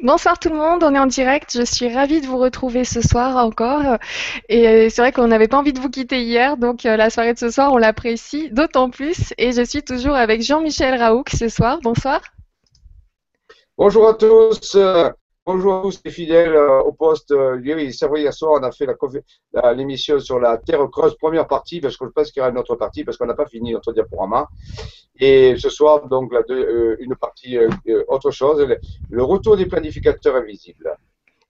Bonsoir tout le monde, on est en direct. Je suis ravie de vous retrouver ce soir encore. Et c'est vrai qu'on n'avait pas envie de vous quitter hier, donc euh, la soirée de ce soir, on l'apprécie d'autant plus. Et je suis toujours avec Jean-Michel Raoult ce soir. Bonsoir. Bonjour à tous. Bonjour à tous les fidèles euh, au poste. Euh, oui, c'est vrai, hier soir, on a fait l'émission sur la Terre creuse, première partie, parce que je pense qu'il y aura une autre partie, parce qu'on n'a pas fini notre diaporama. Et ce soir, donc, la euh, une partie autre chose, le retour des planificateurs invisibles.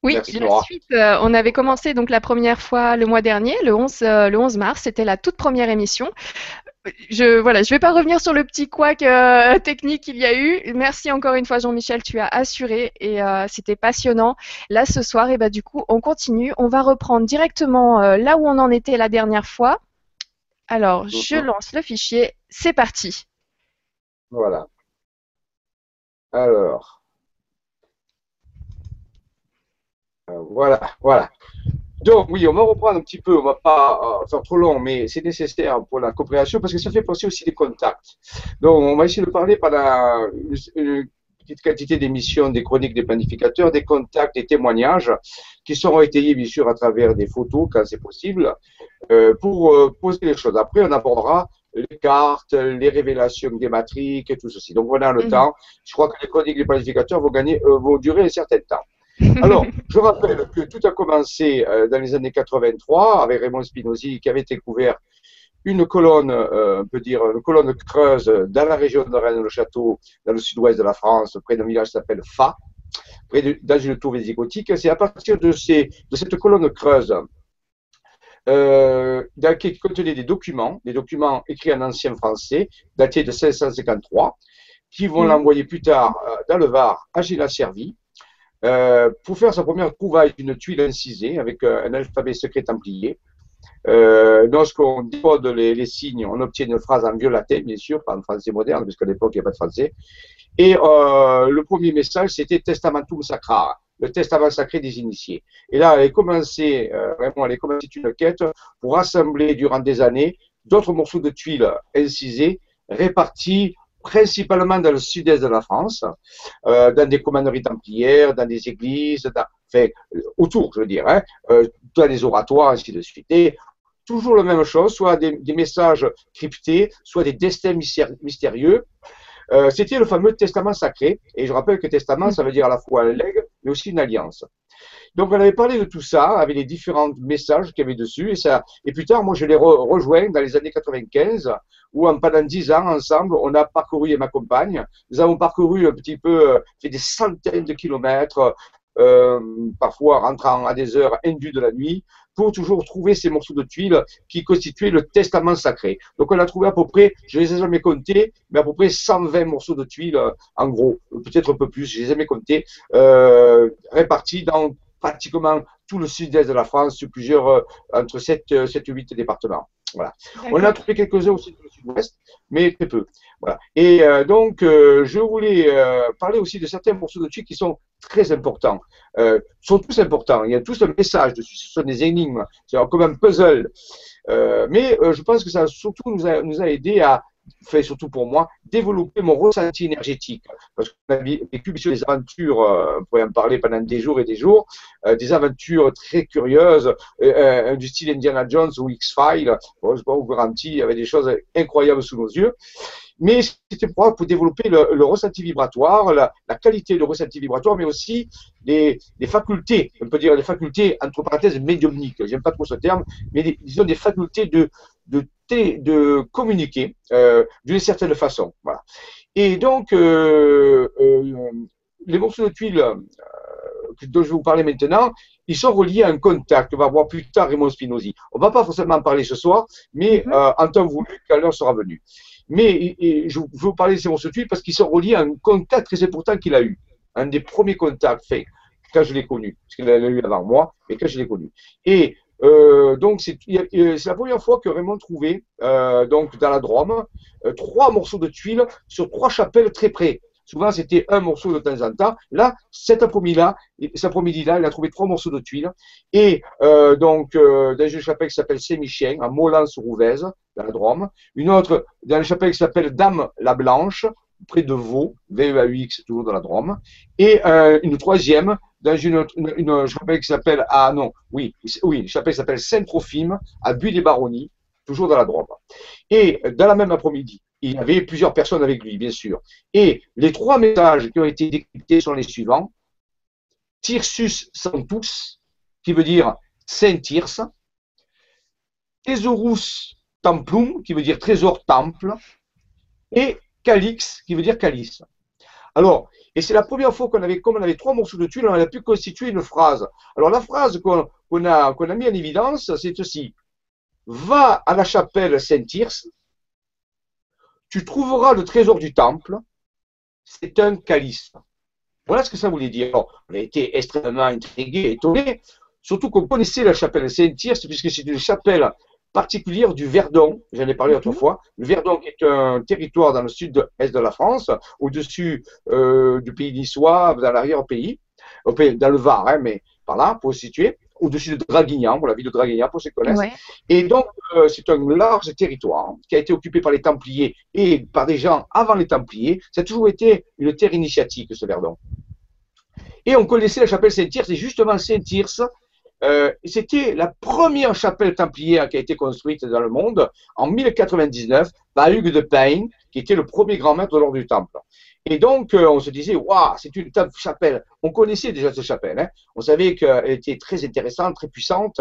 Oui, la suite, on avait commencé donc la première fois le mois dernier, le 11, le 11 mars, c'était la toute première émission je voilà, je vais pas revenir sur le petit couac euh, technique qu'il y a eu. Merci encore une fois Jean-Michel, tu as assuré et euh, c'était passionnant. Là ce soir, et bah du coup on continue. On va reprendre directement euh, là où on en était la dernière fois. Alors je lance le fichier, c'est parti. Voilà. Alors. voilà, voilà. Donc oui, on va reprendre un petit peu, on va pas euh, faire trop long, mais c'est nécessaire pour la compréhension parce que ça fait penser aussi des contacts. Donc on va essayer de parler pendant une, petite quantité d'émissions, des chroniques des planificateurs, des contacts, des témoignages qui seront étayés bien sûr à travers des photos quand c'est possible euh, pour euh, poser les choses. Après on abordera les cartes, les révélations guématriques et tout ceci. Donc voilà le mhm. temps. Je crois que les chroniques des planificateurs vont, gagner, vont durer un certain temps. Alors, je rappelle que tout a commencé euh, dans les années 83 avec Raymond Spinozzi qui avait découvert une colonne, euh, on peut dire, une colonne creuse dans la région de Rennes-le-Château, dans le sud-ouest de la France, près d'un village qui s'appelle Fa, près de, dans une tour vésigotique. C'est à partir de, ces, de cette colonne creuse euh, qui contenait des documents, des documents écrits en ancien français, datés de 1653, qui vont mmh. l'envoyer plus tard euh, dans le Var à Gilles Servi, euh, pour faire sa première trouvaille d'une tuile incisée avec euh, un alphabet secret templier. Euh, lorsqu'on décode les, signes, on obtient une phrase en vieux latin, bien sûr, pas en français moderne, puisqu'à l'époque, il n'y a pas de français. Et le premier message, c'était Testamentum Sacra, le testament sacré des initiés. Et là, elle a commencé, vraiment, elle a commencé une quête pour rassembler durant des années d'autres morceaux de tuiles incisées répartis principalement dans le sud-est de la France, euh, dans des commanderies templières, dans des églises, enfin, autour, je veux dire, hein, euh, dans des oratoires, ainsi de suite. Et toujours la même chose, soit des, messages cryptés, soit des destins mystérieux. Euh, C'était le fameux testament sacré, et je rappelle que testament, ça veut dire à la fois un legs, mais aussi une alliance. Donc, on avait parlé de tout ça, avec les différents messages qu'il y avait dessus. Et, ça, et plus tard, moi, je l'ai rejoint dans les années 95, où en, pendant dix ans, ensemble, on a parcouru, et ma compagne, nous avons parcouru un petit peu, euh, fait des centaines de kilomètres, euh, parfois rentrant à des heures indues de la nuit, pour toujours trouver ces morceaux de tuiles qui constituaient le testament sacré. Donc on a trouvé à peu près, je les ai jamais comptés, mais à peu près 120 morceaux de tuiles, euh, en gros, peut-être un peu plus, je les ai jamais comptés, euh, répartis dans pratiquement tout le sud-est de la France, plusieurs, entre 7, 7 ou 8 départements. Voilà. On a trouvé quelques-uns aussi dans le sud-ouest, mais très peu. Voilà. Et euh, donc, euh, je voulais parler aussi de certains morceaux de tuiles qui sont très importants. Euh, sont tous importants. Il y a tous un message dessus. Ce sont des énigmes. C'est comme un puzzle. mais je pense que ça surtout nous a, nous a aidé à fait surtout pour moi, développer mon ressenti énergétique. Parce qu'on a vécu des aventures, euh, on pourrait en parler pendant des jours et des jours, euh, des aventures très curieuses, euh, du style Indiana Jones ou X-Files, bon, je vous garantis, il y avait des choses incroyables sous nos yeux. Mais c'était pour, pour développer le, ressenti vibratoire, la, qualité de ressenti vibratoire, mais aussi les, les, facultés, on peut dire les facultés, entre parenthèses, médiumniques, j'aime pas trop ce terme, mais disons des facultés de, de, de communiquer euh, d'une certaine façon. Voilà. Et donc, euh, euh, les morceaux de tuiles dont je vais vous parler maintenant, ils sont reliés à un contact. On va voir plus tard Raymond Spinozzi. On ne va pas forcément en parler ce soir, mais euh, en temps voulu, quand l'heure sera venue. Mais je, veux vous parler de ces morceaux de tuiles parce qu'ils sont reliés à un contact très important qu'il a eu. Un des premiers contacts faits quand je l'ai connu. Parce qu'il l'a eu avant moi, mais quand je l'ai connu. Et euh, donc c'est la première fois que Raymond trouvait, euh, donc dans la Drôme, euh, trois morceaux de tuiles sur trois chapelles très près. Souvent, c'était un morceau de temps en temps. Là, cet après-midi-là, cet après-midi-là, il a trouvé trois morceaux de tuiles. Et euh, donc, euh, dans une chapelle qui s'appelle Saint-Michel, à Molan-sur-Ouvèze, dans la Drôme. Une autre dans une chapelle qui s'appelle Dame la Blanche, près de Vaux, VEAUX, toujours dans la Drôme, et euh, une troisième dans une, chapelle qui s'appelle, ah non, oui, oui, chapelle s'appelle Saint-Trophime, à Buis-des-Baronnies, toujours dans la Drôme. Et dans la même après-midi, il y avait plusieurs personnes avec lui, bien sûr. Et les trois messages qui ont été décryptés sont les suivants. Tirsus Santus, qui veut dire Saint-Tirce. Thesaurus Templum, qui veut dire trésor temple. Et Calix, qui veut dire calice. Alors, et c'est la première fois qu'on avait, comme on avait trois morceaux de tuiles, on a pu constituer une phrase. Alors, la phrase qu'on a, qu'on a mis en évidence, c'est ceci. Va à la chapelle Saint-Tirce, tu trouveras le trésor du temple, c'est un calice. Voilà ce que ça voulait dire. on a été extrêmement intrigués, étonnés, surtout qu'on connaissait la chapelle Saint-Tirce, puisque c'est une chapelle particulière du Verdon, j'en ai parlé mhm. autrefois. Le Verdon est un territoire dans le sud-est de la France, au-dessus euh, du pays niçois, dans l'arrière-pays, dans le Var, hein, mais par là, pour se situer au-dessus de Draguignan, pour la ville de Draguignan, pour ceux qui connaissent. Et donc, euh, c'est un large territoire qui a été occupé par les Templiers et par des gens avant les Templiers. Ça a toujours été une terre initiatique, ce Verdon. Et on connaissait la chapelle Saint-Tirce, et justement Saint-Tirce, euh, c'était la première chapelle templière qui a été construite dans le monde en 1099 par Hugues de Payne, qui était le premier grand maître de l'ordre du Temple. Et donc, euh, on se disait, waouh, c'est une chapelle. On connaissait déjà cette chapelle. Hein. On savait qu'elle était très intéressante, très puissante.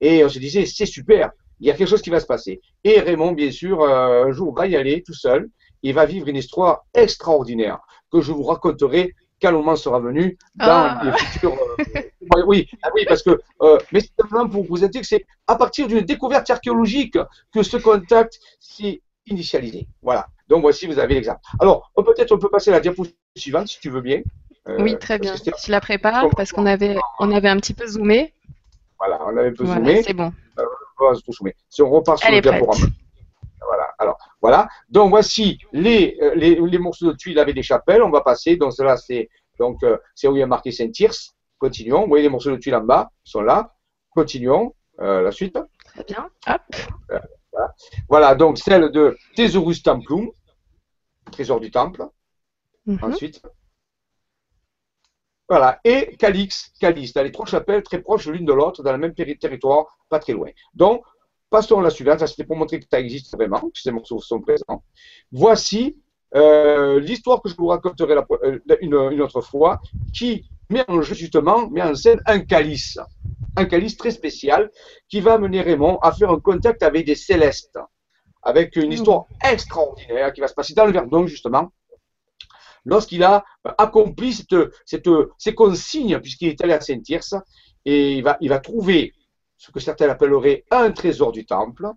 Et on se disait, c'est super. Il y a quelque chose qui va se passer. Et Raymond, bien sûr, euh, un jour va y aller tout seul. Il va vivre une histoire extraordinaire que je vous raconterai quand le moment sera venu dans ah. les futurs. Euh, oui, ah oui, parce que. mais c'est simplement pour vous indiquer que c'est à partir d'une découverte archéologique que ce contact s'est initialisé. Voilà. Donc voici, vous avez l'exemple. Alors, peut-être on peut passer à la diapositive suivante si tu veux bien. Euh, oui, très bien. Je la prépare parce qu'on avait, on avait un petit peu zoomé. Voilà, on avait un peu zoomé. C'est bon. Euh, si on repart sur le diaporama. Voilà. Alors, voilà. Donc voici les, euh, les, les, morceaux de tuiles avec des chapelles. On va passer. Donc cela, c'est donc c'est où il y a marqué Saint-Tirce. Continuons. Vous voyez les morceaux de tuiles en bas, ils sont là. Continuons. la suite. Très bien. Hop. Voilà. donc celle de Thesaurus Templum, trésor du temple. Mhm. Ensuite. Voilà, et Calix, Calix, dans les trois chapelles très proches l'une de l'autre, dans le même territoire, pas très loin. Donc, passons à la suivante, ça c'était pour montrer que ça existe vraiment, que ces morceaux sont présents. Voici euh, l'histoire que je vous raconterai euh, une, autre fois, qui met en jeu justement, met en scène un calice un calice très spécial qui va amener Raymond à faire un contact avec des célestes, avec une hmm. histoire extraordinaire qui va se passer dans le Verdon, justement, lorsqu'il a accompli cette, cette, ces consignes, puisqu'il est allé à Saint-Tirce, et il va, il va trouver ce que certains appelleraient un trésor du temple,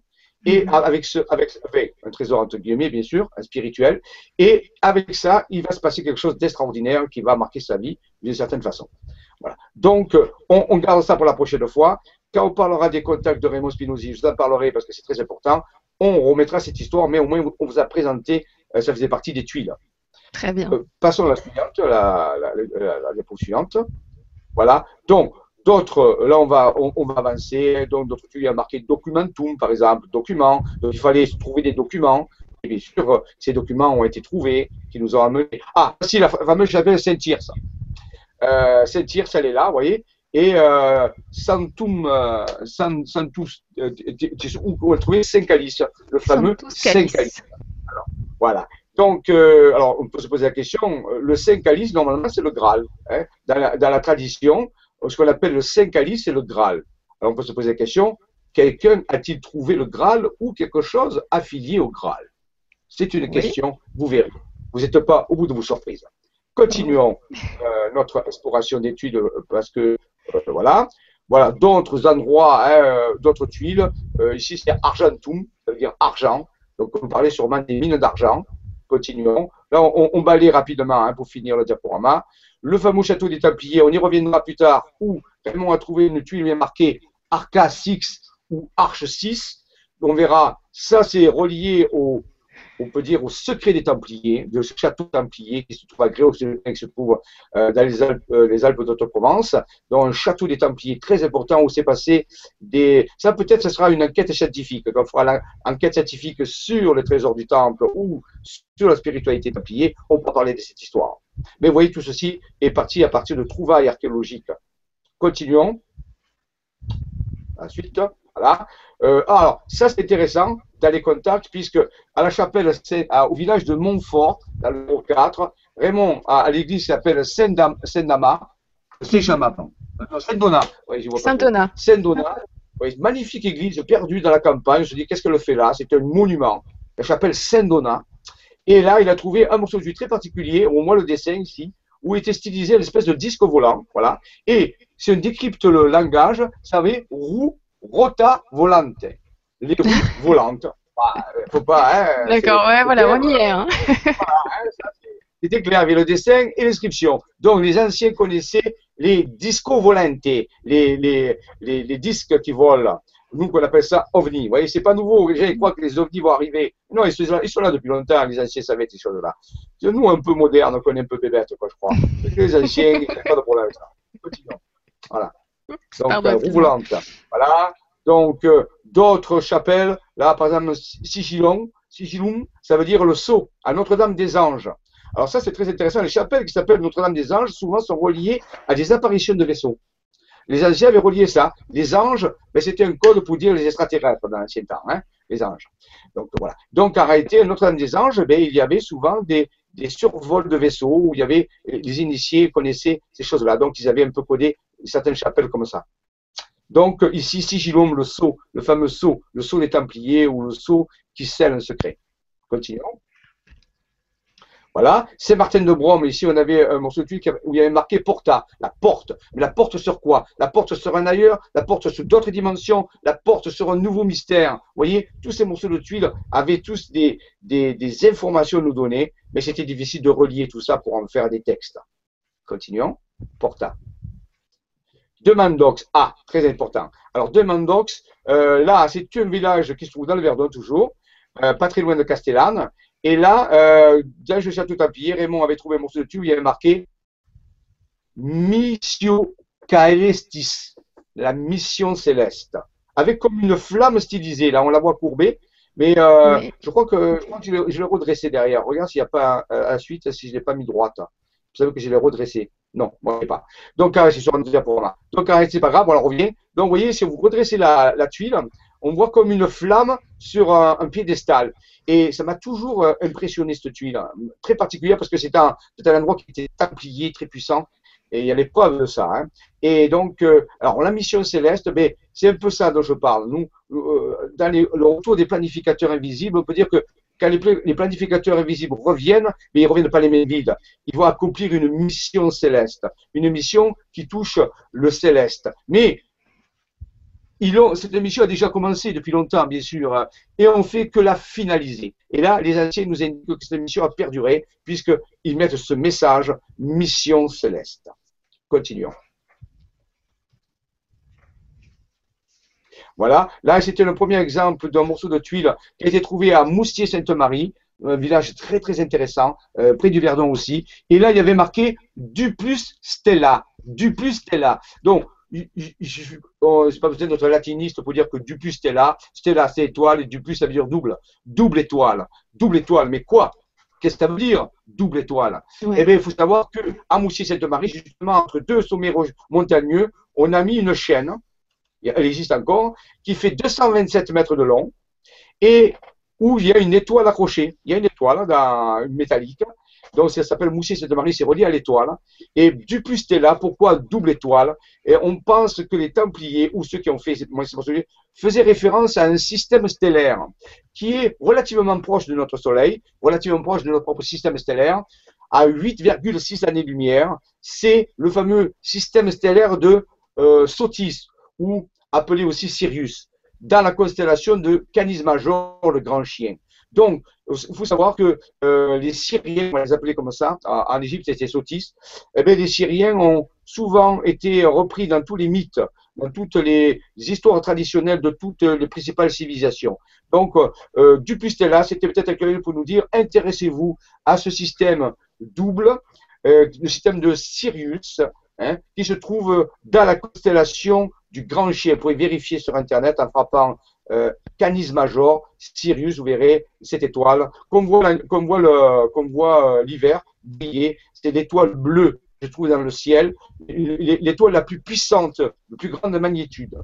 et avec ce, avec, avec, un trésor entre guillemets, bien sûr, un spirituel, et avec ça, il va se passer quelque chose d'extraordinaire qui va marquer sa vie d'une certaine façon. Voilà. Donc, euh, on, on, garde ça pour la prochaine fois. Quand on parlera des contacts de Raymond Spinozzi, je vous en parlerai parce que c'est très important. On remettra cette histoire, mais au moins on vous a présenté, euh, ça faisait partie des tuiles. Très bien. Euh, passons à la suivante, la, la, la, la suivante. Voilà. Donc, d'autres, là on va, on, va avancer. Donc, d'autres il y a marqué documentum, par exemple, document. Donc, il fallait trouver des documents. Et bien sûr, ces documents ont été trouvés, qui nous ont amené. Ah, si, la fameuse chapelle Saint-Tirce. Euh, Saint-Tirce, elle est là, vous voyez. Et euh, Santum, euh, Santus, euh, où on va trouver Saint-Calice, le fameux Saint-Calice. Voilà. Donc, euh, alors, on peut se poser la question, le Saint-Calice, normalement, c'est le Graal. Hein. Dans, la, dans, la, tradition, ce qu'on appelle le Saint-Calice, c'est le Graal. Alors, on peut se poser la question, quelqu'un a-t-il trouvé le Graal ou quelque chose affilié au Graal? C'est une question, vous verrez. Vous n'êtes pas au bout de vos surprises. Continuons euh, notre exploration d'études euh, parce que euh, voilà. Voilà, d'autres endroits, hein, d'autres tuiles. ici, c'est Argentum, ça veut dire argent. Donc, on parlait sûrement des mines d'argent. Continuons. Là, on, on balaye rapidement hein, pour finir le diaporama. Le fameux château des Templiers, on y reviendra plus tard, où Raymond a trouvé une tuile bien marquée Arca 6 ou Arche 6. On verra, ça c'est relié au on peut dire, au secret des Templiers, de ce château Templier qui se trouve à Gréaux, qui se trouve euh, dans les Alpes, euh, les Alpes d'Haute-Provence, donc un château des Templiers très important où s'est passé des... Ça peut-être, ce sera une enquête scientifique, quand on fera l'enquête scientifique sur le trésor du Temple ou sur la spiritualité Templier, on peut parler de cette histoire. Mais vous voyez, tout ceci est parti à partir de trouvailles archéologiques. Continuons. Ensuite, voilà. Euh, alors, ça c'est intéressant dans les contacts, puisque à la chapelle, au village de Montfort, dans le 4, Raymond, à, l'église s'appelle Saint-Nama, Saint-Chama, Saint-Dona. Saint-Dona. Saint-Dona. magnifique église perdue dans la campagne. Je dis, qu'est-ce qu'elle fait là? C'est un monument. La chapelle Saint-Dona. Et là, il a trouvé un morceau de très particulier, au moins le dessin ici, où était stylisé une espèce de disque volant. Voilà. Et si on décrypte le langage, ça avait roue rota volante. Les roues volantes. Bah, faut pas. Hein, D'accord, ouais, voilà, on y est. Hein. C'était clair avec le dessin et l'inscription. Donc, les anciens connaissaient les disco volantes, les, les, les, disques qui volent. Nous, on appelle ça ovni. Vous voyez, c'est pas nouveau. Je crois que les ovnis vont arriver. Non, ils sont là, ils sont là depuis longtemps. Les anciens savaient ces choses-là. Nous, un peu modernes, on connaît un peu bébête, quoi, je crois. Les anciens, il n'y a pas de problème. Continuons. Voilà. Donc, euh, roue volante. Voilà. Donc, euh, d'autres chapelles, là, par exemple, Sigilon, Sigilum, ça veut dire le sceau à Notre-Dame des Anges. Alors ça, c'est très intéressant. Les chapelles qui s'appellent Notre-Dame des Anges, souvent sont reliées à des apparitions de vaisseaux. Les anciens avaient relié ça. Les anges, ben, c'était un code pour dire les extraterrestres dans l'ancien temps, hein, les anges. Donc voilà. Donc en réalité, Notre-Dame des Anges, ben, il y avait souvent des, survols de vaisseaux où il y avait les initiés connaissaient ces choses-là. Donc ils avaient un peu codé certaines chapelles comme ça. Donc ici, sigillum, le sceau, le fameux sceau, le sceau des Templiers ou le sceau qui scelle un secret. Continuons. Voilà, Saint-Martin de Brome, ici on avait un morceau de tuile où il y avait marqué porta, la porte. Mais la porte sur quoi? La porte sur un ailleurs, la porte sur d'autres dimensions, la porte sur un nouveau mystère? Vous voyez, tous ces morceaux de tuiles avaient tous des informations à nous donner, mais c'était difficile de relier tout ça pour en faire des textes. Continuons. Porta. Demandox, ah, très important. Alors Demandox, euh, là, c'est un village qui se trouve dans le Verdon toujours, euh, pas très loin de Castellane. Et là, euh, dans le château Templier, Raymond avait trouvé un morceau de tube il y avait marqué Missio Caelestis, la mission céleste, avec comme une flamme stylisée. Là, on la voit courbée, mais euh, je crois que je, l'ai redressé derrière. Regarde s'il n'y a pas à la suite, si je ne l'ai pas mis droite. Vous savez que je l'ai redressé. Non, moi, pas. Donc, c'est sur un pour là. Donc, c'est pas grave, on revient. Donc, vous voyez, si vous redressez la, tuile, on voit comme une flamme sur un, piédestal. Et ça m'a toujours euh, impressionné, cette tuile. Très particulière parce que c'est un, un endroit qui était templier, très puissant. Et il y a les preuves de ça. Hein. Et donc, euh, alors la mission céleste, ben, c'est un peu ça dont je parle. Nous, euh, dans le retour des planificateurs invisibles, on peut dire que quand les, planificateurs invisibles reviennent, mais ils ne reviennent pas les mains vides. Ils vont accomplir une mission céleste, une mission qui touche le céleste. Mais cette mission a déjà commencé depuis longtemps, bien sûr, et on fait que la finaliser. Et là, les anciens nous indiquent que cette mission a perduré, puisqu'ils mettent ce message mission céleste. Continuons. Voilà. Là, c'était le premier exemple d'un morceau de tuile qui a été trouvé à Moustier-Sainte-Marie, un village très très intéressant, euh, près du Verdon aussi. Et là, il y avait marqué du plus Stella. Du plus Stella. Donc, oh, c'est pas besoin d'être latiniste pour dire que du plus Stella. Stella, c'est étoile et du plus, ça veut dire double. Double étoile. Double étoile. Mais quoi? Qu'est-ce que ça veut dire double étoile? Eh bien, il faut savoir que à Moustier-Sainte-Marie, justement, entre deux sommets montagneux, on a mis une chaîne elle existe encore, qui fait 227 mètres de long et où il y a une étoile accrochée. Il y a une étoile dans, métallique, donc ça s'appelle Moussier Sainte Marie, c'est relié à l'étoile. Et du plus là, pourquoi double étoile? Et on pense que les Templiers ou ceux qui ont fait faisaient référence à un système stellaire qui est relativement proche de notre Soleil, relativement proche de notre propre système stellaire, à 8,6 années-lumière. C'est le fameux système stellaire de euh, Sotis ou appelé aussi Sirius, dans la constellation de Canis Major, le grand chien. Donc, il faut savoir que euh, les Syriens, on les appelait comme ça, en Égypte c'était Sotis, eh bien, les Syriens ont souvent été repris dans tous les mythes dans toutes les histoires traditionnelles de toutes les principales civilisations. Donc, euh, Dupustella, c'était peut-être quelqu'un pour nous dire, intéressez-vous à ce système double, euh, le système de Sirius, hein, qui se trouve dans la constellation du Grand Chien. Vous pouvez vérifier sur Internet en frappant euh, Canis Major, Sirius, vous verrez cette étoile qu'on voit, qu'on voit, le, qu'on euh, l'hiver briller. C'est l'étoile bleue je trouve dans le ciel, l'étoile la plus puissante, de plus grande magnitude.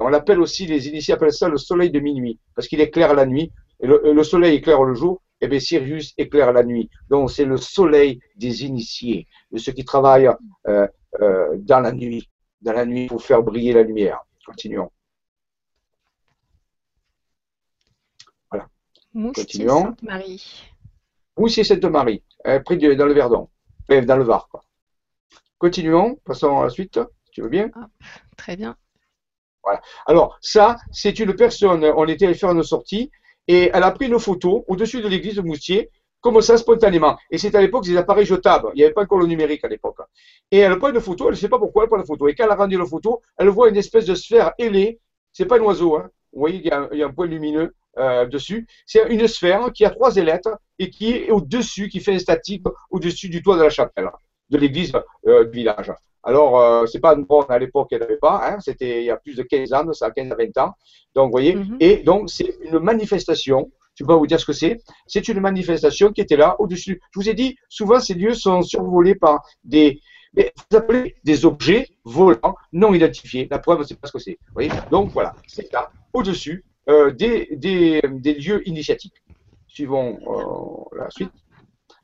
On l'appelle aussi, les initiés appellent ça le soleil de minuit, parce qu'il éclaire la nuit. Et le, soleil éclaire le jour, et bien Sirius éclaire la nuit. Donc c'est le soleil des initiés, de ceux qui travaillent euh, euh, dans la nuit. Dans la nuit pour faire briller la lumière. Continuons. Voilà. Continuons. Sainte-Marie. Moussier Sainte-Marie, euh, près de, dans le Verdon, dans le Var. Quoi. Continuons, passons à la suite, si tu veux bien. très bien. Voilà. Alors, ça, c'est une personne, on était allé faire une sortie, et elle a pris une photo au-dessus de l'église de Moustier, comme ça, spontanément. Et c'est à l'époque des appareils jetables. Il n'y avait pas encore le numérique à l'époque. Et elle prend une photo, elle ne sait pas pourquoi elle prend la photo. Et quand elle a rendu la photo, elle voit une espèce de sphère ailée. C'est pas un oiseau, hein. Vous voyez, il y, a, un point lumineux euh, dessus. C'est une sphère qui a trois ailettes et qui est au-dessus, qui fait un statique au-dessus du toit de la chapelle de l'église euh, du village. Alors, euh, c'est pas une borne à l'époque, elle n'avait pas, hein, c'était il y a plus de 15 ans, ça a 15 à 20 ans. Donc, vous voyez, mhm. et donc c'est une manifestation, je ne vais pas vous dire ce que c'est, c'est une manifestation qui était là au-dessus. Je vous ai dit, souvent ces lieux sont survolés par des, vous appelez des objets volants non identifiés. La preuve, c'est pas ce que c'est. Voyez? Donc voilà, c'est là, au-dessus euh, des, des, des, lieux initiatiques. Suivons euh, la suite.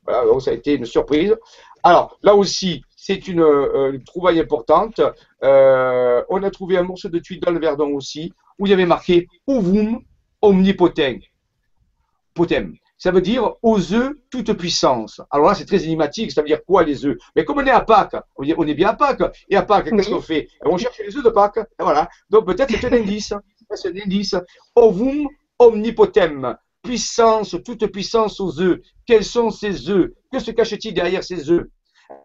Voilà, donc ça a été une surprise. Alors, là aussi, c'est une, euh, trouvaille importante. Euh, on a trouvé un morceau de tuile dans le Verdon aussi, où il y avait marqué Ovum omnipotent. Potem. Ça veut dire aux œufs toute puissance. Alors là, c'est très énigmatique, ça veut dire quoi les œufs? Mais comme on est à Pâques, on est bien à Pâques, et à Pâques, qu'est-ce qu'on fait? On cherche les œufs de Pâques, et voilà. Donc peut-être c'est un indice. C'est un indice. Ovum omnipotem puissance, toute puissance aux œufs. Quels sont ces œufs? Que se cache-t-il derrière ces œufs?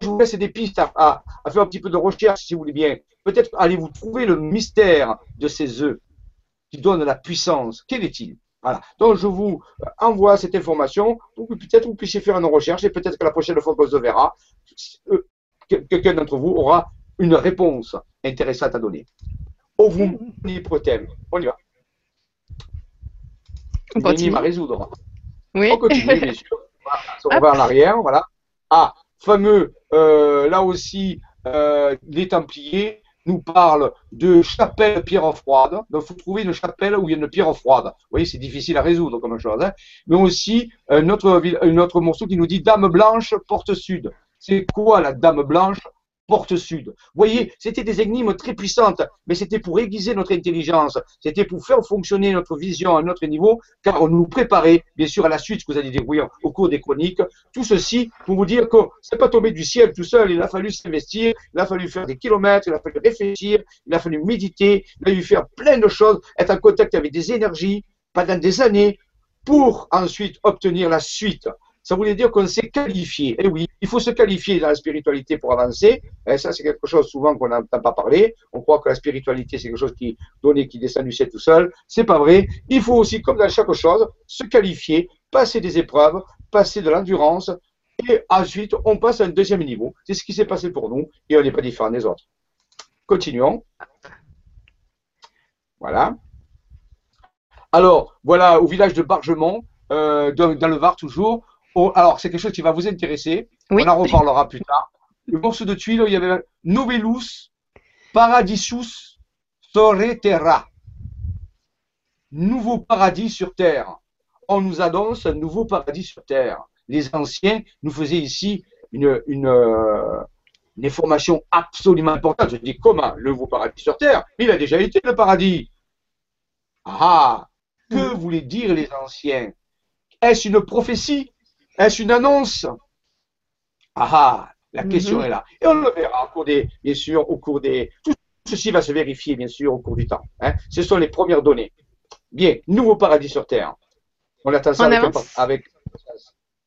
Je vous laisse des pistes à, faire un petit peu de recherche si vous voulez bien. Peut-être allez-vous trouver le mystère de ces œufs qui donnent la puissance. Quel est-il? Voilà. Donc je vous envoie cette information pour que peut-être vous puissiez faire une recherche et peut-être que la prochaine fois qu'on se verra, euh, quelqu'un d'entre vous aura une réponse intéressante à donner. Ovum On y va. On continue. à résoudre. Oui. On continue, bien sûr. On va en arrière, voilà. Ah, fameux, euh, là aussi, euh, les Templiers nous parlent de chapelle pierre froide. Donc, il faut trouver une chapelle où il y a une pierre froide. Vous voyez, c'est difficile à résoudre comme chose. Hein. Mais aussi, un autre, un autre morceau qui nous dit Dame blanche, porte sud. C'est quoi la Dame blanche? Porte sud. Vous voyez, c'était des énigmes très puissantes, mais c'était pour aiguiser notre intelligence, c'était pour faire fonctionner notre vision à notre niveau, car on nous préparait, bien sûr, à la suite, ce que vous allez découvrir au cours des chroniques. Tout ceci pour vous dire que c'est pas tombé du ciel tout seul, il a fallu s'investir, il a fallu faire des kilomètres, il a fallu réfléchir, il a fallu méditer, il a fallu faire plein de choses, être en contact avec des énergies pendant des années pour ensuite obtenir la suite ça voulait dire qu'on s'est qualifié. Et eh oui, il faut se qualifier dans la spiritualité pour avancer. Et ça, c'est quelque chose souvent qu'on n'entend pas parler. On croit que la spiritualité, c'est quelque chose qui donne qui descend du ciel tout seul. C'est pas vrai. Il faut aussi, comme dans chaque chose, se qualifier, passer des épreuves, passer de l'endurance. Et ensuite, on passe à un deuxième niveau. C'est ce qui s'est passé pour nous et on n'est pas différent des autres. Continuons. Voilà. Alors, voilà, au village de Bargemont, euh, dans le Var toujours, Oh, alors, c'est quelque chose qui va vous intéresser. On en reparlera plus tard. Le morceau de tuile, il y avait Novelus Paradisus Sore Terra. Nouveau paradis sur terre. On nous annonce un nouveau paradis sur terre. Les anciens nous faisaient ici une, une, euh, information absolument importante. Je dis comment le nouveau paradis sur terre? Il a déjà été le paradis. Ah Que hmm. voulaient dire les anciens? Est-ce une prophétie? Est-ce une annonce? Ah ah, la mhm. question est là. Et on le verra au cours des, bien sûr, au cours des. Tout ceci va se vérifier, bien sûr, au cours du temps. Hein. Ce sont les premières données. Bien, nouveau paradis sur Terre. On attend ça avec,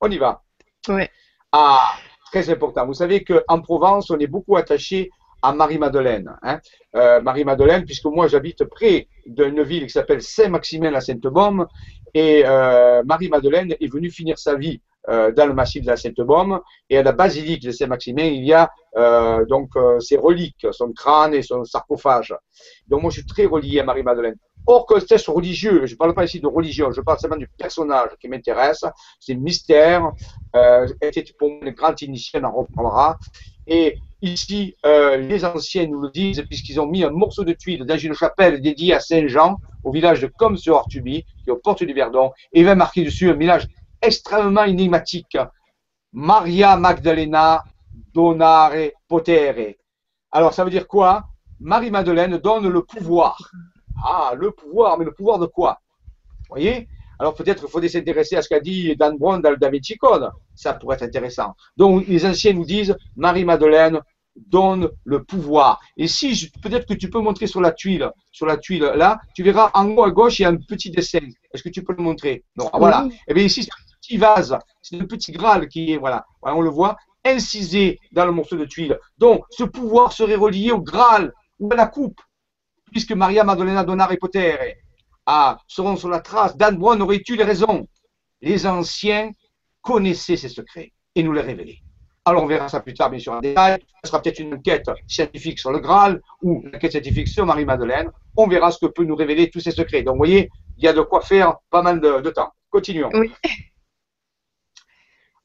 On y va. Oui. Ah, très important. Vous savez qu'en Provence, on est beaucoup attaché à Marie-Madeleine. Hein. Euh, Marie-Madeleine, puisque moi j'habite près d'une ville qui s'appelle Saint-Maximin-la-Sainte-Baume, et euh, Marie-Madeleine est venue finir sa vie euh, dans le massif de la Sainte-Baume, et à la basilique de Saint-Maximin, il y a euh, donc ses reliques, son crâne et son sarcophage. Donc moi je suis très relié à Marie-Madeleine. Or que test religieux, je ne parle pas ici de religion, je parle seulement du personnage qui m'intéresse, c'est le mystère, euh, était pour une grande initiée, on en reprendra. Et ici, euh, les anciens nous le disent, puisqu'ils ont mis un morceau de tuile dans une chapelle dédiée à Saint-Jean, au village de Commes-sur-Ortuby, qui est aux portes du Verdon, et il va marquer dessus un village extrêmement énigmatique. Maria Magdalena donare potere. Alors, ça veut dire quoi? Marie-Madeleine donne le pouvoir. Ah, le pouvoir, mais le pouvoir de quoi? Vous voyez? Alors peut-être qu'il faudrait s'intéresser à ce qu'a dit Dan Brown dans le David Code. Ça pourrait être intéressant. Donc les anciens nous disent, Marie-Madeleine donne le pouvoir. Et si, peut-être que tu peux montrer sur la tuile, sur la tuile là, tu verras en haut à gauche, il y a un petit dessin. Est-ce que tu peux le montrer? Non, voilà. Et eh bien ici, petit vase, c'est un petit Graal qui est, voilà, on le voit, incisé dans le morceau de tuile. Donc, ce pouvoir serait relié au Graal ou à la coupe puisque Maria Maddalena Donare Potere ah, seront sur la trace, Dan Brown aurait eu les raisons. Les anciens connaissaient ces secrets et nous les révélaient. Alors on verra ça plus tard, bien sûr, en détail. Ce sera peut-être une enquête scientifique sur le Graal ou une enquête scientifique sur Marie-Madeleine. On verra ce que peut nous révéler tous ces secrets. Donc, vous voyez, il y a de quoi faire pas mal de, de temps. Continuons. Oui.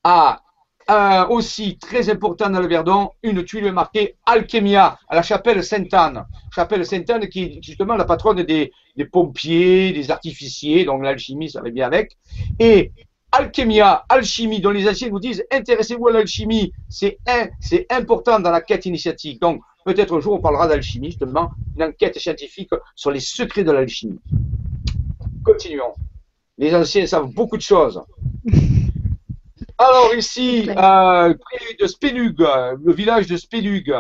Ah, euh, aussi très important dans le Verdon, une tuile marquée Alchemia à la chapelle Sainte-Anne. Chapelle Sainte-Anne qui est justement la patronne des, des pompiers, des artificiers, donc l'alchimie, ça va bien avec. Et Alchemia, alchimie, dont les anciens vous disent intéressez-vous à l'alchimie, c'est c'est important dans la quête initiatique. Donc peut-être un jour on parlera d'alchimie, justement, une enquête scientifique sur les secrets de l'alchimie. Continuons. Les anciens savent beaucoup de choses. Alors ici, euh, près de Spélug, le village de Spélug,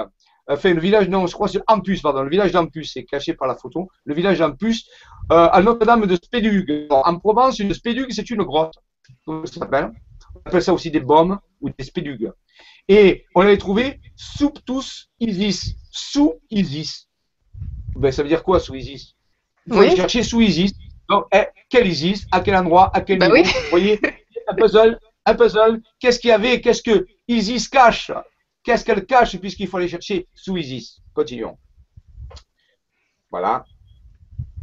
enfin le village, non, je crois c'est Ampus, pardon, le village d'Ampus, c'est caché par la photo, le village d'Ampus, euh, à Notre-Dame de Spélug. En Provence, une Spélug, c'est une grotte, comment ça s'appelle? On appelle ça aussi des baumes ou des Spélugues. Et on avait trouvé Souptus Isis, sous Isis. Ben, ça veut dire quoi sous Isis? Il faut aller chercher sous Isis. Donc, eh, quel Isis? À quel endroit? À quel ben niveau Vous voyez un puzzle un puzzle. Qu'est-ce qu'il y avait Qu'est-ce que Isis cache? Qu'est-ce qu'elle cache puisqu'il faut aller chercher sous Isis? Continuons. Voilà.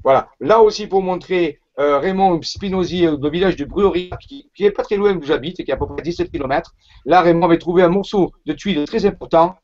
Voilà. Là aussi pour montrer euh, Raymond Spinozzi le village de Bruerie, qui, n'est pas très loin d'où j'habite, qui est à peu près 17 km. Là, Raymond avait trouvé un morceau de tuile très important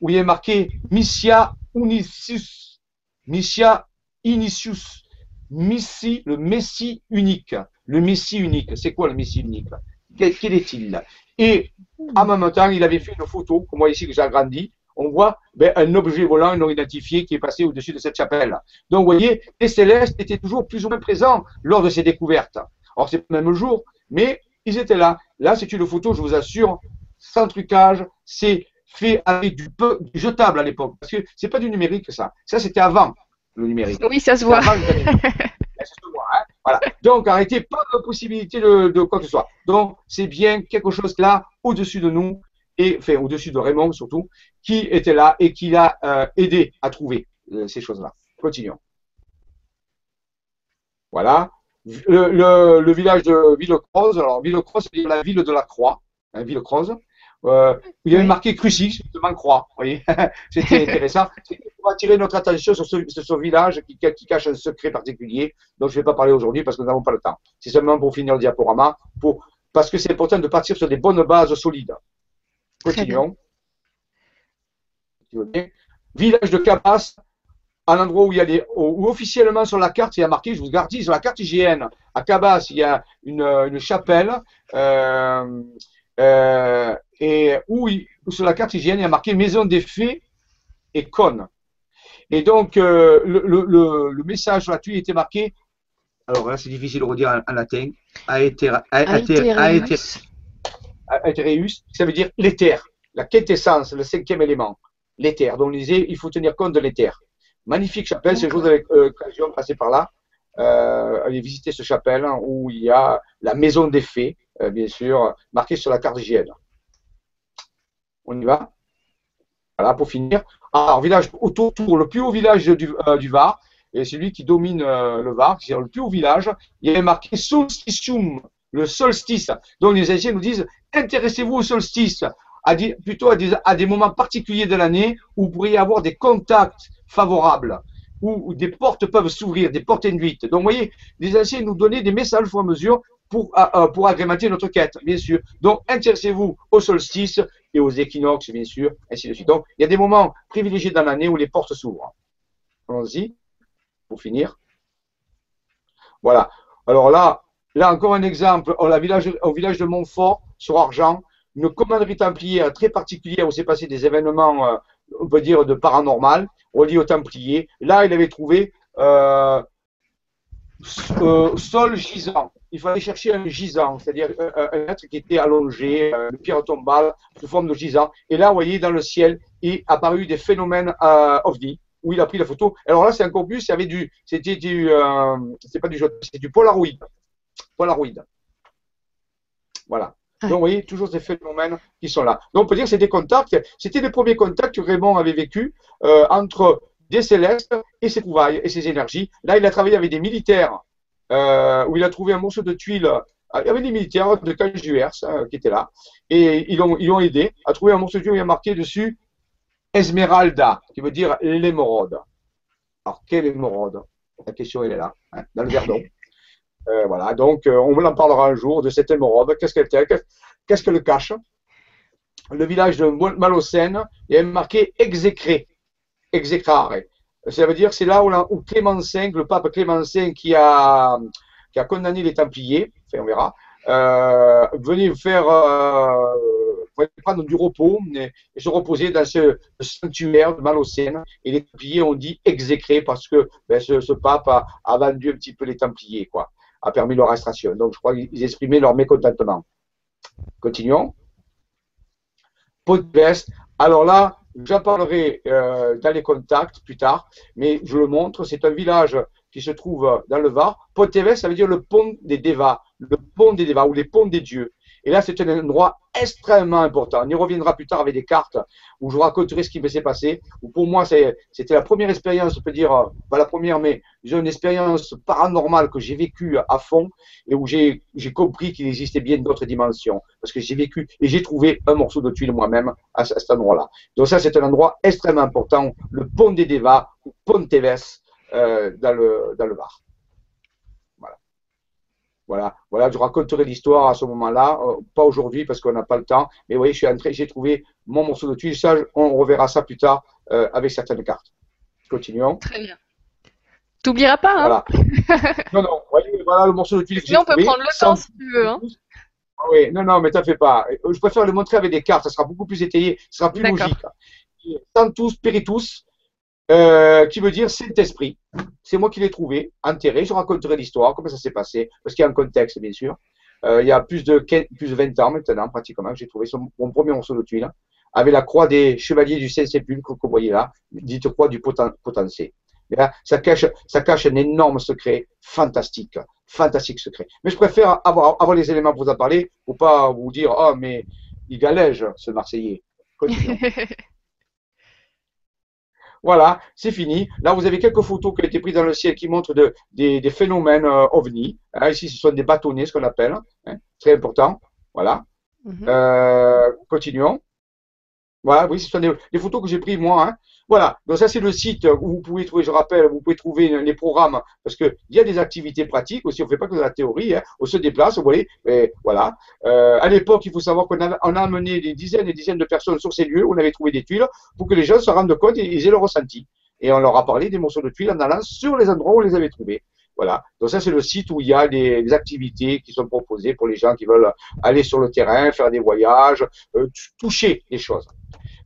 où il est marqué Missia Unicius. Missia Initius. Missi, le Messie unique. Le Messie unique. C'est quoi le Messie unique? Quel, est-il Et en même temps, il avait fait une photo, comme moi ici que j'ai agrandi, on voit ben, un objet volant non identifié qui est passé au-dessus de cette chapelle. Donc, vous voyez, les célestes étaient toujours plus ou moins présents lors de ces découvertes. Alors, c'est le même jour, mais ils étaient là. Là, c'est une photo, je vous assure, sans trucage, c'est fait avec du, du jetable à l'époque. Parce que c'est pas du numérique, ça. Ça, c'était avant le numérique. Oui, ça se voit. Hein. voilà. Donc, arrêtez pas de possibilité de, quoi que ce soit. Donc, c'est bien quelque chose là, au-dessus de nous, et enfin, au-dessus de Raymond surtout, qui était là et qui l'a euh, aidé à trouver euh, ces choses-là. Continuons. Voilà. Le, village de Villecroze, alors Villecroze, c'est la ville de la Croix, hein, Villecroze. Euh, il y avait marqué crucifix, justement croix. Vous voyez, c'était intéressant. pour attirer notre attention sur ce, village qui, cache un secret particulier dont je ne vais pas parler aujourd'hui parce que nous n'avons pas le temps. C'est seulement pour finir le diaporama, pour, parce que c'est important de partir sur des bonnes bases solides. Continuons. Village de Cabas, un endroit où il y a des, où, officiellement sur la carte, il y a marqué, je vous garde, sur la carte hygiène, à Cabas, il y a une, une chapelle. Euh, euh, et où, sur la carte hygiène, il y a marqué maison des fées et conne. Et donc, euh, le, message tuile était marqué, alors là c'est difficile de redire en, latin, Aetereus, ça veut dire l'éther, la quintessence, le cinquième élément, l'éther. Donc, on disait, il faut tenir compte de l'éther. Magnifique chapelle, c'est jour avec euh, l'occasion passer par là, euh, aller visiter ce chapelle hein, où il y a la maison des fées, euh, bien sûr, marqué sur la carte hygiène. On y va Voilà, pour finir. Alors, village autour, le plus haut village du, du Var, et c'est lui qui domine le Var, c'est le plus haut village, il y avait marqué Solsticium, le solstice. Donc les anciens nous disent, intéressez-vous au solstice, à plutôt à des, à des moments particuliers de l'année où vous pourriez avoir des contacts favorables où, des portes peuvent s'ouvrir, des portes induites. Donc, vous voyez, les anciens nous donnaient des messages au fur et à mesure pour, pour agrémenter notre quête, bien sûr. Donc, intéressez-vous au solstice et aux équinoxes, bien sûr, ainsi de suite. Donc, il y a des moments privilégiés dans l'année où les portes s'ouvrent. Allons-y, pour finir. Voilà. Alors là, là encore un exemple, au village, au village de Montfort, sur Argent, une commanderie templière très particulière où s'est passé des événements, euh, on peut dire, de paranormal relié aux Templiers. Là, il avait trouvé euh, euh, sol gisant. Il fallait chercher un gisant, c'est-à-dire un, être qui était allongé, une pierre tombale sous forme de gisant. Et là, vous voyez, dans le ciel, il apparu des phénomènes euh, ovni où il a pris la photo. Alors là, c'est encore plus, il y avait du, c'était du, euh, c'est pas du c'est du Polaroid. Polaroid. Voilà. Donc, vous voyez, toujours ces phénomènes qui sont là. Donc, on peut dire que c'est des contacts. C'était les premiers contacts que Raymond avait vécu euh, entre des célestes et ses trouvailles et ses énergies. Là, il a travaillé avec des militaires euh, où il a trouvé un morceau de tuile. Il y avait des militaires de 15 du Hers qui étaient là. Et ils l'ont ils ont aidé à trouver un morceau de tuile où il y a marqué dessus Esmeralda, qui veut dire l'émeraude. Alors, quelle émeraude? La question, elle est là, hein, dans le Verdon. Euh, voilà, donc euh, on en parlera un jour de cette émeraude. Qu'est-ce qu'elle Qu'est-ce qu'elle cache? Le village de Malocène est marqué exécré, exécrare. Ça veut dire c'est là où, Clément V, le pape Clément V qui a, qui a condamné les Templiers, enfin on verra, euh, venir faire euh, prendre du repos et, se reposer dans ce sanctuaire de Malocène. Et les Templiers ont dit exécré parce que ben, ce, pape a, a, vendu un petit peu les Templiers, quoi a permis leur arrestation. Donc, je crois qu'ils exprimaient leur mécontentement. Continuons. Podvest. Alors là, j'en parlerai euh, dans les contacts plus tard, mais je le montre. C'est un village qui se trouve dans le Var. Podvest, ça veut dire le pont des Devas, le pont des Devas ou les ponts des dieux. Et là, c'est un endroit extrêmement important. On y reviendra plus tard avec des cartes où je vous raconterai ce qui s'est passé. pour moi, c'était la première expérience, je peux dire, euh, pas la première, mais j'ai une expérience paranormale que j'ai vécue à fond et où j'ai compris qu'il existait bien d'autres dimensions. Parce que j'ai vécu et j'ai trouvé un morceau de tuile moi-même à, cet endroit-là. Donc ça, c'est un endroit extrêmement important, le pont des Devas, ou Pont Teves, euh, dans, le, dans le Var. Voilà, voilà, je raconterai l'histoire à ce moment-là, euh, pas aujourd'hui parce qu'on n'a pas le temps. Mais vous voyez, je suis entré, j'ai trouvé mon morceau de tuile. Ça, on reverra ça plus tard euh, avec certaines cartes. Continuons. Très bien. T'oublieras pas, hein Voilà. non, non, voyez, voilà le morceau de tuile trouvé. on peut prendre le temps si tu veux. Hein. Oui, non, non, mais t'en fais pas. Je préfère le montrer avec des cartes, ça sera beaucoup plus étayé, ça sera plus logique. Santus Spiritus, euh, qui veut dire Saint-Esprit. C'est moi qui l'ai trouvé, enterré. Je raconterai l'histoire, comment ça s'est passé, parce qu'il y a un contexte, bien sûr. Euh, il y a plus de, plus de 20 ans maintenant, pratiquement, que j'ai trouvé mon premier morceau de tuile, avec la croix des chevaliers du Saint-Sépulcre que vous voyez là, dite croix du potencé. ça cache, un énorme secret fantastique, fantastique secret. Mais je préfère avoir, avoir les éléments pour vous en parler, pour pas vous dire, oh, mais il galège, ce Marseillais. Voilà, c'est fini. Là, vous avez quelques photos qui ont été prises dans le ciel qui montrent de, des, phénomènes euh, ovni. Hein, ici, ce sont des bâtonnets, ce qu'on appelle. Hein, très important. Voilà. Mhm. Euh, continuons. Voilà, oui, ce sont des, photos que j'ai prises moi. Hein. Voilà, donc ça c'est le site où vous pouvez trouver, je rappelle, vous pouvez trouver les programmes parce qu'il y a des activités pratiques aussi, on ne fait pas que de la théorie, hein. on se déplace, vous voyez, et voilà. Euh, à l'époque, il faut savoir qu'on a, amené des dizaines et dizaines de personnes sur ces lieux, on avait trouvé des tuiles pour que les gens se rendent compte et ils aient le ressenti. Et on leur a parlé des morceaux de tuiles en allant sur les endroits où on les avait trouvés. Voilà. Donc ça, c'est le site où il y a des, activités qui sont proposées pour les gens qui veulent aller sur le terrain, faire des voyages, euh, toucher les choses.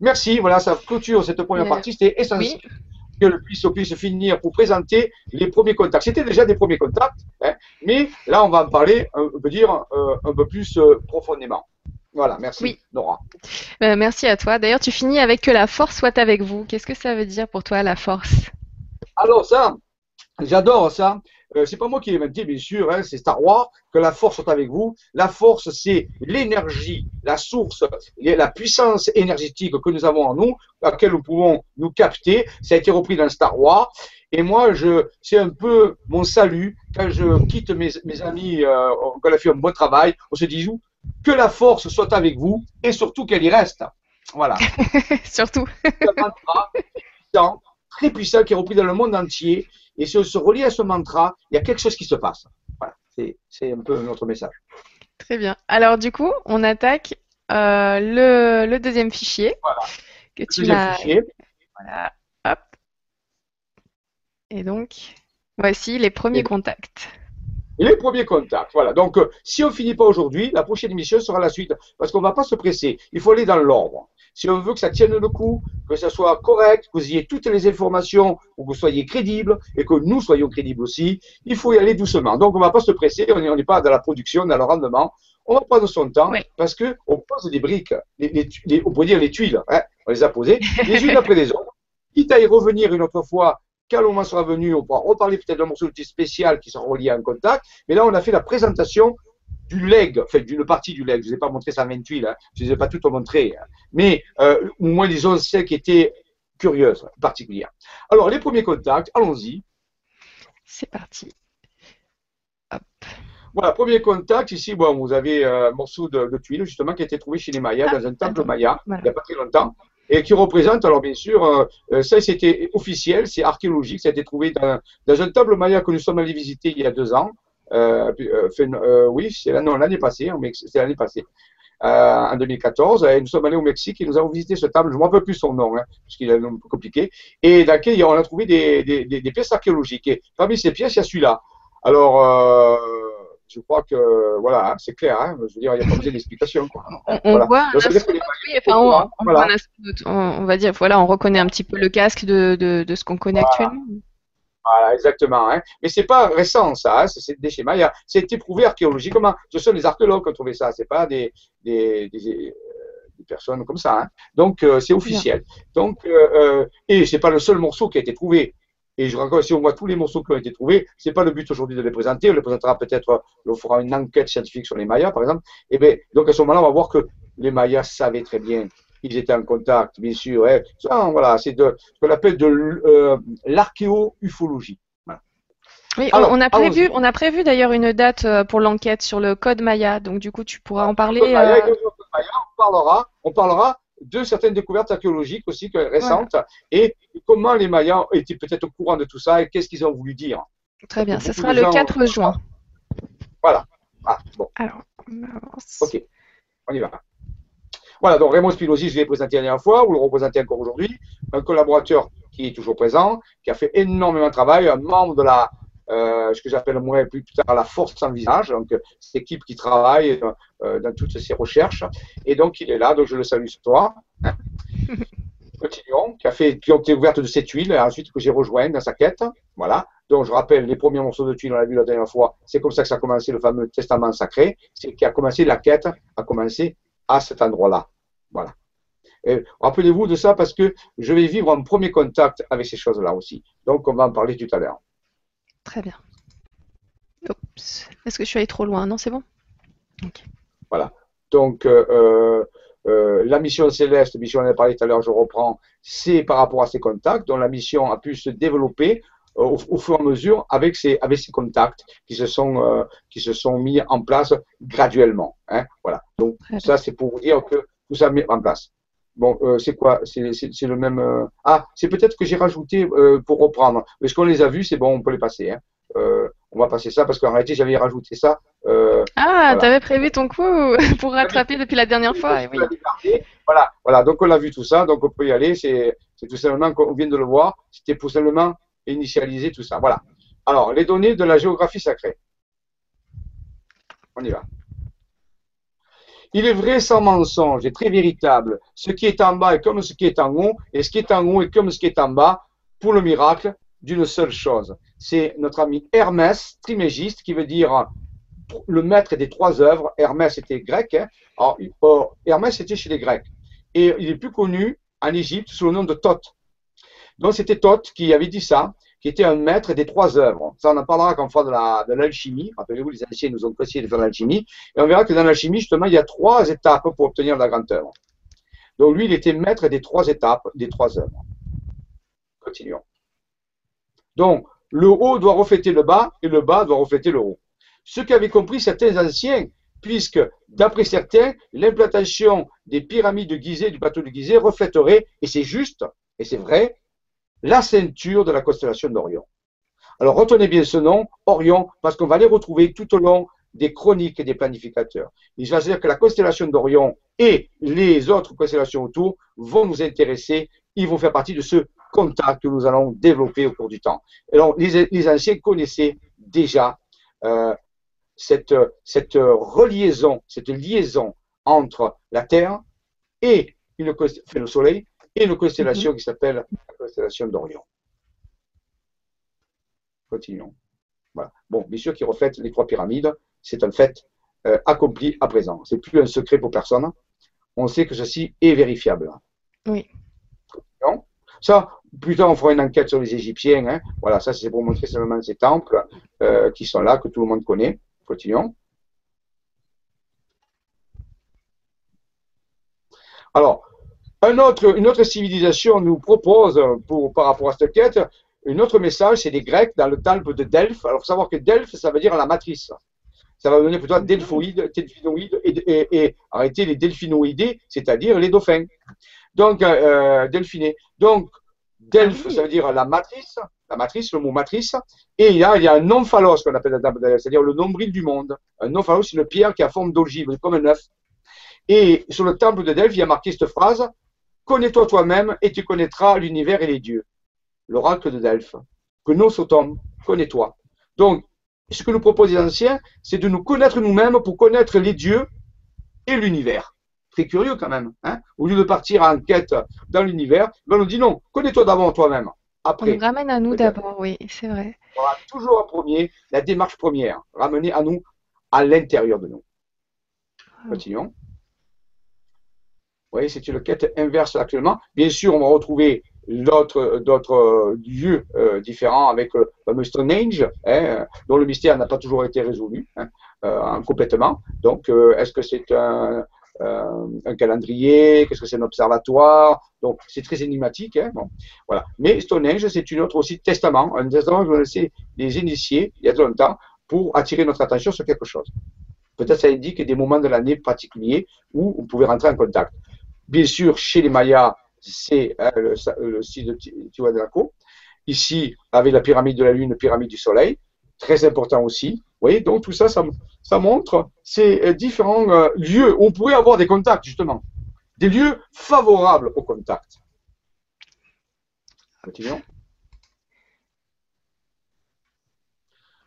Merci, voilà, ça clôture cette première partie. C'était essentiel que le puisse, puisse finir pour présenter les premiers contacts. C'était déjà des premiers contacts, hein, mais là, on va en parler, on peut dire, euh, un peu plus euh, profondément. Voilà, merci Nora. Euh, merci à toi. D'ailleurs, tu finis avec que la force soit avec vous. Qu'est-ce que ça veut dire pour toi, la force? Alors ça, j'adore ça. Euh, c'est pas moi qui l'ai inventé, bien sûr, hein, c'est Star Wars, que la force soit avec vous. La force, c'est l'énergie, la source, la puissance énergétique que nous avons en nous, laquelle nous pouvons nous capter. Ça a été repris dans Star Wars. Et moi, je, c'est un peu mon salut quand je quitte mes, mes amis, euh, qu'on a fait un bon travail. On se dit, que la force soit avec vous et surtout qu'elle y reste. Voilà. surtout. un mantra puissant, très puissant qui est repris dans le monde entier. Et si on se relie à ce mantra, il y a quelque chose qui se passe. Voilà. C'est un peu notre message. Très bien. Alors, du coup, on attaque euh, le, le, deuxième fichier. Voilà. Que tu deuxième fichier. Voilà. Hop. Et donc, voici les premiers contacts. Les premiers contacts, voilà. Donc, euh, si on finit pas aujourd'hui, la prochaine émission sera la suite, parce qu'on va pas se presser. Il faut aller dans l'ordre. Si on veut que ça tienne le coup, que ça soit correct, que vous ayez toutes les informations, que vous soyez crédible et que nous soyons crédibles aussi, il faut y aller doucement. Donc, on va pas se presser. On n'est pas dans la production, dans le rendement. On va prendre son temps parce que on pose des briques, on pourrait dire les tuiles. Hein, on les a posées les unes après les autres. Quitte à y revenir une autre fois quand le moment sera venu, on pourra reparler peut-être d'un morceau spécial qui sera relié à un contact. Mais là, on a fait la présentation du leg, enfin d'une partie du leg. Je ne vous ai pas montré ça 28 là, je ne vous ai pas tout montré. Hein. Mais euh, au moins disons celles qui étaient curieuses, particulières. Alors, les premiers contacts, allons-y. C'est parti. Hop. Voilà, premier contact, ici, bon, vous avez un morceau de, de tuile, justement, qui a été trouvé chez les Mayas, ah, dans un temple Maya, il n'y a pas très longtemps et qui représente, alors bien sûr, euh, euh, ça c'était officiel, c'est archéologique, ça a été trouvé dans, dans, un temple maya que nous sommes allés visiter il y a deux ans. Euh, euh oui, c'est l'année passée, c'est l'année passée. en 2014, et nous sommes allés au Mexique et nous avons visité ce temple, je ne me rappelle plus son nom, hein, parce qu'il est un peu compliqué, et dans lequel on a trouvé des, des, des, des pièces archéologiques. Et parmi ces pièces, il y a celui-là. Alors, je crois que voilà, c'est clair. Hein, je veux dire, il n'y a pas besoin d'explication. On, voit on, va dire, voilà, on reconnaît un petit peu le casque de, de, de ce qu'on connaît actuellement. Voilà, exactement. Hein. Mais c'est pas récent, ça. Hein, c'est des schémas. C'est éprouvé archéologiquement. Ce sont les archéologues qui ont trouvé ça. C'est pas des, des, des, euh, personnes comme ça. Hein. Donc, euh, c'est officiel. Donc, euh, euh, et c'est pas le seul morceau qui a été trouvé. Et je raconte, si on voit tous les morceaux qui ont été trouvés, c'est pas le but aujourd'hui de les présenter. On les présentera peut-être, on fera une enquête scientifique sur les Mayas, par exemple. Et bien, donc à ce moment-là, on va voir que les Mayas savaient très bien qu'ils étaient en contact, bien sûr. Hein. Ça, voilà, c'est de ce qu'on appelle de euh, l'archéo-ufologie. Oui, on, a prévu, on a prévu d'ailleurs une date euh, pour l'enquête sur le code Maya. Donc du coup, tu pourras en parler. Maya, euh... on parlera, on parlera de certaines découvertes archéologiques aussi récentes et comment les Mayas étaient peut-être au courant de tout ça et qu'est-ce qu'ils ont voulu dire. Très bien, ce sera le 4 juin. Voilà. Ah, bon. Alors, on avance. Ok, on y va. Voilà, donc Raymond Spinozzi, je l'ai présenté la dernière fois, vous le représentez encore aujourd'hui, un collaborateur qui est toujours présent, qui a fait énormément de travail, un membre de la, euh, ce que j'appelle moi plus tard la force sans visage, donc cette équipe qui travaille euh, dans toutes ces recherches. Et donc il est là, donc je le salue ce soir. Continuons, qui a fait, qui ont été ouvertes de cette huile, et ensuite que j'ai rejoint dans sa quête. Voilà. Donc je rappelle les premiers morceaux de tuile, on l'a vu la dernière fois, c'est comme ça que ça a commencé le fameux testament sacré, c'est qui a commencé la quête, a commencé à cet endroit-là. Voilà. Rappelez-vous de ça parce que je vais vivre un premier contact avec ces choses-là aussi. Donc on va en parler tout à l'heure. Très bien. Est-ce que je suis allé trop loin? Non, c'est bon? Voilà. Donc, euh, euh, euh, la mission céleste, mission on a parlé tout à l'heure, je reprends, c'est par rapport à ces contacts, dont la mission a pu se développer au, fur et à mesure avec ces, avec ces contacts qui se sont, qui se sont mis en place graduellement. Hein, voilà. Donc, ça, c'est pour vous dire que tout ça mis en place. Bon, euh, c'est quoi? C'est le même. Euh, ah, c'est peut-être que j'ai rajouté euh, pour reprendre. Est-ce qu'on les a vus, c'est bon, on peut les passer. Hein. on va passer ça parce qu'en réalité, j'avais rajouté ça. ah, tu avais prévu ton coup pour rattraper depuis la dernière fois. Oui. Voilà, voilà. Donc on a vu tout ça, donc on peut y aller. C'est tout simplement qu'on vient de le voir. C'était pour simplement initialiser tout ça. Voilà. Alors, les données de la géographie sacrée. On y va. Il est vrai sans mensonge et très véritable. Ce qui est en bas est comme ce qui est en haut, et ce qui est en haut est comme ce qui est en bas, pour le miracle d'une seule chose. C'est notre ami Hermès, trimégiste, qui veut dire le maître des trois œuvres. Hermès était grec. Hein. Alors, Hermès était chez les Grecs. Et il est plus connu en Égypte sous le nom de Thoth. Donc c'était Thoth qui avait dit ça. qui était un maître des trois œuvres. Ça, on en parlera quand on fera de l'alchimie. Rappelez-vous, les anciens nous ont conseillé de faire l'alchimie. Et on verra que dans l'alchimie, justement, il y a trois étapes pour obtenir la grande œuvre. Donc lui, il était maître des trois étapes, des trois œuvres. Continuons. Donc, le haut doit refléter le bas et le bas doit refléter le haut. Ce qu'avaient compris certains anciens, puisque, d'après certains, l'implantation des pyramides de Gizeh, du bateau de Gizeh, reflèterait, et c'est juste, et c'est vrai, la ceinture de la constellation d'Orion. Alors retenez bien ce nom, Orion, parce qu'on va les retrouver tout au long des chroniques et des planificateurs. Il va se dire que la constellation d'Orion et les autres constellations autour vont nous intéresser, ils vont faire partie de ce contact que nous allons développer au cours du temps. Alors les, anciens connaissaient déjà euh, cette, cette reliaison, cette liaison entre la Terre et le Soleil et une constellation mhm. qui s'appelle la constellation d'Orion. Continuons. Voilà. Bon, bien sûr, qui reflète les trois pyramides, c'est un fait euh, accompli à présent. C'est plus un secret pour personne. On sait que ceci est vérifiable. Oui. Non ça, plus tard, on fera une enquête sur les Égyptiens. Hein. Voilà, ça, c'est pour montrer seulement ces temples euh, qui sont là, que tout le monde connaît. Continuons. Alors, une autre civilisation nous propose, pour, par rapport à cette quête, un autre message, c'est les Grecs dans le temple de Delphes. Alors, faut savoir que Delphes, ça veut dire la matrice. Ça va donner plutôt delphoïde, delphinoïde, et, et, arrêter les delphinoïdés, c'est-à-dire les dauphins. Donc, euh, euh delphiné. Donc, Delphes, ça veut dire la matrice, la matrice, le mot matrice. Et il y a, il y a un omphalos qu'on appelle c'est-à-dire le nombril du monde. Un omphalos, c'est une pierre qui a forme d'ogive, comme un œuf. Et sur le temple de Delphes, il y a marqué cette phrase Connais-toi toi-même et tu connaîtras l'univers et les dieux. L'oracle de Delphes. Que nos sotom, connais-toi. Donc, ce que nous proposent les anciens, c'est de nous connaître nous-mêmes pour connaître les dieux et l'univers. Très curieux quand même. Hein Au lieu de partir en quête dans l'univers, ben on nous dit non, connais-toi d'abord toi-même. Après, on nous ramène à nous d'abord, oui, c'est vrai. On aura toujours en premier la démarche première, ramener à nous, à l'intérieur de nous. Ah. Continuons voyez, c'est une quête inverse actuellement. Bien sûr, on va retrouver d'autres lieux euh, différents avec le fameux Stonehenge, hein, dont le mystère n'a pas toujours été résolu hein, euh, complètement. Donc, euh, est-ce que c'est un, calendrier? Qu'est-ce que c'est un observatoire? Donc, c'est très énigmatique. Hein, bon, voilà. Mais Stonehenge, c'est une autre aussi testament, un testament que vous laissé les initiés il y a longtemps pour attirer notre attention sur quelque chose. Peut-être ça indique des moments de l'année particuliers où on pouvait rentrer en contact. Bien sûr, chez les Mayas, c'est hein, le, site de Tiwanaku. Ici, avec la pyramide de la Lune, la pyramide du Soleil, très important aussi. Vous voyez, donc tout ça, ça, montre ces euh, différents euh, lieux où on pourrait avoir des contacts, justement. Des lieux favorables au contact. Continuons.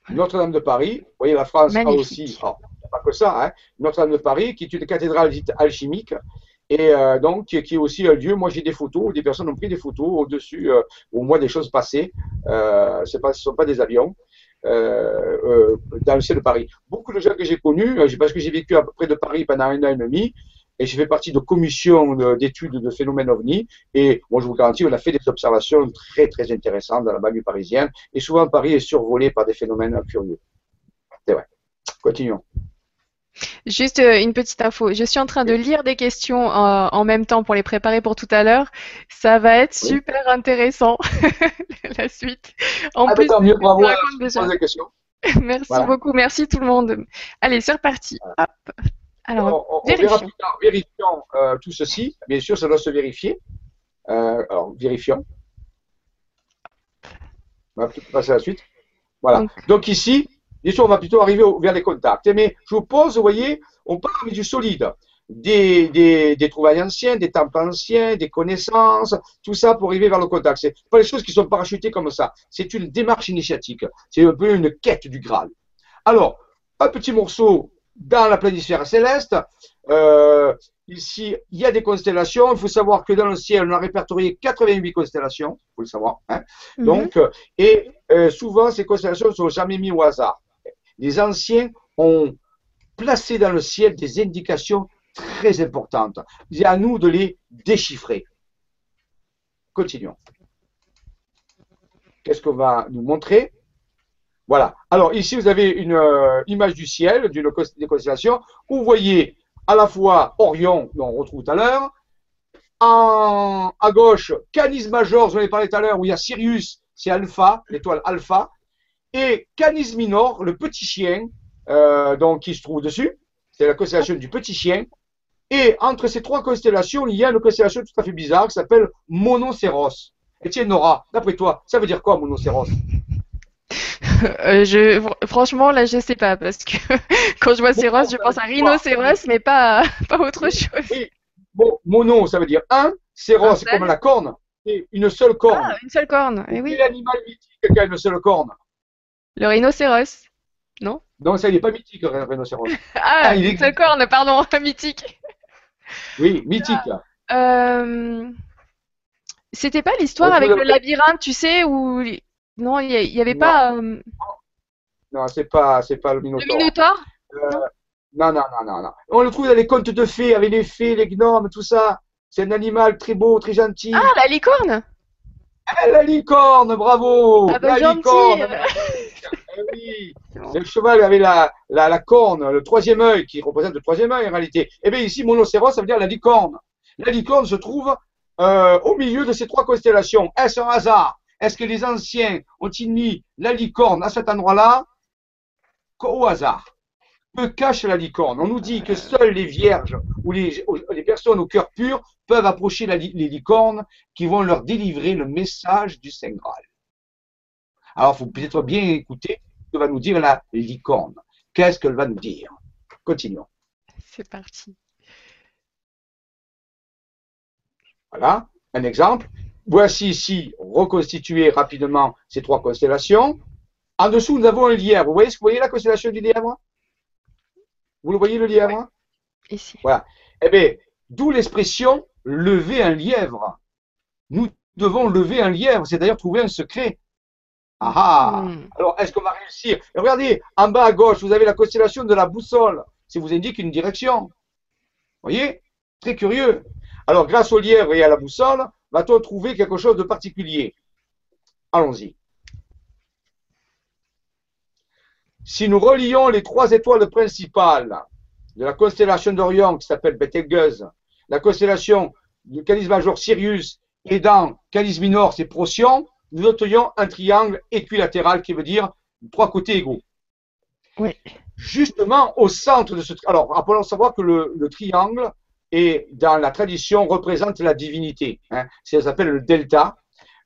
Notre-Dame de Paris, vous voyez, la France a aussi, oh, pas que ça, hein, Notre-Dame de Paris, qui est une cathédrale alchimique et euh, donc qui, est aussi un lieu. Moi, j'ai des photos, des personnes ont pris des photos au-dessus, euh, au moins des choses passées. Euh, ce ne sont pas des avions. Euh, dans le ciel de Paris. Beaucoup de gens que j'ai connus, parce que j'ai vécu près de Paris pendant un an et demi, et j'ai fait partie de commissions d'études de phénomènes ovnis. Et moi, je vous garantis, on a fait des observations très, très intéressantes dans la banlieue parisienne. Et souvent, Paris est survolé par des phénomènes curieux. C'est vrai. Continuons. Juste euh, une petite info. Je suis en train de lire des questions euh, en, même temps pour les préparer pour tout à l'heure. Ça va être super intéressant, la suite. En ah, plus, tant mieux, bravo. Merci beaucoup, merci tout le monde. Allez, c'est reparti. Alors, on, vérifions. vérifions euh, tout ceci. Bien sûr, ça doit se vérifier. alors, vérifions. On va passer à la suite. Voilà. Donc ici, Bien sûr, on va plutôt arriver vers les contacts. Mais je vous pose, vous voyez, on parle du solide. Des, des, des trouvailles anciennes, des temples anciens, des connaissances, tout ça pour arriver vers le contact. C'est pas des choses qui sont parachutées comme ça. C'est une démarche initiatique. C'est un peu une quête du Graal. Alors, un petit morceau dans la planisphère céleste. Euh, ici, il y a des constellations. Il faut savoir que dans le ciel, on a répertorié 88 constellations. Il faut le savoir. Hein. Mhm. Donc, euh, et euh, souvent, ces constellations ne sont jamais mises au hasard les anciens ont placé dans le ciel des indications très importantes. C'est à nous de les déchiffrer. Continuons. qu'est-ce qu'on va nous montrer? Voilà. Alors ici, vous avez une euh, image du ciel, d'une des constellations, vous voyez à la fois Orion, dont on retrouve tout à l'heure, à gauche, Canis Major, je vous en ai parlé tout à l'heure, où il y a Sirius, c'est Alpha, l'étoile Alpha, et Canis Minor, le petit chien, euh, donc, qui se trouve dessus, c'est la constellation du petit chien, et entre ces trois constellations, il y a une constellation tout à fait bizarre qui s'appelle Monocéros. Et tiens, Nora, d'après toi, ça veut dire quoi, Monocéros euh, je, franchement, là, je sais pas, parce que quand je vois Céros, je pense à rhinocéros, mais pas, pas autre chose. Oui. Bon, mono, ça veut dire un. Céros, c'est comme la corne. Et une seule corne. Ah, une seule corne, et eh oui. Quel animal mythique qui a une seule corne? Le rhinocéros, non? Non, ça, il n'est pas mythique, le rhinocéros. ah, ah, il seule corne, pardon, mythique. Oui, mythique. Euh... C'était pas l'histoire avec le labyrinthe, tu sais, où non, il n'y avait pas. Euh, non, c'est pas, c'est pas le Minotaure. Le Minotaure euh, non. non, non, non, non, On le trouve dans les contes de fées avec les fées, les gnomes, tout ça. C'est un animal très beau, très gentil. Ah, la licorne ah, La licorne, bravo ah, bah, La licorne eh oui. Le cheval avait la, la, la, corne, le troisième œil, qui représente le troisième œil en réalité. Eh bien ici, monocéros, ça veut dire la licorne. La licorne se trouve euh, au milieu de ces trois constellations. Est-ce un hasard? Est-ce que les anciens ont-ils mis la licorne à cet endroit-là? Au hasard Que cache la licorne? On nous dit que seules les vierges ou les, les personnes au cœur pur peuvent approcher la, les licornes qui vont leur délivrer le message du Saint Graal. Alors, il faut peut-être bien écouter que va nous dire la licorne. Qu'est-ce qu'elle va nous dire? Continuons. C'est parti. Voilà, un exemple. Voici ici reconstituer rapidement ces trois constellations. En dessous, nous avons un lièvre. Vous voyez, vous voyez la constellation du lièvre? Vous le voyez le lièvre? Ici. Voilà. Eh bien, d'où l'expression lever un lièvre. Nous devons lever un lièvre, c'est d'ailleurs trouver un secret. Ah ah hmm. Alors, est-ce qu'on va réussir? Regardez, en bas à gauche, vous avez la constellation de la boussole. Ça vous indique une direction. Vous voyez? Très curieux. Alors, grâce au lièvre et à la boussole, va-t-on trouver quelque chose de particulier? Allons-y. Si nous relions les trois étoiles principales de la constellation d'Orion qui s'appelle Betelgeuse, la constellation du Canis major Sirius et dans Canis minor c'est Procyon, nous obtenions un triangle équilatéral qui veut dire trois côtés égaux. Oui. Justement, au centre de ce alors, rappelons savoir que le triangle et dans la tradition représente la divinité. Hein. Ça s'appelle le delta,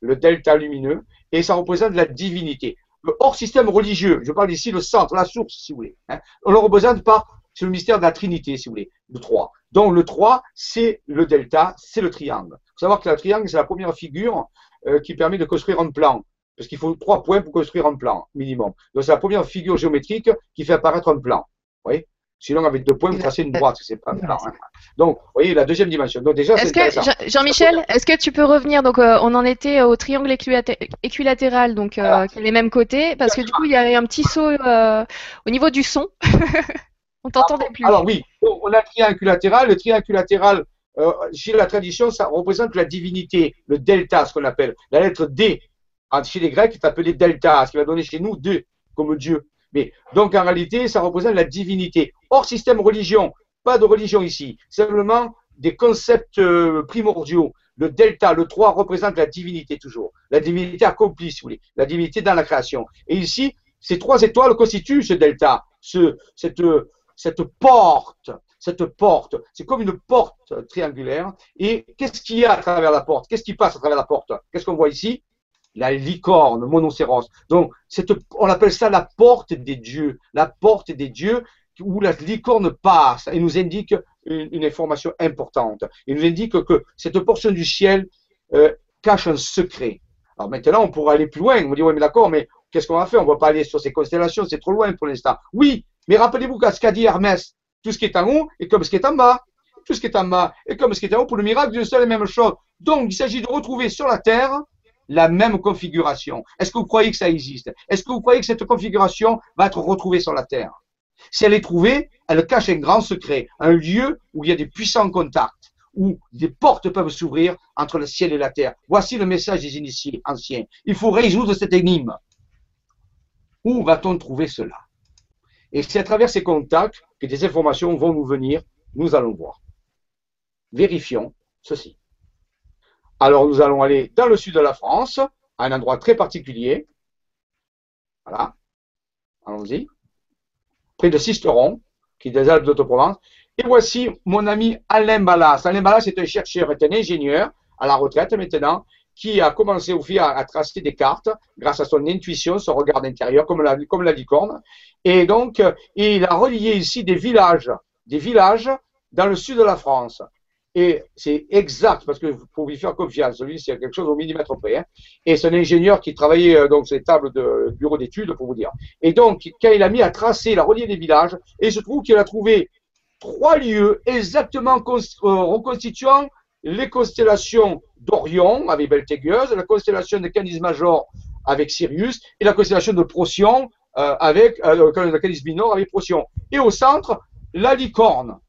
le delta lumineux, et ça représente la divinité. Hors système religieux, je parle ici le centre, la source, si vous voulez. Hein. On le représente par, c'est le mystère de la Trinité, si vous voulez, le 3. Donc le 3, c'est le delta, c'est le triangle. Il faut savoir que le triangle, c'est la première figure euh, qui permet de construire un plan. Parce qu'il faut trois points pour construire un plan, minimum. Donc c'est la première figure géométrique qui fait apparaître un plan. Vous voyez? Sinon, avec deux points, vous tracez une droite, c'est pas hein. Donc, vous voyez, la deuxième dimension. Donc, déjà, est-ce que, Jean-Michel, est-ce que tu peux revenir? Donc, euh, on en était au triangle équilatéral, donc, euh, qui est les mêmes côtés, parce que du coup, il y avait un petit saut au niveau du son. on t'entendait plus. Alors, oui, on a le triangle équilatéral. Le triangle équilatéral, chez la tradition, ça représente la divinité, le delta, ce qu'on appelle. La lettre D, chez les Grecs, est appelée delta, ce qui va donner chez nous deux, comme Dieu. Mais donc en réalité, ça représente la divinité. Hors système religion, pas de religion ici, simplement des concepts euh, primordiaux. Le delta, le 3 représente la divinité toujours. La divinité accomplie, si vous voulez. La divinité dans la création. Et ici, ces trois étoiles constituent ce delta, ce, cette, cette porte, cette porte. C'est comme une porte triangulaire. Et qu'est-ce qu'il y a à travers la porte? Qu'est-ce qui passe à travers la porte? Qu'est-ce qu'on voit ici? La licorne, monocéros. Donc, on appelle ça la porte des dieux, la porte des dieux où la licorne passe et nous indique une, information importante. Il nous indique que cette portion du ciel euh, cache un secret. Alors maintenant, on pourrait aller plus loin. On me dit, oui, mais d'accord, mais qu'est-ce qu'on va faire? On ne va pas aller sur ces constellations, c'est trop loin pour l'instant. Oui, mais rappelez-vous qu'a dit Hermès, tout ce qui est en haut est comme ce qui est en bas. Tout ce qui est en bas est comme ce qui est en haut pour le miracle d'une seule et même chose. Donc, il s'agit de retrouver sur la terre la même configuration. Est-ce que vous croyez que ça existe? Est-ce que vous croyez que cette configuration va être retrouvée sur la Terre? Si elle est trouvée, elle cache un grand secret, un lieu où il y a des puissants contacts, où des portes peuvent s'ouvrir entre le ciel et la terre. Voici le message des initiés anciens. Il faut résoudre cette énigme. Où va-t-on trouver cela? Et c'est à travers ces contacts que des informations vont nous venir. Nous allons voir. Vérifions ceci. Alors nous allons aller dans le sud de la France, à un endroit très particulier. Voilà. Allons-y. Près de Sisteron, qui est des Alpes d'Haute-Provence. Et voici mon ami Alain Ballas. Alain Ballas est un chercheur, est un ingénieur à la retraite maintenant, qui a commencé aussi à, tracer des cartes grâce à son intuition, son regard intérieur, comme la, comme la licorne. Et donc, il a relié ici des villages, des villages dans le sud de la France. Et c'est exact, parce que faut lui faire confiance. Lui, c'est quelque chose au millimètre près. Hein. Et c'est un ingénieur qui travaillait euh, donc ces tables de bureau d'études, pour vous dire. Et donc, quand il a mis à tracer, il a relié des villages, et il se trouve qu'il a trouvé trois lieux exactement euh, reconstituant les constellations d'Orion avec Beltégueuse, la constellation de Canis Major avec Sirius, et la constellation de Procyon euh, avec euh, la Canis Minor avec Procyon. Et au centre, la licorne.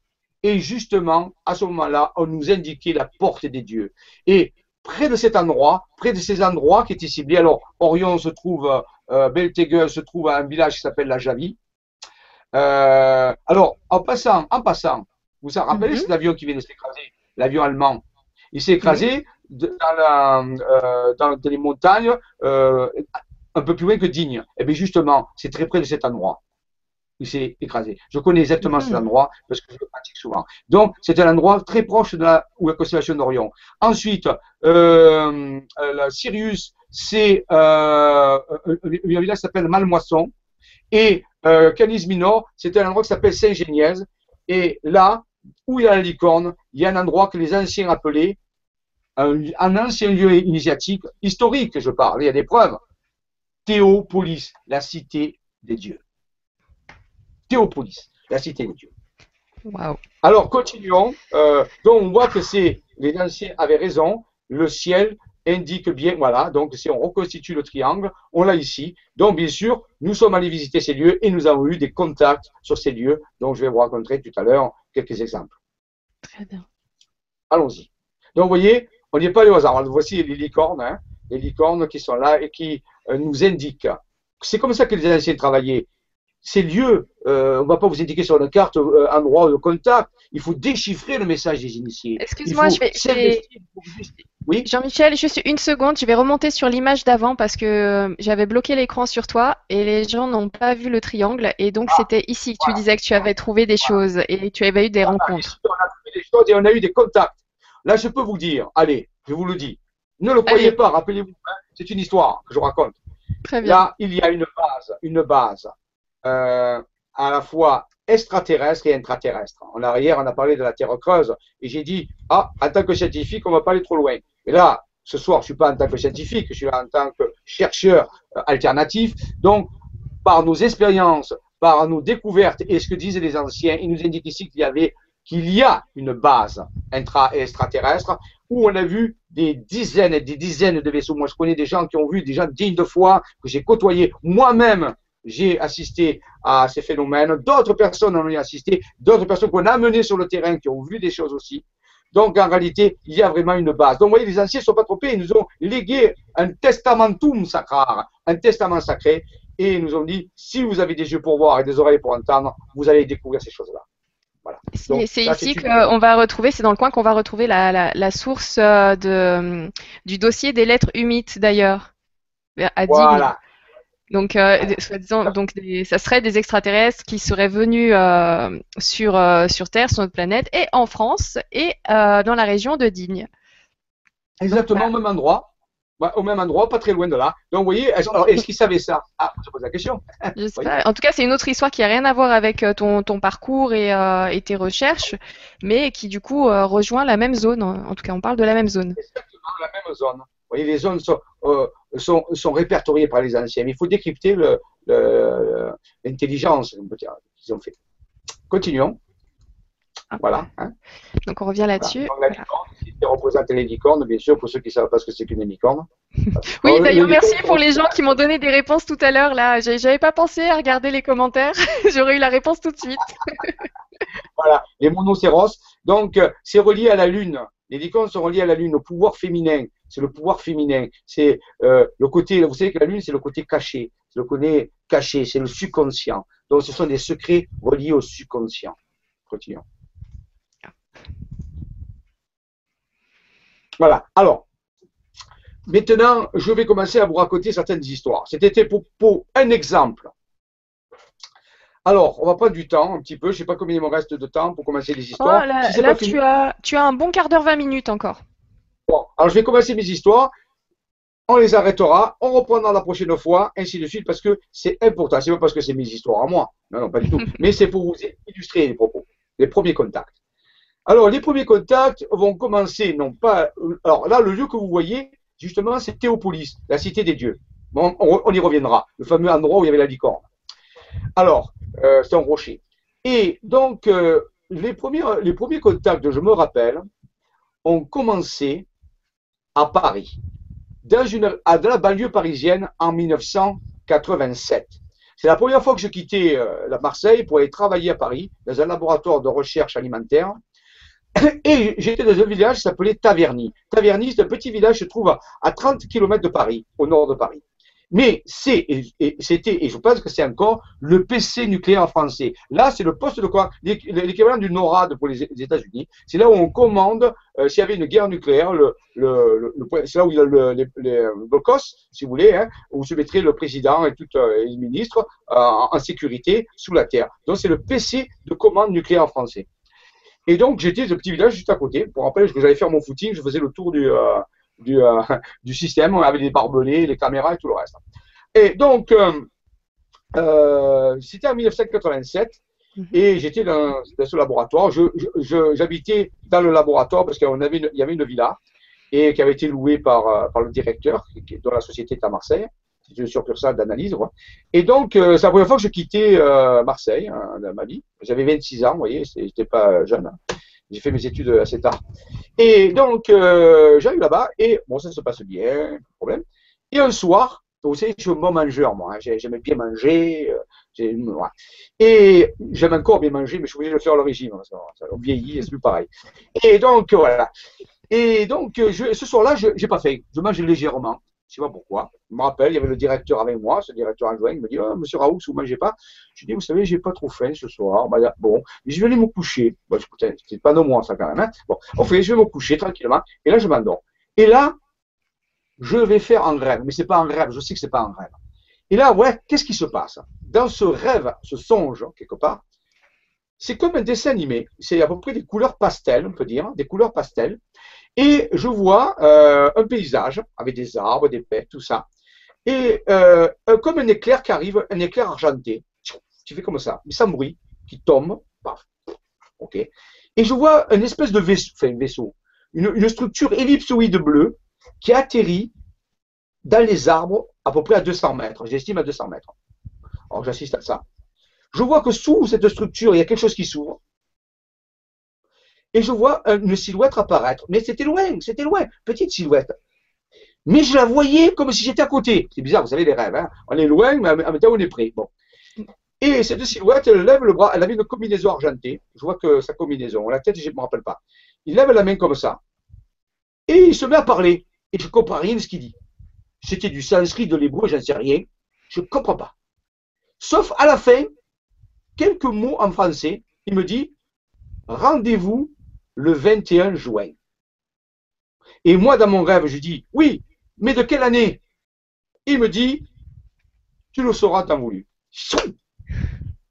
Et justement, à ce moment-là, on nous indiquait la porte des dieux. Et près de cet endroit, près de ces endroits qui étaient ciblés, alors Orion se trouve, euh, Beltégueuse se trouve à un village qui s'appelle la Javie. Euh, alors, en passant, en passant, vous vous rappelez mm -hmm. cet avion qui vient de s'écraser, l'avion allemand Il s'est écrasé dans, la, euh, dans, les montagnes, euh, un peu plus loin que Digne. Et eh bien justement, c'est très près de cet endroit il s'est écrasé. Je connais exactement mmh. cet endroit parce que je le pratique souvent. Donc, c'est un endroit très proche de la, où la constellation d'Orion. Ensuite, euh, la Sirius, c'est un village qui s'appelle Malmoisson. Et Canis Minor, c'est un endroit qui s'appelle Saint-Génièse. Et là, où il y a la licorne, il y a un endroit que les anciens appelaient un, un ancien lieu initiatique, historique, je parle, il y a des preuves. Théopolis, la cité des dieux. Théopolis, la cité des dieux. Wow. Alors, continuons. Euh, donc, on voit que c'est les anciens avaient raison. Le ciel indique bien, voilà, donc si on reconstitue le triangle, on l'a ici. Donc, bien sûr, nous sommes allés visiter ces lieux et nous avons eu des contacts sur ces lieux. Donc, je vais vous raconter tout à l'heure quelques exemples. Allons-y. Donc, vous voyez, on n'y est pas allé au hasard. Voici les licornes, hein, les licornes qui sont là et qui euh, nous indiquent. C'est comme ça que les anciens travaillaient ces lieux, euh, on ne va pas vous indiquer sur la carte euh, endroit de contact. Il faut déchiffrer le message des initiés. Excuse-moi, je vais. Oui. Jean-Michel, juste une seconde, je vais remonter sur l'image d'avant parce que j'avais bloqué l'écran sur toi et les gens n'ont pas vu le triangle et donc ah, c'était ici que voilà. tu disais que tu avais trouvé des choses et tu avais eu des voilà, rencontres. On a trouvé des choses et on a eu des contacts. Là, je peux vous dire, allez, je vous le dis, ne le croyez allez. pas, rappelez-vous, hein, c'est une histoire que je raconte. Très bien. Là, il y a une base, une base euh, à la fois extraterrestre et intraterrestre. En arrière, on a parlé de la Terre creuse et j'ai dit, ah, en tant que scientifique, on va pas aller trop loin. Et là, ce soir, je suis pas en tant que scientifique, je suis là en tant que chercheur euh, alternatif. Donc, par nos expériences, par nos découvertes et ce que disent les anciens, ils nous indiquent ici qu'il y avait qu'il y a une base intra et extraterrestre où on a vu des dizaines et des dizaines de vaisseaux. Moi, je connais des gens qui ont vu des gens dignes de foi que j'ai côtoyés moi-même j'ai assisté à ces phénomènes, d'autres personnes en ont assisté, d'autres personnes qu'on a amenées sur le terrain qui ont vu des choses aussi. Donc en réalité, il y a vraiment une base. Donc vous voyez, les anciens ne sont pas trompés, ils nous ont légué un testamentum sacrar, un testament sacré, et ils nous ont dit, si vous avez des yeux pour voir et des oreilles pour entendre, vous allez découvrir ces choses-là. Voilà. C'est ici qu'on va retrouver, c'est dans le coin qu'on va retrouver la, la, la source euh, de, du dossier des lettres humides d'ailleurs. Voilà. Donc, euh, soi-disant, donc des, ça serait des extraterrestres qui seraient venus euh, sur, euh, sur Terre, sur notre planète, et en France, et euh, dans la région de Digne. Exactement au même endroit. Ouais, au même endroit, pas très loin de là. Donc, vous voyez, est-ce qu'ils savaient ça? Ah, je pose la question. Je sais pas. En tout cas, c'est une autre histoire qui n'a rien à voir avec ton, ton parcours et, et, tes recherches, mais qui, du coup, rejoint la même zone. En tout cas, on parle de la même zone. Exactement, la même zone. Vous voyez, les zones sont, sont, sont, répertoriées par les anciens. Mais il faut décrypter l'intelligence qu'ils ont fait. Continuons. Ah, voilà. Hein. Donc on revient là-dessus. Voilà. Représente les licornes, bien sûr, pour ceux qui ne savent pas ce que c'est qu'une licorne. oui, d'ailleurs, merci pour les gens qui m'ont donné des réponses tout à l'heure. Là, j'avais pas pensé à regarder les commentaires. J'aurais eu la réponse tout de suite. voilà, les monocéros. Donc, euh, c'est relié à la Lune. Les licornes sont reliées à la Lune, au pouvoir féminin. C'est le pouvoir féminin. C'est euh, le côté, vous savez que la Lune, c'est le côté caché. C'est le côté caché, c'est le subconscient. Donc, ce sont des secrets reliés au subconscient. Continuons. Voilà. Alors, maintenant, je vais commencer à vous raconter certaines histoires. C'était pour, pour un exemple. Alors, on va prendre du temps un petit peu. Je ne sais pas combien il me reste de temps pour commencer les histoires. Oh, là, tu, as, tu as un bon quart d'heure, 20 minutes encore. Bon, alors je vais commencer mes histoires. On les arrêtera, on reprendra la prochaine fois, ainsi de suite, parce que c'est important. C'est pas parce que c'est mes histoires à moi. Non, non, pas du tout. Mais c'est pour vous illustrer les propos, les premiers contacts. Alors, les premiers contacts vont commencer, non pas. Alors là, le lieu que vous voyez, justement, c'est Théopolis, la cité des dieux. Bon, on, y reviendra, le fameux endroit où il y avait la licorne. Alors, euh, c'est un rocher. Et donc, euh, les, premiers, les premiers contacts, je me rappelle, ont commencé à Paris, dans, à, la banlieue parisienne en 1987. C'est la première fois que je quittais euh, la Marseille pour aller travailler à Paris, dans un laboratoire de recherche alimentaire. Et j'étais dans un village qui s'appelait Taverny. Taverny, c'est un petit village qui se trouve à 30 km de Paris, au nord de Paris. Mais c'est, c'était, et je pense que c'est encore le PC nucléaire français. Là, c'est le poste de quoi? L'équivalent du NORAD pour les États-Unis. C'est là où on commande, euh, s'il y avait une guerre nucléaire, c'est là où il y a le, les, le COS, si vous voulez, hein, où se mettrait le président et tout euh, les ministres euh, en sécurité sous la terre. Donc, c'est le PC de commande nucléaire français. Et donc, j'étais dans ce petit village juste à côté. Pour rappeler que j'allais faire mon footing, je faisais le tour du, du, euh, du système. On avait des barbelés, les caméras et tout le reste. Et donc, euh, euh, c'était en 1987 mhm. et j'étais dans, ce laboratoire. J'habitais dans le laboratoire parce qu'il y avait une villa et qui avait été louée par, par le directeur dont la société est à Marseille. C'est une succursale d'analyse. Et donc, c'est la première fois que je quittais Marseille hein, dans ma vie. J'avais 26 ans, vous voyez, j'étais pas jeune. Hein. J'ai fait mes études assez tard. Et donc, euh, j'arrive là-bas et bon, ça se passe bien, pas de problème. Et un soir, vous savez, je suis un bon mangeur, moi. Hein, J'aime bien manger. Euh, et j'aime encore bien manger, mais je suis obligé de faire le régime. Ça, ça, on vieillit c'est plus pareil. Et donc, voilà. Et donc, je, ce soir-là, je n'ai pas fait. Je mange légèrement. Je ne sais pas pourquoi? Je me rappelle, il y avait le directeur avec moi, ce directeur adjoint, il me dit oh, Monsieur Raoult, vous mangez pas? Je dis Vous savez, j'ai pas trop faim ce soir. Bah, bon, je vais aller me coucher. Bon, c'est pas de moi, ça, quand même. Hein. Bon, on fait, je vais me coucher tranquillement. Et là, je m'endors. Et là, je vais faire un rêve. Mais ce n'est pas un rêve, je sais que ce n'est pas un rêve. Et là, ouais, qu'est-ce qui se passe? Dans ce rêve, ce songe, quelque part, c'est comme un dessin animé. C'est à peu près des couleurs pastel, on peut dire, des couleurs pastel. Et je vois euh, un paysage avec des arbres, des pets, tout ça. Et euh, comme un éclair qui arrive, un éclair argenté, tu fais comme ça, mais sans bruit, qui tombe, paf, ok. Et je vois une espèce de vaisseau, enfin un vaisseau, une, structure ellipsoïde bleue qui atterrit dans les arbres à peu près à 200 mètres, j'estime à 200 mètres. Alors j'assiste à ça. Je vois que sous cette structure, il y a quelque chose qui s'ouvre et je vois une silhouette apparaître. Mais c'était loin, c'était loin, petite silhouette. Mais je la voyais comme si j'étais à côté. C'est bizarre, vous savez, les rêves. Hein. on est loin, mais en même temps, on est près. Bon. Et cette silhouette, elle lève le bras, elle avait une combinaison argentée. Je vois que sa combinaison, la tête, je ne me rappelle pas. Il lève la main comme ça. Et il se met à parler. Et je ne comprends rien de ce qu'il dit. C'était du sanskrit, de l'hébreu, j'en sais rien. Je ne comprends pas. Sauf à la fin, quelques mots en français. Il me dit Rendez-vous le 21 juin. Et moi, dans mon rêve, je dis, oui, mais de quelle année? Il me dit, tu le sauras tant voulu.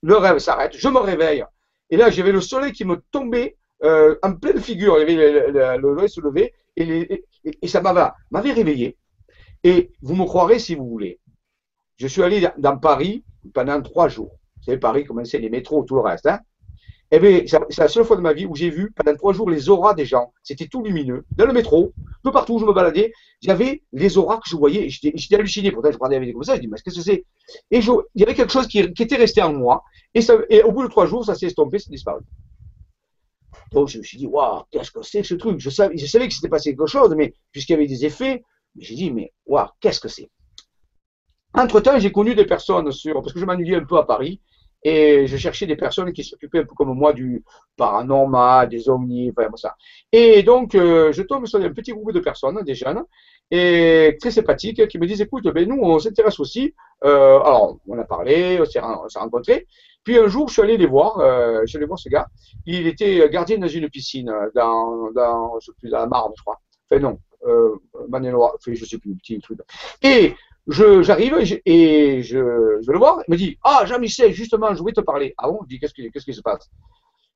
Le rêve s'arrête, je me réveille. Et là, j'avais le soleil qui me tombait euh, en pleine figure. Il avait le, le, se lever et, et, ça m'avait réveillé. Et vous me croirez si vous voulez. Je suis allé dans Paris pendant trois jours. Vous savez, Paris, comment c'est les métros, tout le reste. Hein eh bien, c'est la seule fois de ma vie où j'ai vu pendant trois jours les auras des gens. C'était tout lumineux. Dans le métro, peu partout où je me baladais, j'avais les auras que je voyais. J'étais halluciné. Pourtant, je parlais avec des comme ça. Je dis, mais qu'est-ce que c'est? Et il y avait quelque chose qui, était resté en moi. Et, au bout de trois jours, ça s'est estompé, c'est disparu. Donc, je me suis dit, waouh, qu'est-ce que c'est que ce truc? Je savais, je savais que c'était passé quelque chose, mais puisqu'il y avait des effets, j'ai dit, mais waouh, qu'est-ce que c'est? Entre-temps, j'ai connu des personnes sur, parce que je m'ennuyais un peu à Paris, et je cherchais des personnes qui s'occupaient un peu comme moi du paranormal, des ovnis, enfin ça. Et donc, euh, je tombe sur un petit groupe de personnes, des jeunes, et très sympathiques, qui me disent, écoute, ben, nous, on s'intéresse aussi. Euh, alors, on a parlé, on s'est rencontrés. Puis un jour, je suis allé les voir, euh, je suis allé voir ce gars. Il était gardien dans une piscine, dans, dans, plus, dans la Marne, je crois. Enfin non, euh, Manélois, je sais plus, petit truc. Et j'arrive et, je, je, le voir. Il me dit Ah, Jean-Michel, justement, je voulais te parler. Ah bon Je dis Qu'est-ce qui, se passe?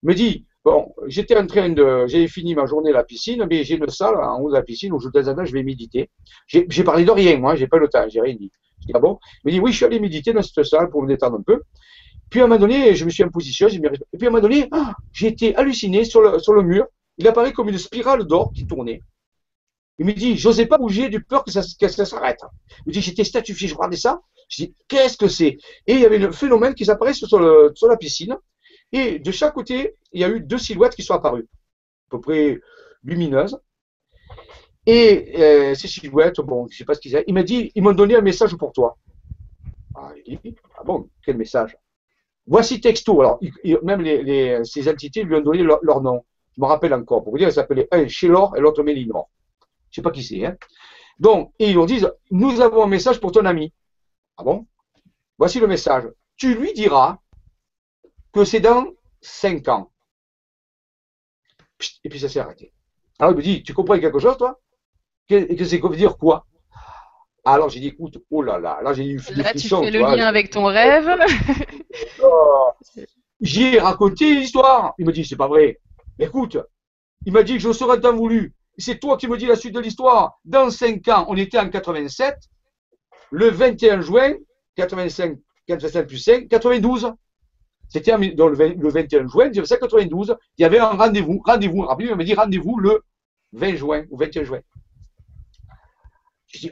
Il me dit Bon, j'étais en train de. J'ai fini ma journée à la piscine, mais j'ai une salle en haut de la piscine où je, de temps je vais méditer. J'ai, j'ai parlé de rien, moi, j'ai pas le temps, j'ai rien dit. Je dis Ah bon? Il me dit Oui, je suis allé méditer dans cette salle pour me détendre un peu. Puis à un moment donné, je me suis en position, et puis à un moment donné, ah, j'ai été halluciné sur le, sur le mur. Il apparaît comme une spirale d'or qui tournait. Il me dit, j'osais pas bouger du peur que ça, s'arrête. Il me dit, j'étais statufié, je regardais ça. Je dis, qu'est-ce que c'est? Et il y avait un phénomène qui s'apparaît sur, la piscine. Et de chaque côté, il y a eu deux silhouettes qui sont apparues, à peu près lumineuses. Et euh, ces silhouettes, bon, je sais pas ce qu'ils avaient. Il m'a dit, ils m'ont donné un message pour toi. Ah, il dit, ah bon, quel message? Voici texto. Alors, même les, ces entités lui ont donné leur, nom. Je me rappelle encore. Pour vous dire, ils s'appelaient un Chélor et l'autre Mélinor. Je sais pas qui c'est. Hein. Donc, ils leur disent, nous avons un message pour ton ami. Ah bon? Voici le message. Tu lui diras que c'est dans 5 ans. Et puis ça s'est arrêté. Alors il me dit, tu comprends quelque chose, toi? Que, que c'est veut dire quoi? Alors j'ai dit, écoute, oh là là, là j'ai eu Là, tu fais le lien avec ton rêve. Oh. j'ai raconté l'histoire. Il me dit, c'est pas vrai. Écoute, il m'a dit que je serais tant voulu c'est toi qui me dis la suite de l'histoire. Dans 5 ans, on était en 87, le 21 juin, 85, 85 plus 5, 92. C'était le, 21 juin 1992. Il y avait un rendez-vous. Rendez-vous, rappelez-vous, il m'a dit rendez-vous le 20 juin ou 21 juin.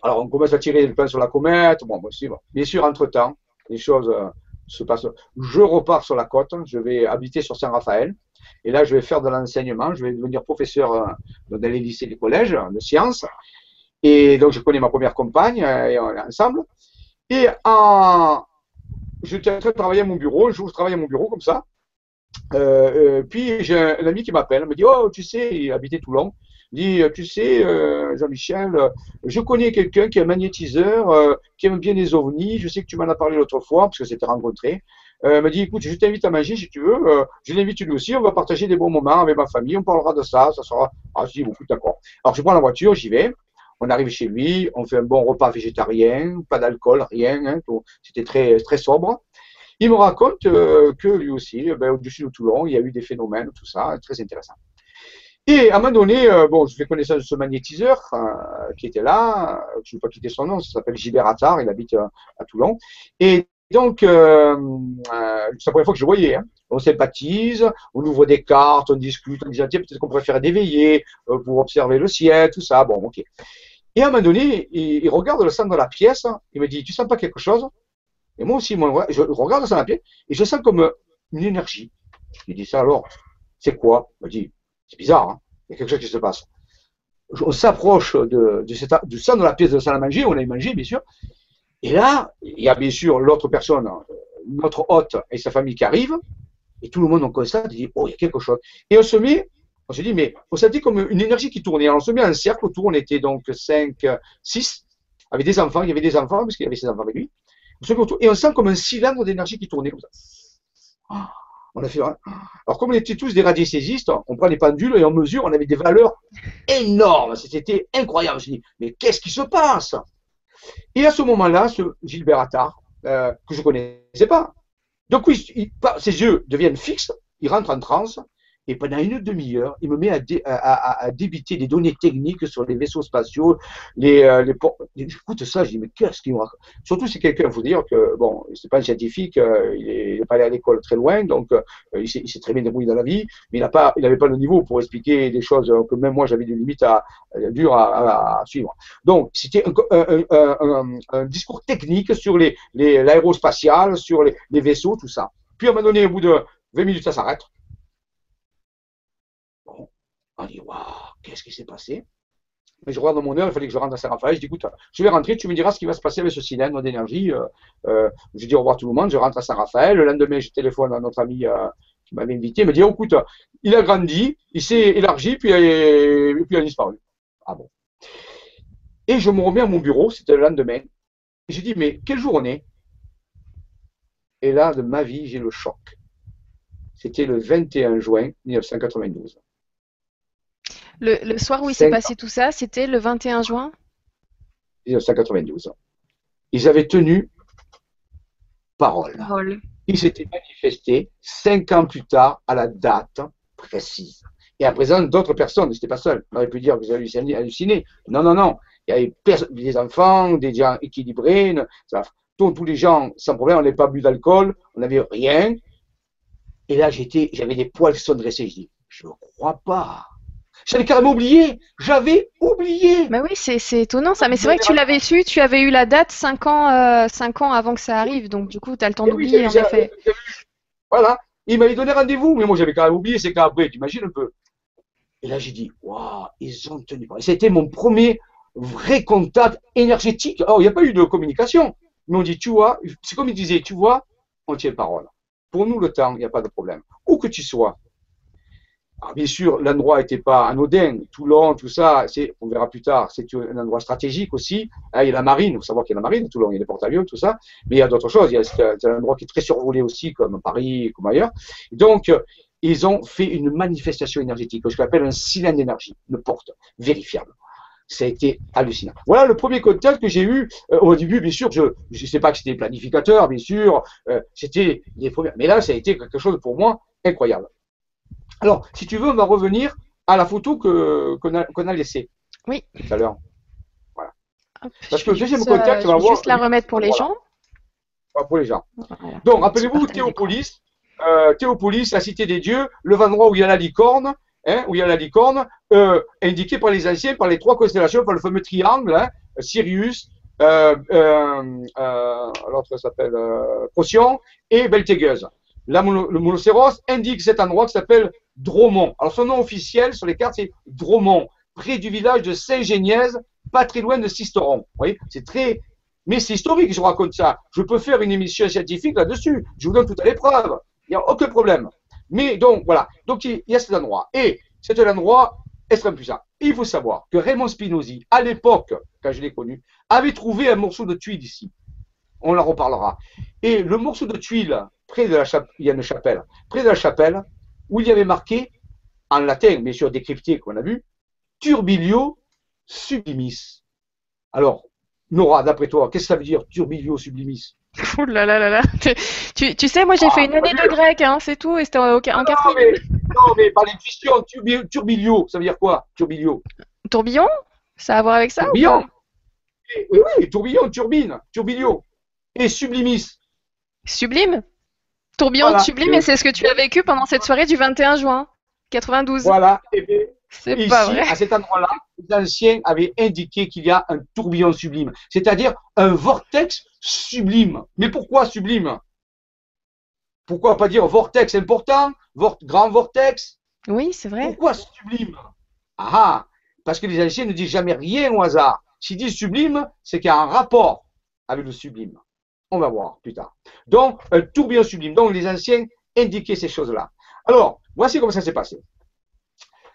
Alors on commence à tirer le pain sur la comète. Bon, bon, bon. Bien sûr, entre-temps, les choses euh, se passent. Je repars sur la côte. Je vais habiter sur Saint-Raphaël. Et là, je vais faire de l'enseignement, je vais devenir professeur euh, dans les lycées et les collèges de sciences. Et donc, je connais ma première compagne, euh, et on est ensemble. Et en, j'étais en train de travailler à mon bureau, un jour, je travaille à mon bureau comme ça. Euh, puis, j'ai un, ami qui m'appelle, me dit Oh, tu sais, il habitait Toulon. Il dit Tu sais, Jean-Michel, je connais quelqu'un qui est un magnétiseur, qui aime bien les ovnis. Je sais que tu m'en as parlé l'autre fois, parce que c'était rencontré. Euh, m'a dit écoute, je t'invite à manger si tu veux. Euh, je l'invite lui aussi. On va partager des bons moments avec ma famille. On parlera de ça. Ça sera. Ah, je dis beaucoup d'accord. Alors je prends la voiture, j'y vais. On arrive chez lui, on fait un bon repas végétarien, pas d'alcool, rien. Hein, C'était très très sobre. Il me raconte euh, que lui aussi, ben, au-dessus de Toulon, il y a eu des phénomènes, tout ça, très intéressant. Et à un moment donné, bon, je fais connaissance de ce magnétiseur qui était là, je ne vais pas quitter son nom, ça s'appelle Gilbert Attard, il habite à Toulon. Et donc, euh, euh, c'est la première fois que je voyais. Hein. On sympathise, on ouvre des cartes, on discute, on dit tiens, peut-être qu'on préfère d'éveiller euh, pour observer le ciel, tout ça. Bon, ok. Et à un moment donné, il, regarde le sang de la pièce, il me dit Tu sens pas quelque chose? Et moi aussi, je regarde le sang de la pièce et je sens comme une énergie. Il dit Ça alors C'est quoi? Il me dit C'est bizarre, hein il y a quelque chose qui se passe. On s'approche de, du sang de la pièce de la salle à manger, on a mangé, bien sûr, et là, il y a bien sûr l'autre personne, notre hôte et sa famille qui arrivent, et tout le monde en constate, dit, oh, il y a quelque chose. Et on se met, on se dit, mais on s'est dit comme une énergie qui tournait. Alors on se met en cercle autour, on était donc 5, 6, avec des enfants, il y avait des enfants, parce qu'il y avait ses enfants avec lui. On se met autour, et on sent comme un cylindre d'énergie qui tournait comme ça. Ah, on a fait, alors comme on était tous des radiesthésistes, on prend les pendules et on mesure, on avait des valeurs énormes. C'était incroyable. Je me dis, mais qu'est-ce qui se passe? Et à ce moment-là, ce Gilbert Attard, euh, que je ne connaissais pas, donc oui, ses yeux deviennent fixes, il rentre en transe, et pendant une demi-heure, il me met à, débiter des données techniques sur les vaisseaux spatiaux, les, euh, les J'écoute ça, je dis, mais qu'est-ce qu'il me raconte? Surtout, c'est quelqu'un, faut dire que, bon, c'est pas un scientifique, euh, il n'est pas allé à l'école très loin, donc euh, il s'est très bien débrouillé dans la vie, mais il n'avait pas, pas le niveau pour expliquer des choses que même moi, j'avais des limites à, dures à, suivre. Donc, c'était un, discours technique sur l'aérospatial, les, sur les, les vaisseaux, tout ça. Puis, à un moment donné, au bout de 20 minutes, ça s'arrête. On dit, waouh, qu'est-ce qui s'est passé? Mais je regarde mon heure, il fallait que je rentre à Saint-Raphaël. Je dis, écoute, je vais rentrer, tu me diras ce qui va se passer avec ce cylindre d'énergie. Euh, euh, je dis au revoir tout le monde, je rentre à Saint-Raphaël. Le lendemain, je téléphone à notre ami euh, qui m'avait invité. Il me dit, oh, écoute, il a grandi, il s'est élargi, puis, il a disparu. Ah bon. Et je me remets à mon bureau, c'était le lendemain. Je dis, mais quelle journée Et là, de ma vie, j'ai le choc. C'était le 21 juin 1992. Le, soir où il s'est passé tout ça, c'était le 21 juin? 1992. Ils avaient tenu parole. parole. Ils s'étaient manifestés cinq ans plus tard à la date précise. Et à présent, d'autres personnes, n'étaient pas seuls. On aurait pu dire que vous avez halluciné. Non, non, non. Il y avait des enfants, des gens équilibrés, tous, tous les gens sans problème. On n'avait pas bu d'alcool, on n'avait rien. Et là, j'étais, j'avais des poils qui sont dressés. Je dis, je ne crois pas. J'avais carrément oublié. J'avais oublié. Bah oui, c'est étonnant ça. Mais c'est vrai que tu l'avais su, tu avais eu la date 5 ans, euh, ans avant que ça arrive. Donc du coup, tu as le temps eh d'oublier en effet. Voilà. Il m'avait donné rendez-vous, mais moi j'avais quand même oublié, c'est qu'après, tu imagines un peu. Et là, j'ai dit, waouh, ils ont tenu. C'était mon premier vrai contact énergétique. Alors, il n'y a pas eu de communication. Mais on dit, tu vois, c'est comme il disait, tu vois, on tient parole. Pour nous, le temps, il n'y a pas de problème. Où que tu sois, alors bien sûr, l'endroit n'était pas anodin. Toulon, tout ça, c'est, on verra plus tard, c'est un endroit stratégique aussi. Hein, il y a la marine, il faut savoir qu'il y a la marine, Toulon, il y a les porte-avions, tout ça. Mais il y a d'autres choses. C'est un endroit qui est très survolé aussi, comme Paris, comme ailleurs. Donc, ils ont fait une manifestation énergétique, ce qu'on appelle un cylindre d'énergie, une porte vérifiable. Ça a été hallucinant. Voilà le premier contact que j'ai eu euh, au début. Bien sûr, je ne sais pas que c'était planificateur, bien sûr. Euh, c'était les premiers. Mais là, ça a été quelque chose pour moi incroyable. Alors, si tu veux, on va revenir à la photo qu'on a, a laissée. Oui. Tout à l'heure. Voilà. Parce que le deuxième contact, on va voir. juste la remettre pour les gens. pour les gens. Donc, rappelez-vous Théopolis. Euh, Théopolis, la cité des dieux, le endroit où il y a la licorne, hein, où il y a la licorne, euh, indiqué par les anciens, par les trois constellations, par le fameux triangle, hein, Sirius, euh, euh l'autre s'appelle Procyon et Beltégeuse. Là, le monocéros indique cet endroit qui s'appelle Dromont. Alors son nom officiel sur les cartes, c'est Dromont, près du village de Saint-Génièse, pas très loin de Sisteron. Vous voyez, c'est très... Mais c'est historique, je raconte ça. Je peux faire une émission scientifique là-dessus. Je vous donne toute l'épreuve. Il n'y a aucun problème. Mais donc, voilà. Donc, il y a cet endroit. Et c'est un endroit extrêmement puissant. Il faut savoir que Raymond Spinozzi, à l'époque, quand je l'ai connu, avait trouvé un morceau de tuile ici. On en reparlera. Et le morceau de tuile, près de la chapelle, il y a une chapelle, près de la chapelle, où il y avait marqué, en latin, bien sûr décrypté qu'on a vu, Turbilio sublimis. Alors, Nora, d'après toi, qu'est-ce que ça veut dire Turbilio sublimis? Ouh là là là là. Tu, tu sais, moi j'ai fait une année de grec, hein, c'est tout, et c'était en, en non, mais, non, mais par l'intuition, turbilio, ça veut dire quoi Turbilio? Tourbillon? Ça a à voir avec ça Tourbillon. Oui, oui, tourbillon, turbine, turbilio. Et sublimis. Sublime? Tourbillon sublime, et c'est ce que tu as vécu pendant cette soirée du 21 juin 92. Voilà, et bien, c'est pas vrai. à cet endroit-là, les anciens avaient indiqué qu'il y a un tourbillon sublime, c'est-à-dire un vortex sublime. Mais pourquoi sublime? Pourquoi pas dire vortex important, grand vortex? Oui, c'est vrai. Pourquoi sublime? Ah, parce que les anciens ne disent jamais rien au hasard. S'ils disent sublime, c'est qu'il y a un rapport avec le sublime. On va voir plus tard. Donc, un tourbillon sublime. Donc, les anciens indiquaient ces choses-là. Alors, voici comment ça s'est passé.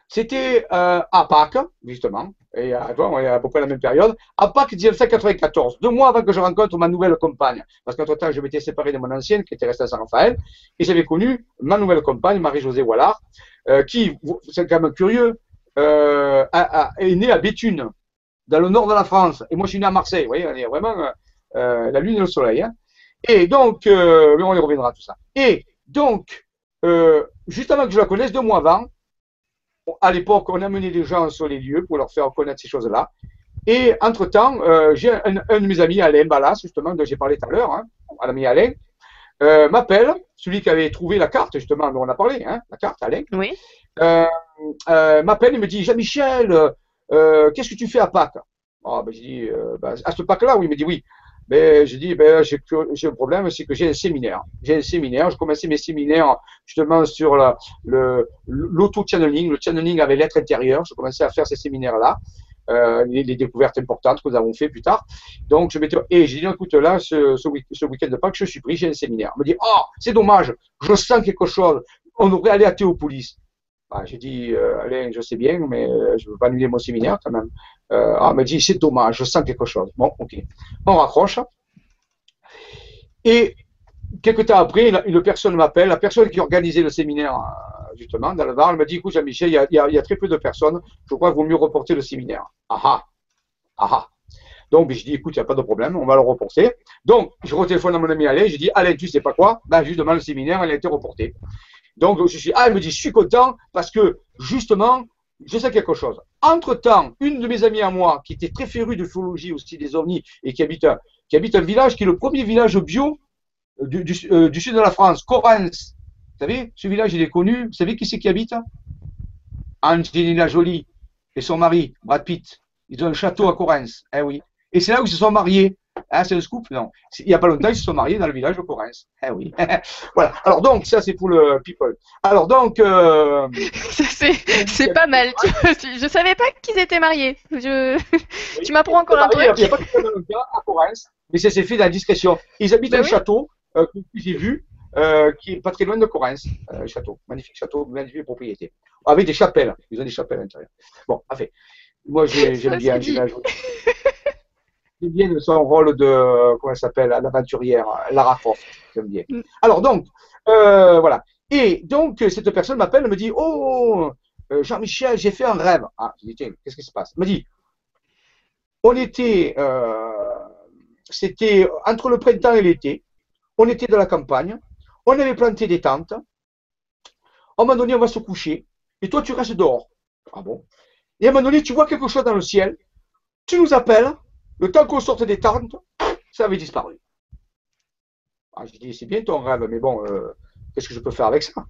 C'était euh, à Pâques, justement, et à, à peu près la même période, à Pâques 1994, deux mois avant que je rencontre ma nouvelle compagne. Parce qu'entre-temps, je m'étais séparé de mon ancienne, qui était restée à Saint-Raphaël, et j'avais connu ma nouvelle compagne, Marie-Josée Wallard, euh, qui, c'est quand même curieux, euh, est née à Béthune, dans le nord de la France. Et moi, je suis né à Marseille. Vous voyez, on est vraiment euh, la lune et le soleil. Hein. Et donc, euh, on y reviendra tout ça. Et donc, euh, juste avant que je la connaisse, deux mois avant, à l'époque, on amenait des gens sur les lieux pour leur faire connaître ces choses-là. Et entre-temps, j'ai un, de mes amis, Alain Ballas, justement, dont j'ai parlé tout à l'heure, hein, l'ami Alain, m'appelle, celui qui avait trouvé la carte, justement, dont on a parlé, hein, la carte, Alain, oui. m'appelle et me dit, Jean-Michel, qu'est-ce que tu fais à Pâques? Ah, ben, je dis, ben, à ce Pâques-là, oui, il me dit oui. Ben, j'ai dit, ben, j'ai un problème, c'est que j'ai un séminaire. J'ai un séminaire, je commençais mes séminaires justement sur l'auto-channeling, le channeling avec l'être intérieur. Je commençais à faire ces séminaires-là. euh, les, découvertes importantes que nous avons fait plus tard. Donc, je m'étais, et j'ai dit, écoute, là, ce, ce, week- end de Pâques, je suis pris, j'ai un séminaire. Il me dit, oh, c'est dommage, je sens quelque chose, on devrait aller à Théopolis. Bah, j'ai dit, euh, Alain, je sais bien, mais euh, je ne veux pas annuler mon séminaire quand même. Euh, ah, il m'a dit, c'est dommage, je sens quelque chose. Bon, ok. On raccroche. Et quelques temps après, une, personne m'appelle, la personne qui organisait le séminaire, justement, dans le Var, elle m'a dit, écoute, Jean-Michel, il, y a, très peu de personnes, je crois qu'il vaut mieux reporter le séminaire. Ah ah, ah, ah. Donc, je dis, écoute, il n'y a pas de problème, on va le reporter. Donc, je retéléphone à mon ami Alain, je dis, Alain, tu sais pas quoi? Ben, justement, le séminaire, il a été reporté. Donc, je suis, ah, elle me dit, je suis content parce que, justement, je sais quelque chose. Entre-temps, une de mes amies à moi, qui était très férue de philologie aussi des ovnis et qui habite, qui habite un village qui est le premier village bio du, euh, du, sud de la France, Correns. Vous savez, ce village, il est connu. Vous savez qui c'est qui habite? Angelina Jolie et son mari, Brad Pitt. Ils ont un château à Correns. Eh oui. Et c'est là où ils se sont mariés. Ah, c'est le scoop Non. Il n'y a pas longtemps, ils se sont mariés dans le village de Correns. Eh oui. voilà. Alors donc, ça c'est pour le people. Alors donc. Euh... c'est pas mal. je savais pas qu'ils étaient mariés. Je... tu m'apprends encore un truc. Il n'y a pas longtemps à Correns, mais ça s'est fait dans la discrétion. Ils habitent ben un château euh, que j'ai vu. Euh, qui est pas très loin de Correns, euh, château, magnifique château, magnifique propriété, avec des chapelles, ils ont des chapelles à l'intérieur. Bon, enfin, moi j'aime bien, J'aime bien son rôle de, comment elle s'appelle, l'aventurière, Lara Croft. J'aime bien. Mm. Alors donc, euh, voilà. Et donc, cette personne m'appelle, me dit, oh, euh, Jean-Michel, j'ai fait un rêve. Ah, je dis, tiens, qu'est-ce qui se passe? Elle me dit, on était, euh, c'était entre le printemps et l'été, on était dans la campagne, on avait planté des tentes, on m'a donné, on va se coucher, et toi, tu restes dehors. Ah bon? Et à un moment donné, tu vois quelque chose dans le ciel, tu nous appelles, le temps qu'on sorte des tentes, ça avait disparu. Ah, je dis, c'est bien ton rêve, mais bon, euh, qu'est-ce que je peux faire avec ça?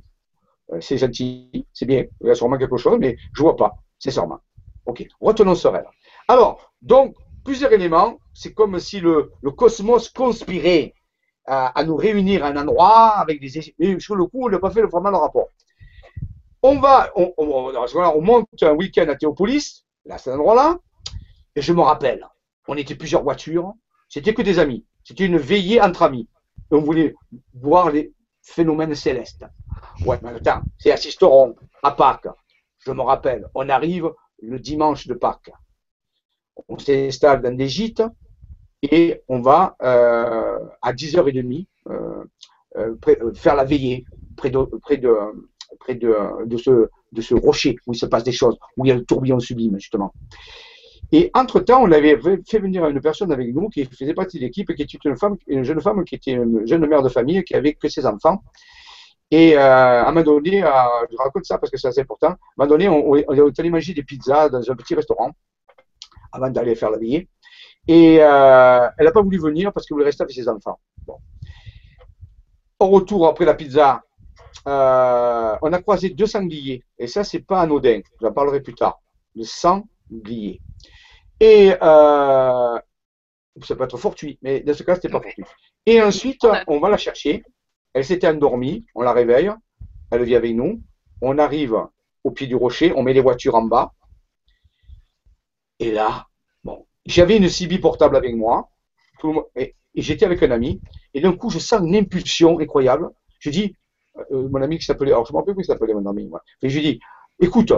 Euh, C'est gentil, c'est bien, il y a sûrement quelque chose, mais je ne vois pas, c'est sûrement. Ok, retenons ce rêve. Alors, donc, plusieurs éléments, c'est comme si le, cosmos conspirait à, nous réunir à un endroit avec des. Mais sur le coup, on n'a pas fait vraiment le rapport. On va, on, on monte un week-end à Théopolis, là, cet endroit-là, et je me rappelle, on était plusieurs voitures, c'était que des amis. C'était une veillée entre amis. on voulait voir les phénomènes célestes. Ouais, mais attends, c'est à à Pâques. Je me rappelle, on arrive le dimanche de Pâques. On s'installe dans des gîtes et on va euh, à 10h30 euh, euh, faire la veillée près de, ce, de ce rocher où il se passe des choses, où il y a le tourbillon sublime, justement. Et entre-temps, on avait fait venir une personne avec nous qui faisait partie de l'équipe, qui était une femme, une jeune femme qui était une jeune mère de famille, qui avait que ses enfants. Et euh, à un moment donné, euh, je raconte ça parce que c'est assez important, à un moment donné, on, est allé manger des pizzas dans un petit restaurant avant d'aller faire la veillée. Et euh, elle n'a pas voulu venir parce qu'elle voulait rester avec ses enfants. Bon. Au retour, après la pizza, on a croisé deux sangliers. Et ça, c'est pas anodin. J'en parlerai plus tard. Le sanglier. Et euh, ça peut être fortuit, mais dans ce cas, c'était pas fortuit. Et ensuite, on va la chercher. Elle s'était endormie, on la réveille, elle vient avec nous. On arrive au pied du rocher, on met les voitures en bas. Et là, bon, j'avais une CB portable avec moi, et, j'étais avec un ami, et d'un coup, je sens une impulsion incroyable. Je dis, euh, mon ami qui s'appelait, alors je ne me rappelle plus comment s'appelait mon ami, moi. Et je lui dis, écoute,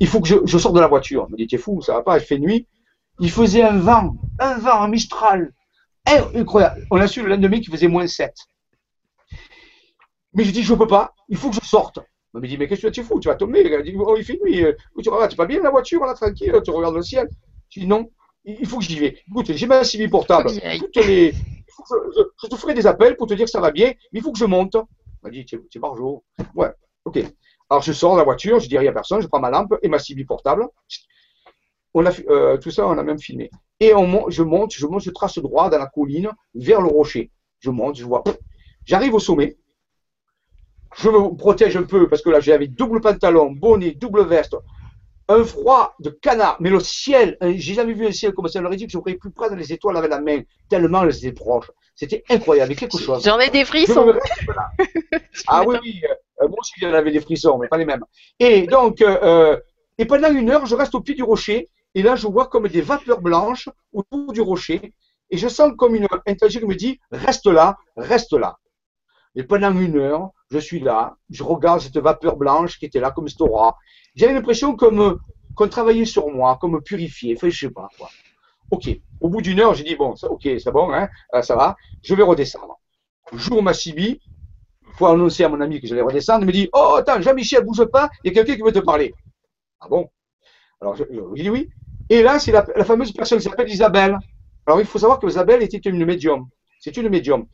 il faut que je, je sorte de la voiture. Il me dit, t'es fou, ça va pas, il fait nuit. Il faisait un vent, un vent, un mistral. Incroyable. On a su le lendemain qu'il faisait moins 7. Mais je dis, je ne peux pas, il faut que je sorte. On me dit, mais qu'est-ce que tu fous? Tu vas tomber. Il dit, oh, il fait nuit. Tu tu pas bien la voiture, là, tranquille, tu regardes le ciel. Je dis, non, il faut que j'y vais. Écoute, j'ai ma CV portable. les... je, te ferai des appels pour te dire que ça va bien, mais il faut que je monte. Il m'a dit, tu es barjot. Ouais, ok. Alors je sors de la voiture, je dis rien à personne, je prends ma lampe et ma CB portable on a, euh, tout ça, on a même filmé. Et on, je monte, je monte, je trace droit dans la colline vers le rocher. Je monte, je vois. J'arrive au sommet. Je me protège un peu parce que là, j'avais double pantalon, bonnet, double veste, un froid de canard. Mais le ciel, hein, j'ai jamais vu un ciel comme ça. Dit que j'aurais pu prendre les étoiles avec la main, tellement elles étaient proches. C'était incroyable, quelque chose. J'en ai des frissons. ah oui, oui. Euh, moi aussi, j'en avais des frissons, mais pas les mêmes. Et donc, euh, et pendant une heure, je reste au pied du rocher Et là, je vois comme des vapeurs blanches autour du rocher. Et je sens comme une intelligence qui me dit, reste là, reste là. Et pendant une heure, je suis là, je regarde cette vapeur blanche qui était là comme Stora. J'avais l'impression comme qu'on travaillait sur moi, comme purifier, enfin je sais pas quoi. Ok, au bout d'une heure, j'ai dit bon, ok, c'est bon, hein, euh, ça va, je vais redescendre. Jour ma Sibi, pour annoncer à mon ami que j'allais redescendre, il me dit oh attends, Jean-Michel, bouge pas, il y a quelqu'un qui veut te parler. Ah bon? Alors je, lui dis oui. Et là, c'est la, fameuse personne qui s'appelle Isabelle. Alors il faut savoir que Isabelle était une médium. C'est une médium.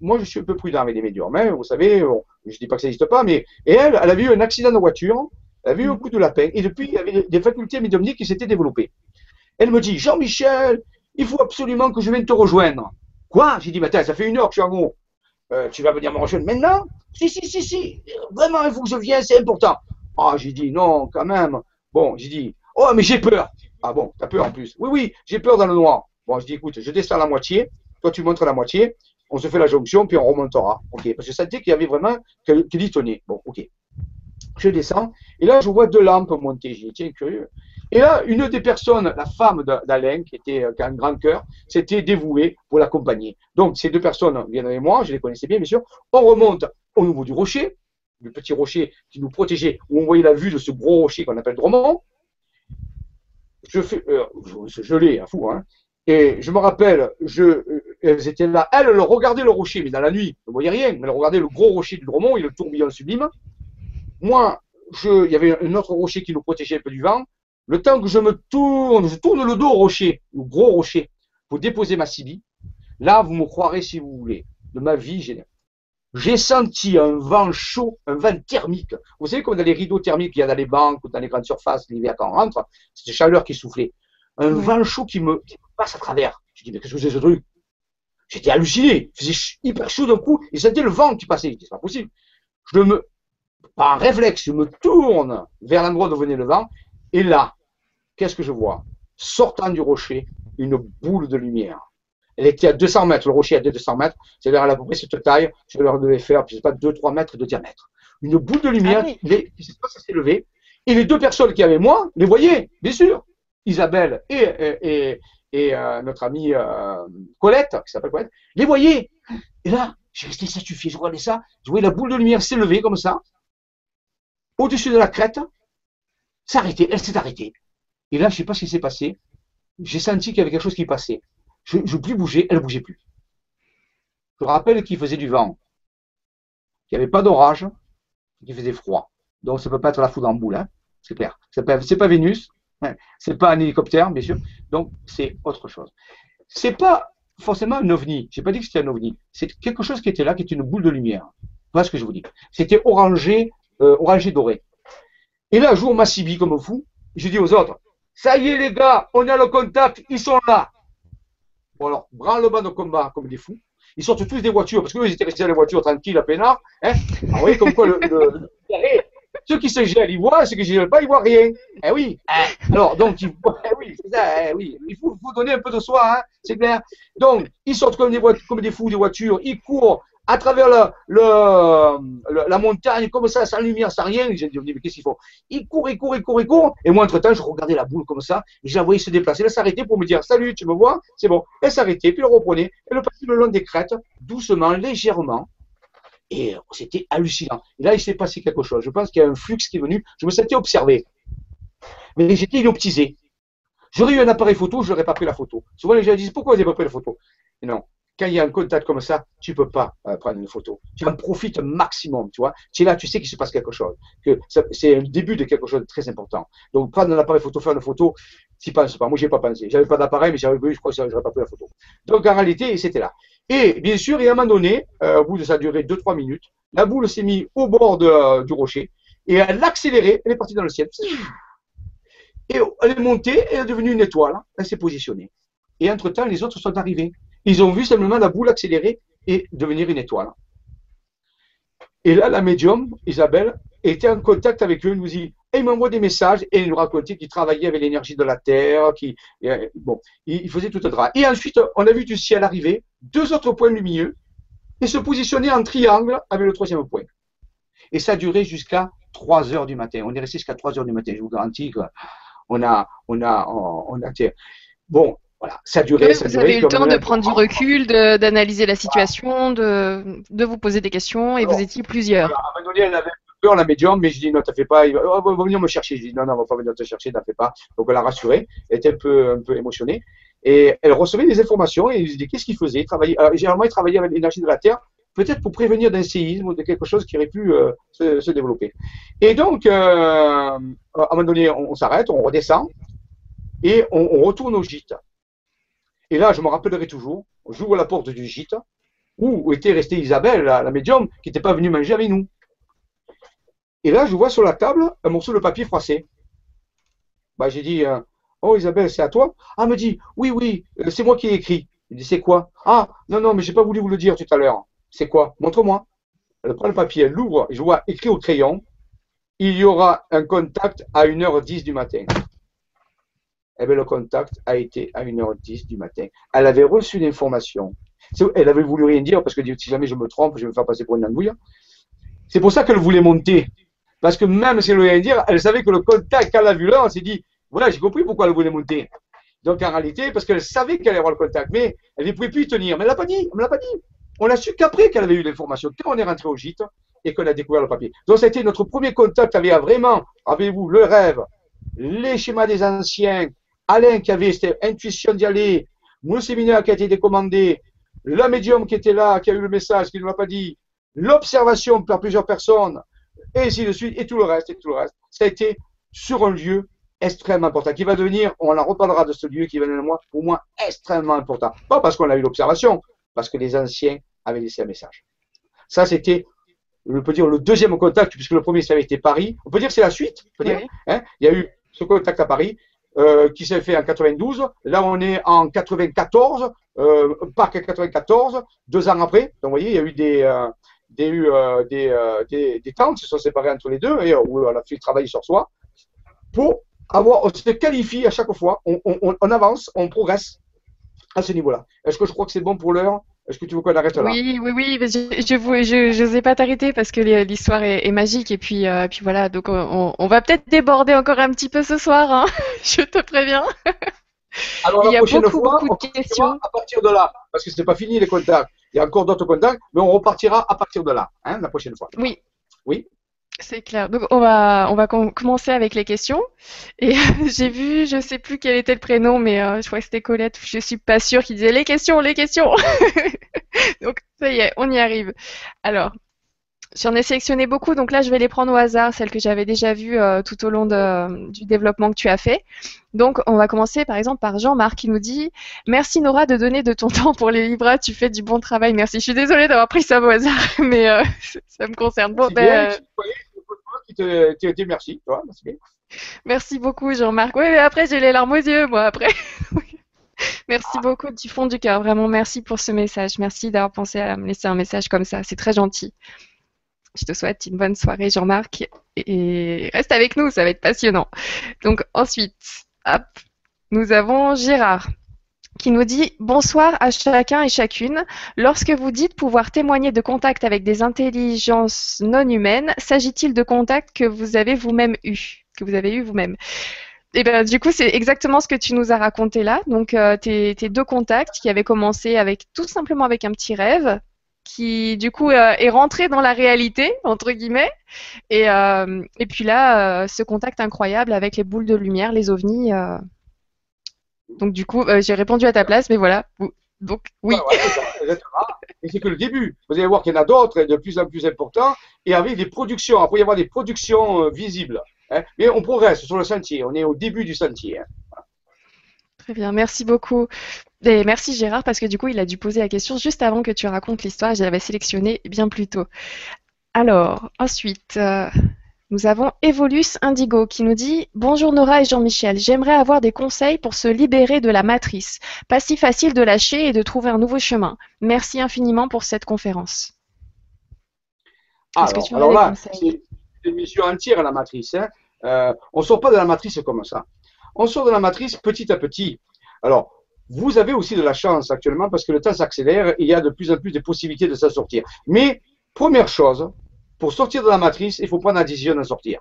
Moi, je suis un peu prudent avec les médiums. Hein, vous savez, je ne dis pas que ça n'existe pas, mais et elle, elle a vu un accident de voiture elle a vu un coup de lapin et depuis, il y avait des facultés médiumniques qui s'étaient développées. Elle me dit, Jean-Michel, il faut absolument que je vienne te rejoindre. Quoi? J'ai dit, attends, ça fait une heure que je suis en haut. Euh, tu vas venir me rejoindre maintenant? Si, si, si, si. Vraiment, il faut que je vienne, c'est important. Ah, j'ai dit, non, quand même. Bon, j'ai dit, oh, mais j'ai peur. Ah bon, t'as peur en plus. Oui, oui, j'ai peur dans le noir. Bon, je dis, écoute, je descends la moitié, toi tu montres la moitié, on se fait la jonction, puis on remontera. Ok, parce que je sentais qu'il y avait vraiment qu'il tenait. Bon, ok je descends, et là, je vois deux lampes monter. J'ai tiens, curieux. Et là, une des personnes, la femme d'Alain, qui était qui a un grand cœur, s'était dévouée pour l'accompagner. Donc, ces deux personnes viennent avec moi, je les connaissais bien, bien sûr. On remonte au niveau du rocher, le petit rocher qui nous protégeait, où on voyait la vue de ce gros rocher qu'on appelle Dromont. Je fais, euh, je, l'ai, un fou, hein. Et je me rappelle, je, euh, elles étaient là. Elles, regardaient le rocher, mais dans la nuit, elles ne voyaient rien. Elles regardaient le gros rocher du Dromont et le tourbillon sublime. Moi, je, il y avait un autre rocher qui nous protégeait un peu du vent. Le temps que je me tourne, je tourne le dos au rocher, au gros rocher, pour déposer ma Sibi. Là, vous me croirez si vous voulez. De ma vie, j'ai, j'ai senti un vent chaud, un vent thermique. Vous savez, comme dans les rideaux thermiques qu'il y a dans les banques ou dans les grandes surfaces l'hiver quand on rentre, c'est chaleur qui soufflait. Un vent chaud qui me, passe à travers. Je dis, mais qu'est-ce que c'est ce truc? J'étais halluciné. Il faisait hyper chaud d'un coup. Et c'était le vent qui passait. C'est pas possible. Je me, par réflexe, je me tourne vers l'endroit d'où venait le vent, et là, qu'est-ce que je vois? Sortant du rocher, une boule de lumière. Elle était à 200 mètres, le rocher était à 200 mètres, c'est-à-dire à peu près cette taille, je leur devais faire, je sais pas, 2-3 mètres de diamètre. Une boule de lumière ah qui s'est levée, et les deux personnes qui avaient moi les voyaient, bien sûr. Isabelle et, et, euh, notre amie euh, Colette, qui s'appelle Colette, les voyaient. Et là, j'ai resté statufié, je regardais ça, je voyais la boule de lumière s'élever comme ça, au-dessus de la crête, s'arrêter. Elle s'est arrêtée. Et là, je ne sais pas ce qui s'est passé. J'ai senti qu'il y avait quelque chose qui passait. Je ne plus bouger, elle ne bougeait plus. Je rappelle qu'il faisait du vent, qu'il n'y avait pas d'orage, qu'il faisait froid. Donc, ça ne peut pas être la foudre en boule, hein. c'est clair. Ce n'est pas Vénus, hein. ce n'est pas un hélicoptère, bien sûr. Donc, c'est autre chose. Ce n'est pas forcément un ovni. Je n'ai pas dit que c'était un ovni. C'est quelque chose qui était là, qui était une boule de lumière. Voilà ce que je vous dis. C'était orangé, euh, orangé doré. Et là, jour Massibi comme fou, je dis aux autres, ça y est les gars, on a le contact, ils sont là. Bon alors, branle-bas de combat comme des fous. Ils sortent tous des voitures, parce qu'eux, ils étaient restés dans les voitures tranquilles à peinard. Hein ah, vous voyez comme quoi ceux qui se gèlent, ils voient, ceux qui ne gèlent pas, ils voient rien. Eh oui. Alors, donc, il faut, eh oui, ça, eh oui. Il faut, faut, donner un peu de soi, hein, c'est clair. Donc, ils sortent comme des, comme des fous des voitures, ils courent, à travers la montagne, comme ça, sans lumière, sans rien. J'ai dit, mais qu'est-ce qu'il faut Il court, il court, il court, il court. Et moi, entre-temps, je regardais la boule comme ça, et je la voyais se déplacer. Elle s'arrêtait pour me dire, salut, tu me vois? C'est bon. Elle s'arrêtait, puis elle reprenait. Elle passait le long des crêtes, doucement, légèrement. Et c'était hallucinant. Et là, il s'est passé quelque chose. Je pense qu'il y a un flux qui est venu. Je me sentais observé. Mais j'étais inoptisé. J'aurais eu un appareil photo, je n'aurais pas pris la photo. Souvent, les gens disent, pourquoi vous n'avez pas pris la photo? Non quand il y a un contact comme ça, tu peux pas euh, prendre une photo. Tu en profites maximum, tu vois. Tu es là, tu sais qu'il se passe quelque chose, que c'est le début de quelque chose de très important. Donc prendre un appareil photo, faire une photo, tu penses pas. Moi, j'ai pas pensé. J'avais pas d'appareil, mais j'avais vu, je crois que j'aurais pas pris la photo. Donc en réalité, c'était là. Et bien sûr, et à un moment donné, euh, au bout de ça a duré 2-3 minutes, la boule s'est mise au bord de, du rocher et elle a accéléré, elle est partie dans le ciel. Et elle est montée, elle est devenue une étoile, elle s'est positionnée. Et entre-temps, les autres sont arrivés. Ils ont vu simplement la boule accélérer et devenir une étoile. Et là, la médium, Isabelle, était en contact avec eux, nous dit, et il m'envoie des messages et il nous racontait qu'il travaillait avec l'énergie de la Terre, qui, euh, bon, il, faisait tout un drap. Et ensuite, on a vu du ciel arriver, deux autres points lumineux, et se positionner en triangle avec le troisième point. Et ça a duré jusqu'à 3 heures du matin. On est resté jusqu'à 3 heures du matin. Je vous garantis que on a, on a, on a, bon, voilà, ça a duré. vous avez eu le temps de prendre du recul, d'analyser la situation, de, de, vous poser des questions, et vous étiez plusieurs? à un moment donné, elle avait peur, la médium, mais je dis non, t'as fait pas, il va, oh, va, venir me chercher. Je dis non, non, on va pas venir te chercher, t'en fais pas. Donc elle a rassuré, elle était un peu, un peu émotionnée. Et elle recevait des informations et il se dit qu'est-ce qu'il faisait? Travailler, Généralement, il travaillait avec l'énergie de la Terre, peut-être pour prévenir d'un séisme ou de quelque chose qui aurait pu euh, se, se, développer. Et donc, euh, à un moment donné, on, s'arrête, on redescend et on, on retourne au gîte. Et là, je me rappellerai toujours, j'ouvre la porte du gîte où était restée Isabelle, la, médium, qui n'était pas venue manger avec nous. Et là, je vois sur la table un morceau de papier froissé. Bah, j'ai dit, euh, oh Isabelle, c'est à toi Ah, elle me dit, oui, oui, euh, c'est moi qui ai écrit. Je dis, c'est quoi? Ah, non, non, mais j'ai pas voulu vous le dire tout à l'heure. C'est quoi? Montre-moi. Elle prend le papier, elle l'ouvre, je vois écrit au crayon, il y aura un contact à 1h10 du matin eh bien, le contact a été à 1h10 du matin. Elle avait reçu l'information. Elle avait voulu rien dire parce que si jamais je me trompe, je vais me faire passer pour une andouille. C'est pour ça qu'elle voulait monter. Parce que même si elle voulait rien dire, elle savait que le contact, quand elle a vu là, on s'est dit, voilà, j'ai compris pourquoi elle voulait monter. Donc en réalité, parce qu'elle savait qu'elle allait avoir le contact, mais elle ne pouvait plus y tenir. Mais elle l'a pas dit, on ne l'a pas dit. On l'a su qu'après qu'elle avait eu l'information, quand on est rentré au gîte et qu'on a découvert le papier. Donc été notre premier contact avec vraiment, avez-vous, le rêve, les schémas des anciens, Alain qui avait cette intuition d'y aller, mon séminaire qui a été décommandé, la médium qui était là, qui a eu le message, qui ne l'a pas dit, l'observation par plusieurs personnes, et ainsi de suite, et tout le reste, et tout le reste. Ça a été sur un lieu extrêmement important, qui va devenir, on en reparlera de ce lieu qui va devenir, moi, pour moi, extrêmement important. Pas parce qu'on a eu l'observation, parce que les anciens avaient laissé un message. Ça, c'était, je peux dire, le deuxième contact, puisque le premier, ça avait été Paris. On peut dire que c'est la suite. dire, hein. Il y a eu ce contact à Paris. Euh, qui s'est fait en 92. Là, on est en 94, euh, pas 94, deux ans après. Donc, vous voyez, il y a eu des, euh, des, euh, des, des, temps qui se sont séparés entre les deux et où on a fait travailler sur soi pour avoir, on se qualifie à chaque fois, on, on, on avance, on progresse à ce niveau-là. Est-ce que je crois que c'est bon pour l'heure? Est-ce que tu veux qu'on arrête là? Oui, oui, oui. je je, je, n'osais pas t'arrêter parce que l'histoire est, magique et puis, euh, puis voilà. Donc on, on va peut-être déborder encore un petit peu ce soir. Hein je te préviens. Alors, Il y a beaucoup, beaucoup de questions. À partir de là, parce que ce n'est pas fini les contacts. Il y a encore d'autres contacts, mais on repartira à partir de là, hein, la prochaine fois. Oui. Oui? C'est clair. Donc on va on va commencer avec les questions. Et j'ai vu, je sais plus quel était le prénom, mais euh, je crois que c'était Colette. Je suis pas sûre qu'il disait les questions, les questions. donc ça y est, on y arrive. Alors, J'en ai sélectionné beaucoup, donc là je vais les prendre au hasard, celles que j'avais déjà vues euh, tout au long de, du développement que tu as fait. Donc on va commencer par exemple par Jean-Marc qui nous dit Merci Nora de donner de ton temps pour les Libras, tu fais du bon travail, merci. Je suis désolée d'avoir pris ça au hasard, mais euh, ça me concerne. Bon, ben, te, merci, Merci beaucoup Jean-Marc. Oui, mais après j'ai les larmes aux yeux, moi après. Merci beaucoup du fond du cœur, vraiment merci pour ce message. Merci d'avoir pensé à me laisser un message comme ça, c'est très gentil. Je te souhaite une bonne soirée, Jean-Marc, et reste avec nous, ça va être passionnant. Donc ensuite, hop, nous avons Gérard qui nous dit Bonsoir à chacun et chacune. Lorsque vous dites pouvoir témoigner de contact avec des intelligences non humaines, s'agit-il de contacts que vous avez vous-même eu, que vous avez eu vous-même et eh ben, du coup, c'est exactement ce que tu nous as raconté là. Donc, euh, tes, deux contacts qui avaient commencé avec tout simplement avec un petit rêve, qui du coup euh, est rentré dans la réalité entre guillemets et, euh, et puis là ce contact incroyable avec les boules de lumière les ovnis donc du coup j'ai répondu à ta place mais voilà donc oui et c'est que le début vous allez voir qu'il y en a d'autres de plus en plus importants et avec des productions après il y avoir des productions visibles hein. mais on progresse sur le sentier on est au début du sentier hein. Très bien, merci beaucoup. Et merci Gérard parce que du coup il a dû poser la question juste avant que tu racontes l'histoire. J'avais sélectionné bien plus tôt. Alors ensuite, euh, nous avons Evolus Indigo qui nous dit Bonjour Nora et Jean-Michel, j'aimerais avoir des conseils pour se libérer de la matrice. Pas si facile de lâcher et de trouver un nouveau chemin. Merci infiniment pour cette conférence. Alors, que tu alors là, c'est une mission entière la matrice. Hein. Euh, on ne sort pas de la matrice comme ça on sort de la matrice petit à petit. Alors, vous avez aussi de la chance actuellement parce que le temps s'accélère et il y a de plus en plus de possibilités de s'en sortir. Mais, première chose, pour sortir de la matrice, il faut prendre la décision d'en sortir.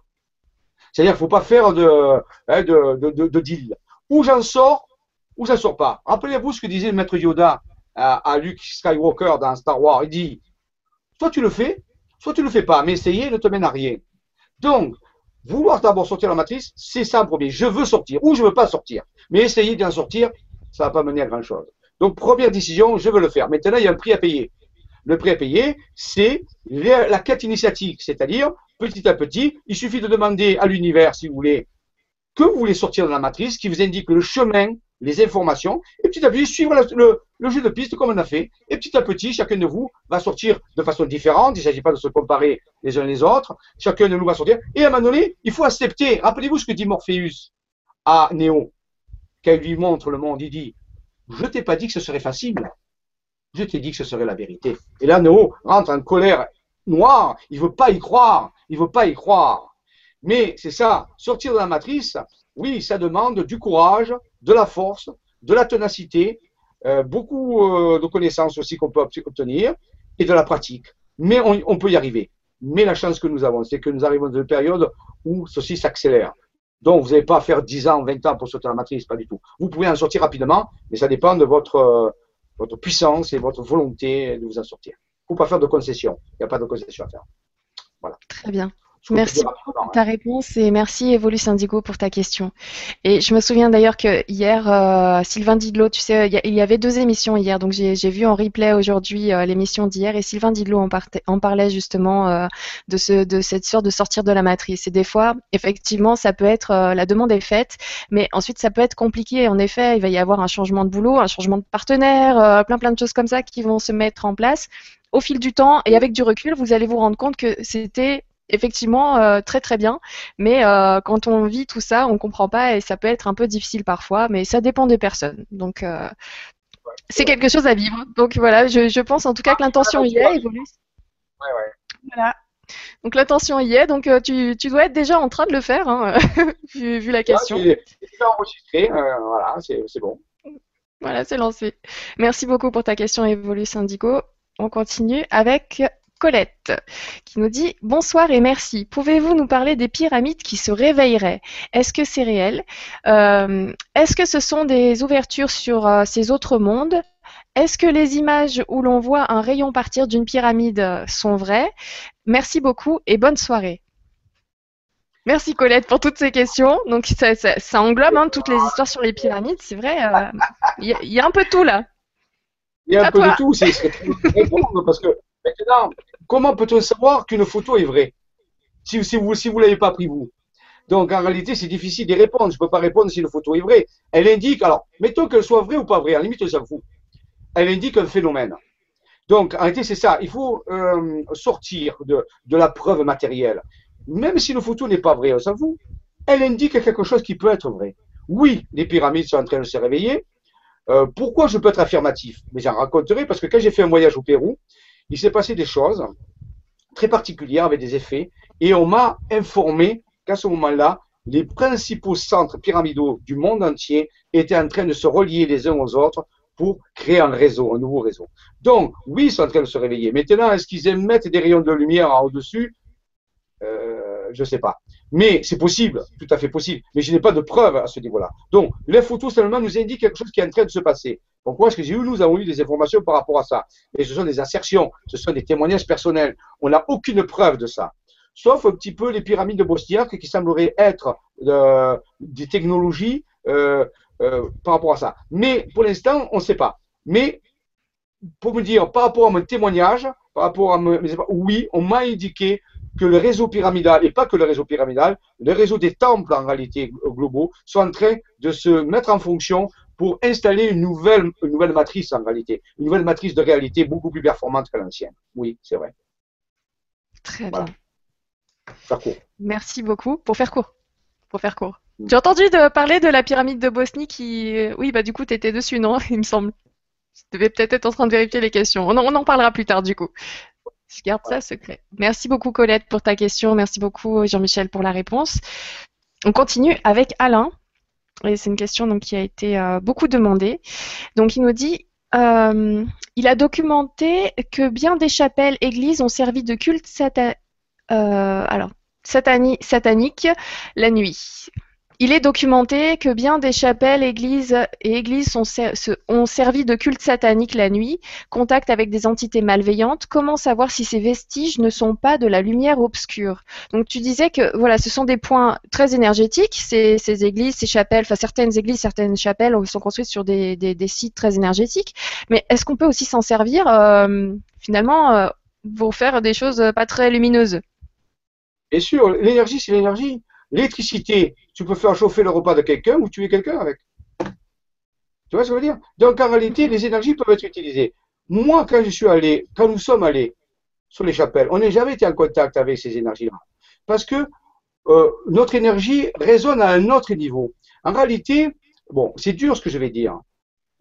C'est-à-dire qu'il ne faut pas faire de, hein, de, deal. Ou j'en sors, ou j'en sors pas. Rappelez-vous ce que disait le maître Yoda à, Luke Skywalker dans Star Wars. Il dit, soit tu le fais, soit tu le fais pas, mais essayer ne te mène à rien. Donc, vouloir d'abord sortir la matrice, c'est ça le premier. Je veux sortir ou je veux pas sortir. Mais essayer d'en sortir, ça va pas mener à grand chose. Donc, première décision, je veux le faire. Maintenant, il y a un prix à payer. Le prix à payer, c'est la quête initiatique, c'est-à-dire, petit à petit, il suffit de demander à l'univers, si vous voulez, que vous voulez sortir de la matrice, qui vous indique le chemin les informations, et petit à petit, suivre le, jeu de piste comme on a fait, et petit à petit, chacun de vous va sortir de façon différente, il ne s'agit pas de se comparer les uns les autres, chacun de nous va sortir, et à un moment donné, il faut accepter, rappelez-vous ce que dit Morpheus à Néo, quand il lui montre le monde, il dit, je t'ai pas dit que ce serait facile, je t'ai dit que ce serait la vérité. Et là, Néo rentre en colère noire, il veut pas y croire, il veut pas y croire. Mais c'est ça, sortir de la matrice, oui, ça demande du courage, de la force, de la ténacité, euh, beaucoup euh, de connaissances aussi qu'on peut obtenir et de la pratique. Mais on, peut y arriver. Mais la chance que nous avons, c'est que nous arrivons dans une période où ceci s'accélère. Donc, vous n'avez pas à faire 10 ans, 20 ans pour sortir la matrice, pas du tout. Vous pouvez en sortir rapidement, mais ça dépend de votre, euh, votre puissance et votre volonté de vous en sortir. Il ne faut pas faire de concessions. Il n'y a pas de concessions à faire. Voilà. Très bien. Merci pour ta réponse et merci Evolu Syndigo pour ta question. Et je me souviens d'ailleurs que hier, euh, Sylvain Didlot, tu sais, il y, avait deux émissions hier, donc j'ai vu en replay aujourd'hui euh, l'émission d'hier et Sylvain Didlot en, en parlait justement euh, de, ce, de cette sorte de sortir de la matrice. Et des fois, effectivement, ça peut être, la demande est faite, mais ensuite ça peut être compliqué. En effet, il va y avoir un changement de boulot, un changement de partenaire, plein plein de choses comme ça qui vont se mettre en place au fil du temps et avec du recul, vous allez vous rendre compte que c'était effectivement euh, très très bien, mais euh, quand on vit tout ça, on comprend pas et ça peut être un peu difficile parfois, mais ça dépend des personnes. Donc euh, c'est quelque chose à vivre. Donc voilà, je, pense en tout cas que l'intention y est, évolue. Ouais, ouais. Voilà. Donc l'intention y est, donc tu, dois être déjà en train de le faire, hein, vu, la question. C'est déjà enregistré, voilà, c'est bon. Voilà, c'est lancé. Merci beaucoup pour ta question, Évolu Syndico. On continue avec Colette qui nous dit Bonsoir et merci. Pouvez-vous nous parler des pyramides qui se réveilleraient? Est-ce que c'est réel? Euh, Est-ce que ce sont des ouvertures sur euh, ces autres mondes? Est-ce que les images où l'on voit un rayon partir d'une pyramide euh, sont vraies? Merci beaucoup et bonne soirée. Merci Colette pour toutes ces questions. Donc ça, englobe hein, toutes les histoires sur les pyramides, c'est vrai. Il y, a un peu tout là. Il y a un peu de tout, c'est très bon parce que Maintenant, comment peut-on savoir qu'une photo est vraie si, vous ne l'avez pas pris vous Donc en réalité, c'est difficile d'y répondre. Je ne peux pas répondre si une photo est vraie. Elle indique, alors, mettons qu'elle soit vraie ou pas vraie, à la limite, on s'en fout. Elle indique un phénomène. Donc en réalité, c'est ça. Il faut euh, sortir de, la preuve matérielle. Même si une photo n'est pas vraie, on s'en. Elle indique quelque chose qui peut être vrai. Oui, les pyramides sont en train de se réveiller. Euh, pourquoi je peux être affirmatif? Mais j'en raconterai parce que quand j'ai fait un voyage au Pérou, il s'est passé des choses très particulières avec des effets et on m'a informé qu'à ce moment-là, les principaux centres pyramidaux du monde entier étaient en train de se relier les uns aux autres pour créer un réseau, un nouveau réseau. Donc, oui, ils sont en train de se réveiller. Maintenant, est-ce qu'ils émettent des rayons de lumière au-dessus euh, Je ne sais pas. Mais c'est possible, tout à fait possible. Mais je n'ai pas de preuves à ce niveau-là. Donc, les photos seulement nous indiquent quelque chose qui est en train de se passer. Pourquoi est-ce que nous avons eu des informations par rapport à ça? Et ce sont des assertions, ce sont des témoignages personnels. On n'a aucune preuve de ça. Sauf un petit peu les pyramides de Bosniaque qui sembleraient être euh, des technologies euh, euh, par rapport à ça. Mais pour l'instant, on ne sait pas. Mais pour me dire, par rapport à mon témoignage, par rapport à mes, oui, on m'a indiqué que le réseau pyramidal, et pas que le réseau pyramidal, le réseau des temples en réalité globaux, sont en train de se mettre en fonction pour installer une nouvelle, une nouvelle matrice en réalité, une nouvelle matrice de réalité beaucoup plus performante que l'ancienne. Oui, c'est vrai. Très bien. Faire court. Merci beaucoup. Pour faire court. Pour faire court. J'ai entendu de parler de la pyramide de Bosnie qui. Oui, bah du coup, tu étais dessus, non? Il me semble. Tu devais peut-être être en train de vérifier les questions. On en, parlera plus tard, du coup. Je garde ça secret. Merci beaucoup, Colette, pour ta question. Merci beaucoup, Jean-Michel, pour la réponse. On continue avec Alain et c'est une question donc, qui a été euh, beaucoup demandée. Donc il nous dit euh, il a documenté que bien des chapelles, églises ont servi de culte. Euh, alors, satanique la nuit. Il est documenté que bien des chapelles, églises et églises ont servi de culte satanique la nuit, contact avec des entités malveillantes. Comment savoir si ces vestiges ne sont pas de la lumière obscure? Donc tu disais que voilà, ce sont des points très énergétiques, ces, églises, ces chapelles, enfin certaines églises, certaines chapelles sont construites sur des, sites très énergétiques. Mais est-ce qu'on peut aussi s'en servir euh, finalement euh, pour faire des choses pas très lumineuses? Bien sûr, l'énergie, c'est l'énergie. L'électricité, tu peux faire chauffer le repas de quelqu'un ou tuer quelqu'un avec. Tu vois ce que je veux dire? Donc en réalité, les énergies peuvent être utilisées. Moi, quand je suis allé, quand nous sommes allés sur les chapelles, on n'a jamais été en contact avec ces énergies-là. Parce que euh, notre énergie résonne à un autre niveau. En réalité, bon, c'est dur ce que je vais dire.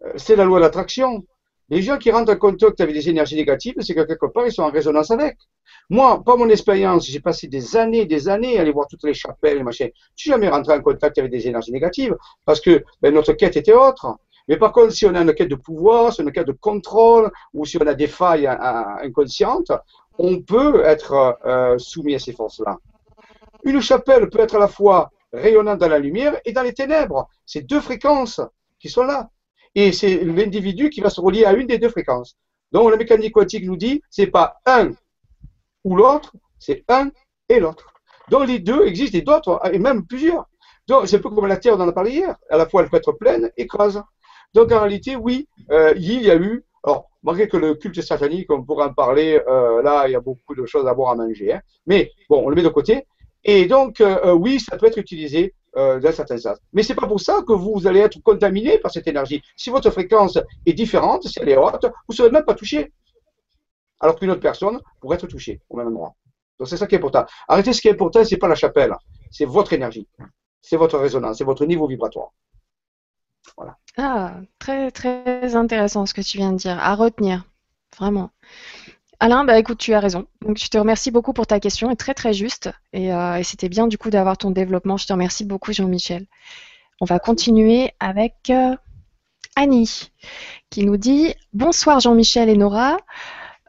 Euh, c'est la loi de l'attraction. Les gens qui rentrent en contact avec des énergies négatives, c'est que quelque part, ils sont en résonance avec. Moi, par mon expérience, j'ai passé des années, des années à aller voir toutes les chapelles, machin. Je suis jamais rentré en contact avec des énergies négatives parce que ben, notre quête était autre. Mais par contre, si on a une quête de pouvoir, si on a une quête de contrôle, ou si on a des failles inconscientes, on peut être euh, soumis à ces forces-là. Une chapelle peut être à la fois rayonnante dans la lumière et dans les ténèbres. C'est deux fréquences qui sont là et c'est l'individu qui va se relier à une des deux fréquences. Donc la mécanique quantique nous dit c'est pas un ou l'autre, c'est un et l'autre. Donc les deux existent et d'autres, et même plusieurs. Donc c'est un peu comme la Terre, on en a parlé hier. À la fois elle peut être pleine et creuse. Donc en réalité, oui, euh, il y a eu, alors malgré que le culte satanique, on pourrait en parler, euh, là il y a beaucoup de choses à boire à manger, hein. mais bon, on le met de côté. Et donc euh, oui, ça peut être utilisé euh, d'un certain sens. Mais c'est pas pour ça que vous allez être contaminé par cette énergie. Si votre fréquence est différente, si elle est haute, vous ne serez même pas touché. Alors qu'une autre personne pourrait être touchée au même endroit. Donc c'est ça qui est important. Arrêtez, ce qui est important, c'est pas la chapelle, c'est votre énergie, c'est votre résonance, c'est votre niveau vibratoire. Voilà. Ah, très très intéressant ce que tu viens de dire. À retenir, vraiment. Alain, bah écoute, tu as raison. Donc je te remercie beaucoup pour ta question, est très très juste. Euh, et, c'était bien du coup d'avoir ton développement. Je te remercie beaucoup, Jean-Michel. On va continuer avec euh, Annie, qui nous dit Bonsoir Jean-Michel et Nora.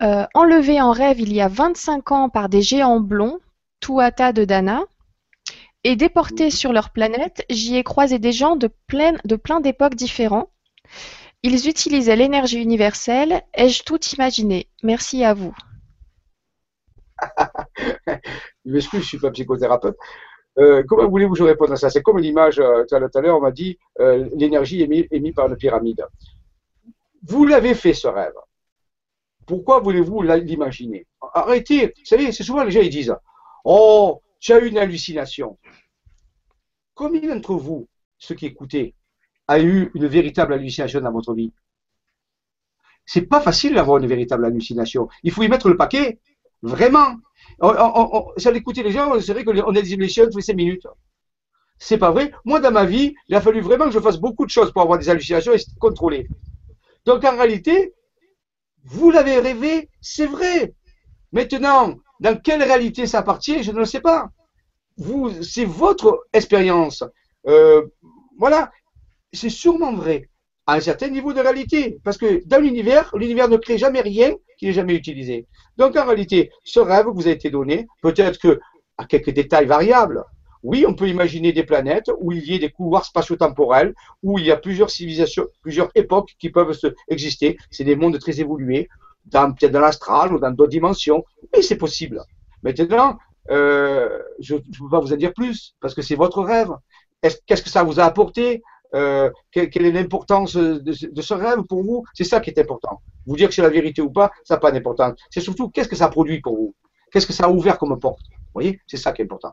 Euh, enlevé en rêve il y a 25 ans par des géants blonds, Tuata de Dana, et déporté sur leur planète, j'y ai croisé des gens de plein de plein d'époques différents. Ils utilisaient l'énergie universelle. Ai-je tout imaginé? Merci à vous. je m'excuse, je ne suis pas psychothérapeute. Euh, comment voulez-vous que je réponde à ça? C'est comme l'image, euh, tout à l'heure, on m'a dit euh, l'énergie est mise par une pyramide. Vous l'avez fait ce rêve? Pourquoi voulez-vous l'imaginer? Arrêtez. Vous savez, c'est souvent les gens ils disent Oh, tu as eu une hallucination. Combien d'entre vous, ceux qui écoutez, a eu une véritable hallucination dans votre vie? C'est pas facile d'avoir une véritable hallucination. Il faut y mettre le paquet, vraiment. Si on écoutait les gens, c'est vrai qu'on a des hallucinations toutes les 5 minutes. C'est pas vrai. Moi, dans ma vie, il a fallu vraiment que je fasse beaucoup de choses pour avoir des hallucinations et contrôler. Donc, en réalité, vous l'avez rêvé, c'est vrai. Maintenant, dans quelle réalité ça appartient, je ne le sais pas. C'est votre expérience. Euh, voilà c'est sûrement vrai à un certain niveau de réalité. Parce que dans l'univers, l'univers ne crée jamais rien qui n'est jamais utilisé. Donc en réalité, ce rêve vous a été donné, peut-être que à quelques détails variables. Oui, on peut imaginer des planètes où il y ait des couloirs spatio-temporels, où il y a plusieurs civilisations, plusieurs époques qui peuvent exister. C'est des mondes très évolués, peut-être dans l'astral ou dans d'autres dimensions. Mais c'est possible. Maintenant, euh, je ne peux pas vous en dire plus, parce que c'est votre rêve. Qu'est-ce que ça vous a apporté euh, quelle, est l'importance de, ce rêve pour vous? C'est ça qui est important. Vous dire que c'est la vérité ou pas, ça n'a pas d'importance. C'est surtout qu'est-ce que ça produit pour vous? Qu'est-ce que ça a ouvert comme porte? Vous voyez? C'est ça qui est important.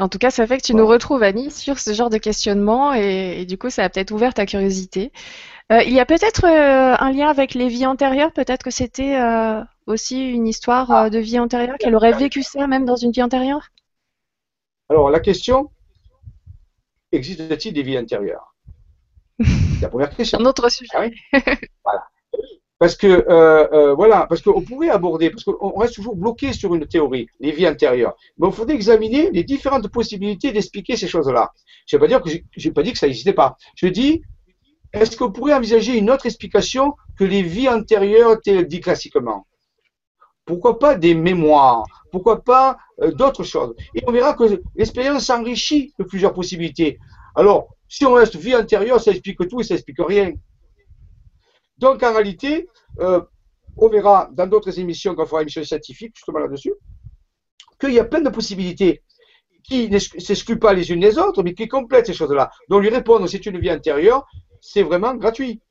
En tout cas, ça fait que tu nous retrouves, Annie, sur ce genre de questionnement et, du coup, ça a peut-être ouvert ta curiosité. Euh, il y a peut-être euh, un lien avec les vies antérieures, peut-être que c'était aussi une histoire ah. de vie antérieure, qu'elle aurait vécu ça même dans une vie antérieure? Alors, la question, existe-t-il des vies intérieures La première question. Un autre sujet. Ah voilà. Parce que euh, euh, voilà, parce qu'on pourrait aborder, parce qu'on reste toujours bloqué sur une théorie, les vies intérieures. Mais il faudrait examiner les différentes possibilités d'expliquer ces choses-là. Je ne pas dire que j'ai pas dit que ça n'existait pas. Je dis, est-ce qu'on pourrait envisager une autre explication que les vies antérieures telles dit classiquement? Pourquoi pas des mémoires? Pourquoi pas euh, d'autres choses? Et on verra que l'expérience s'enrichit de plusieurs possibilités. Alors, si on reste vie antérieure, ça explique tout et ça explique rien. Donc, en réalité, euh, on verra dans d'autres émissions, quand on fera émission scientifique, justement là-dessus, qu'il y a plein de possibilités qui ne s'excluent pas les unes les autres, mais qui complètent ces choses-là. Donc, lui répondre, c'est une vie antérieure, c'est vraiment gratuit.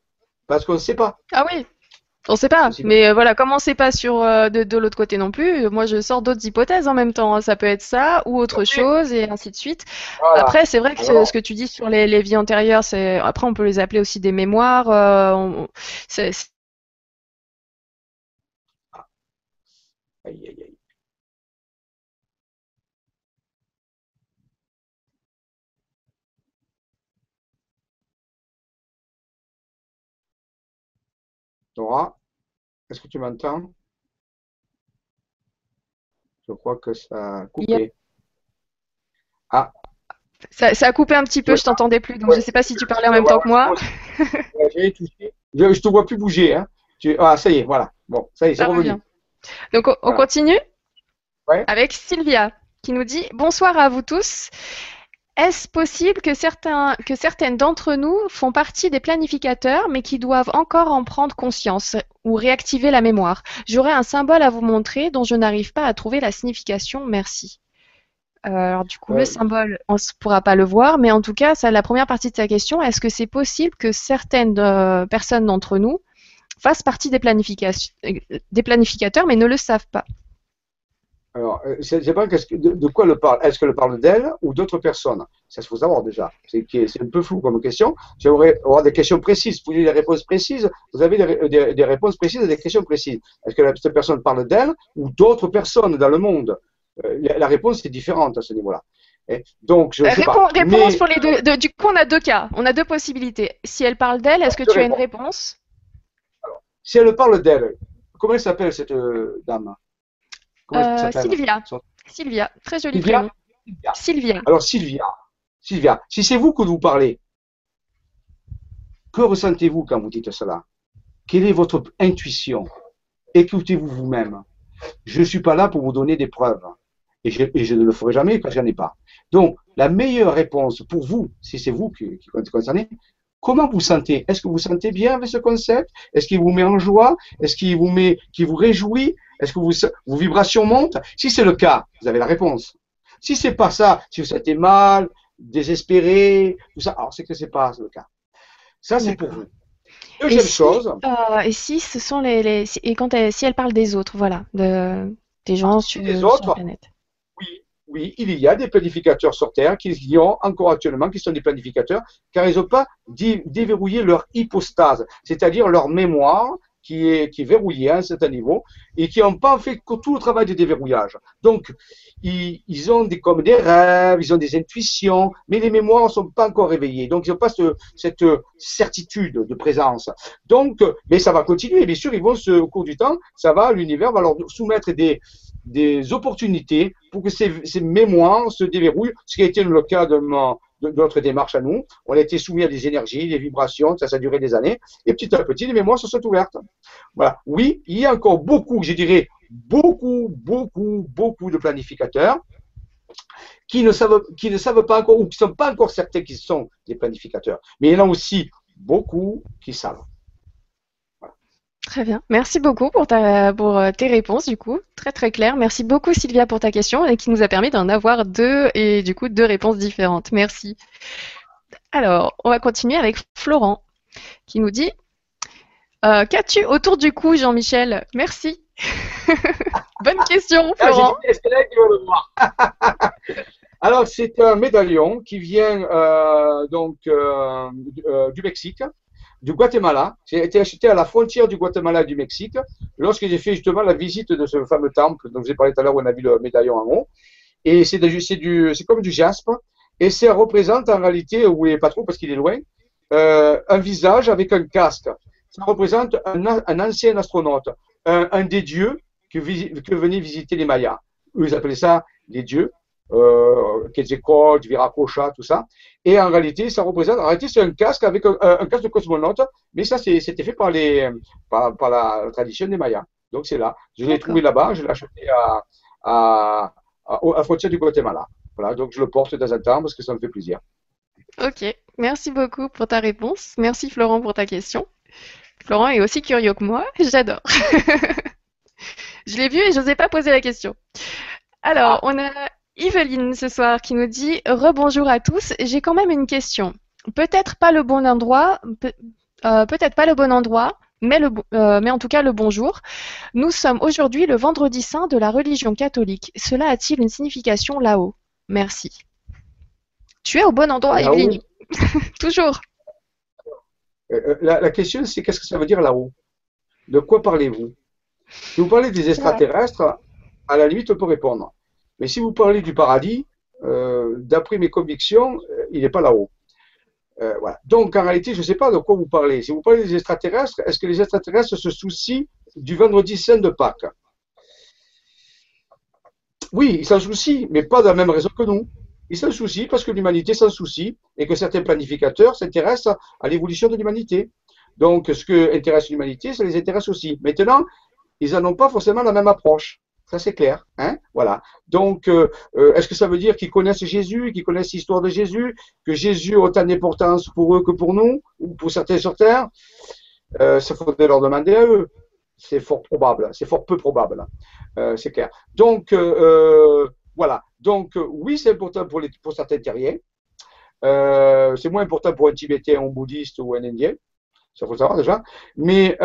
Parce qu'on ne sait pas. Ah oui, on ne sait pas, mais euh, voilà, comme on ne sait pas sur euh, de, l'autre côté non plus, moi je sors d'autres hypothèses en même temps. Hein. Ça peut être ça ou autre chose et ainsi de suite. Après, c'est vrai que ce que tu dis sur les, vies antérieures, c'est après on peut les appeler aussi des mémoires. Euh, aïe, aïe, aïe. Dora, est-ce que tu m'entends? Je crois que ça a coupé. Ah. Ça, a coupé un petit peu, je t'entendais plus, donc je ne sais pas si tu parlais en même temps que moi. Je ne te vois plus bouger. Hein. Ah, ça y est, voilà. Bon, ça y est, c'est revenu. Donc on, continue avec Sylvia qui nous dit Bonsoir à vous tous. Est-ce possible que, certains, que certaines d'entre nous font partie des planificateurs, mais qui doivent encore en prendre conscience ou réactiver la mémoire? J'aurais un symbole à vous montrer dont je n'arrive pas à trouver la signification. Merci. Euh, alors du coup, le symbole, on ne pourra pas le voir, mais en tout cas, la première partie de sa question. Est-ce que c'est possible que certaines euh, personnes d'entre nous fassent partie des, des planificateurs, mais ne le savent pas? Alors, euh, je ne sais pas de, quoi elle parle. Est-ce qu'elle parle d'elle ou d'autres personnes? Ça, il faut savoir déjà. C'est un peu flou comme question. J'aimerais avoir des questions précises. Vous voulez des réponses précises? Vous avez des, réponses précises à des questions précises. Est-ce que cette personne parle d'elle ou d'autres personnes dans le monde? Euh, la, réponse est différente à ce niveau-là. Donc, je sais pas. Réponse pour les deux. du coup, on a deux cas. On a deux possibilités. Si elle parle d'elle, est-ce que tu as une réponse? Si elle parle d'elle, comment elle s'appelle cette euh, dame? Euh, Sylvia. Sylvia, très joli prénom. Sylvia. Alors Sylvia, Sylvia, si c'est vous que vous parlez, que ressentez-vous quand vous dites cela? Quelle est votre intuition? Écoutez-vous vous-même. Je ne suis pas là pour vous donner des preuves. Et je, ne le ferai jamais quand je n'en ai pas. Donc, la meilleure réponse pour vous, si c'est vous qui, qui êtes concerné, comment vous sentez? Est-ce que vous sentez bien avec ce concept? Est-ce qu'il vous met en joie? Est-ce qu'il vous met, qu'il vous réjouit? Est-ce que vous, vos vibrations montent? Si c'est le cas, vous avez la réponse. Si c'est pas ça, si vous sentez mal, désespéré, tout ça, alors c'est que c'est pas le cas. Ça, c'est pour vous. Deuxième chose. Euh, et si ce sont les, et quand elle, si elle parle des autres, voilà, de, des gens ah, sur, autres, la planète. Oui, il y a des planificateurs sur Terre qui y ont encore actuellement, qui sont des planificateurs, car ils n'ont pas déverrouillé leur hypostase, c'est-à-dire leur mémoire, qui est, qui est verrouillé à un certain niveau et qui n'ont pas fait tout le travail de déverrouillage. Donc, ils, ils, ont des, comme des rêves, ils ont des intuitions, mais les mémoires ne sont pas encore réveillées. Donc, ils n'ont pas cette certitude de présence. Donc, mais ça va continuer. Bien sûr, ils vont au cours du temps, ça va, l'univers va leur soumettre des, des opportunités pour que ces, ces mémoires se déverrouillent, ce qui a été le cas de mon, de, notre démarche à nous. On a été soumis à des énergies, des vibrations, ça, ça a duré des années. Et petit à petit, les mémoires se sont ouvertes. Voilà. Oui, il y a encore beaucoup, je dirais, beaucoup, beaucoup, beaucoup de planificateurs qui ne savent, qui ne savent pas encore ou qui ne sont pas encore certains qu'ils sont des planificateurs. Mais il y en a aussi beaucoup qui savent. Très bien. Merci beaucoup pour, ta, pour euh, tes réponses, du coup. Très, très clair. Merci beaucoup, Sylvia, pour ta question et qui nous a permis d'en avoir deux et du coup deux réponses différentes. Merci. Alors, on va continuer avec Florent qui nous dit euh, Qu'as-tu autour du cou, Jean-Michel? Merci. Bonne question, ah, Florent. Alors, c'est un médaillon qui vient euh, donc du Mexique du Guatemala. J'ai été acheté à la frontière du Guatemala et du Mexique lorsque j'ai fait justement la visite de ce fameux temple dont j'ai parlé tout à l'heure où on a vu le médaillon en haut. Et c'est comme du jaspe. Et ça représente en réalité, où il n'est pas trop parce qu'il est loin, euh, un visage avec un casque. Ça représente un, un ancien astronaute, un, un, des dieux que, que venaient visiter les Mayas. Ils appelaient ça les dieux euh, Quetzalcoatl, Viracocha, tout ça. Et en réalité, ça représente, en réalité, c'est un casque avec un, casque de cosmonaute, mais ça, c'était fait par, les, par, la tradition des Mayas. Donc c'est là. Je l'ai trouvé là-bas, je l'ai acheté à, à, à, à frontière du Guatemala. Voilà, donc je le porte temps en temps parce que ça me fait plaisir. Ok, merci beaucoup pour ta réponse. Merci Florent pour ta question. Florent est aussi curieux que moi, j'adore. je l'ai vu et je n'osais pas poser la question. Alors, on a Yveline ce soir qui nous dit Rebonjour à tous, j'ai quand même une question. Peut-être pas le bon endroit, euh, peut-être pas le bon endroit, mais, le, euh, mais en tout cas le bonjour. Nous sommes aujourd'hui le vendredi saint de la religion catholique. Cela a-t-il une signification là-haut? Merci. Tu es au bon endroit, Yveline. Toujours. Euh, la, question, c'est qu'est-ce que ça veut dire là-haut? De quoi parlez-vous? Si vous parlez des extraterrestres, à la limite, on peut répondre. Mais si vous parlez du paradis, d'après mes convictions, il n'est pas là-haut. Euh, Donc, en réalité, je ne sais pas de quoi vous parlez. Si vous parlez des extraterrestres, est-ce que les extraterrestres se soucient du vendredi saint de Pâques? Oui, ils s'en soucient, mais pas de la même raison que nous. Ils s'en soucient parce que l'humanité s'en soucie et que certains planificateurs s'intéressent à l'évolution de l'humanité. Donc, ce que intéresse l'humanité, ça les intéresse aussi. Maintenant, ils n'en ont pas forcément la même approche. Ça, c'est clair. Hein voilà. Donc, euh, euh, est-ce que ça veut dire qu'ils connaissent Jésus, qu'ils connaissent l'histoire de Jésus, que Jésus a autant d'importance pour eux que pour nous, ou pour certains sur Terre? Euh, Ça faudrait leur demander à eux. C'est fort probable, c'est fort peu probable. C'est clair. Donc, voilà. Donc, oui, c'est important pour certains terriens. c'est moins important pour un Tibétain, un bouddhiste ou un Indien. Ça faut savoir déjà. Mais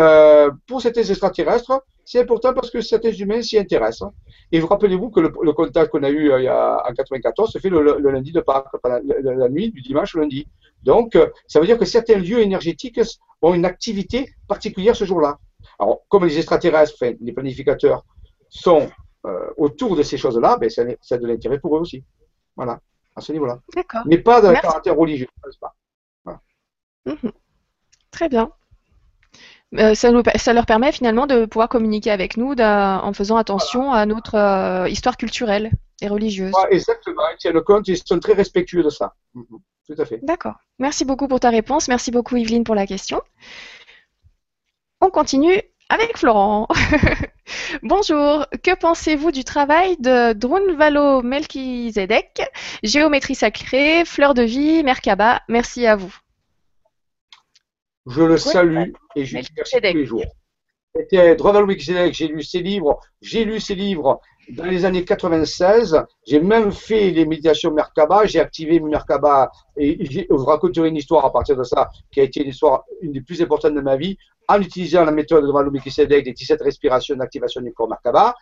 pour certains extraterrestres, c'est important parce que certains humains s'y intéressent. Et vous rappelez-vous que le, contact qu'on a eu euh, il y a, en 94 se fait le, lundi de Pâques, la, la, nuit du dimanche au lundi. Donc, euh, ça veut dire que certains lieux énergétiques ont une activité particulière ce jour-là. Alors, comme les extraterrestres, enfin, les planificateurs sont euh, autour de ces choses-là, ben, c'est de l'intérêt pour eux aussi. Voilà, à ce niveau-là. D'accord. Mais pas de caractère religieux, pas? Mhm. Très bien. Euh, ça, ça, leur permet finalement de pouvoir communiquer avec nous en faisant attention à notre euh, histoire culturelle et religieuse. exactement, ils tiennent compte, ils sont très respectueux de ça. Mhm. Tout à fait. D'accord. Merci beaucoup pour ta réponse. Merci beaucoup Yveline pour la question. On continue avec Florent. Bonjour, que pensez-vous du travail de Drunvalo Melchizedek, géométrie sacrée, fleur de vie, Merkaba Merci à vous. Je le salue et je lui remercie tous les jours. C'était j'ai lu ses livres, j'ai lu ses livres dans les années 96, j'ai même fait les méditations Merkaba, j'ai activé Merkaba et je vous raconterai une histoire à partir de ça qui a été une histoire, une des plus importantes de ma vie, en utilisant la méthode de Melchizedek des 17 respirations d'activation du corps Merkaba.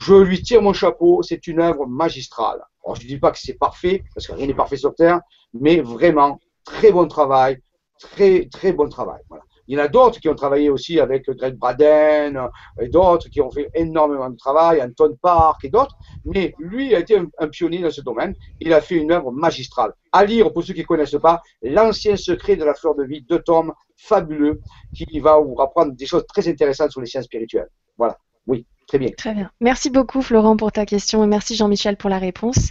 Je lui tire mon chapeau, c'est une œuvre magistrale. je ne dis pas que c'est parfait, parce que rien n'est parfait sur Terre, mais vraiment, très bon travail, très, très bon travail. Il y en a d'autres qui ont travaillé aussi avec Greg Braden euh, et d'autres qui ont fait énormément de travail, Anton Park et d'autres. Mais lui a été un, pionnier dans ce domaine. Il a fait une œuvre magistrale. À lire, pour ceux qui ne connaissent pas, L'ancien secret de la fleur de vie, deux tomes fabuleux qui va vous apprendre des choses très intéressantes sur les sciences spirituelles. Voilà. Oui, très bien. Très bien. Merci beaucoup Florent pour ta question et merci Jean-Michel pour la réponse.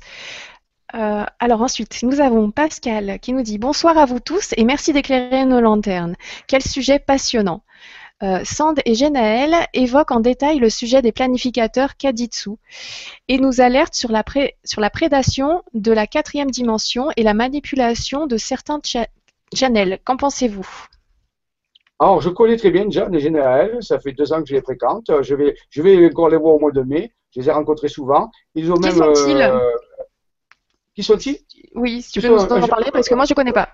Euh, alors ensuite, nous avons Pascal qui nous dit bonsoir à vous tous et merci d'éclairer nos lanternes. Quel sujet passionnant. Euh, Sand et Genaël évoquent en détail le sujet des planificateurs Kaditsu et nous alertent sur la, sur la prédation de la quatrième dimension et la manipulation de certains channels. Qu'en pensez-vous? Alors, je connais très bien Jeanne et Genaël, ça fait deux ans que je les fréquente. Je vais, je vais encore les voir au mois de mai. Je les ai rencontrés souvent. Ils ont même. Euh, qui sont-ils Oui, si tu peux nous en parler, parce que moi, je ne connais pas.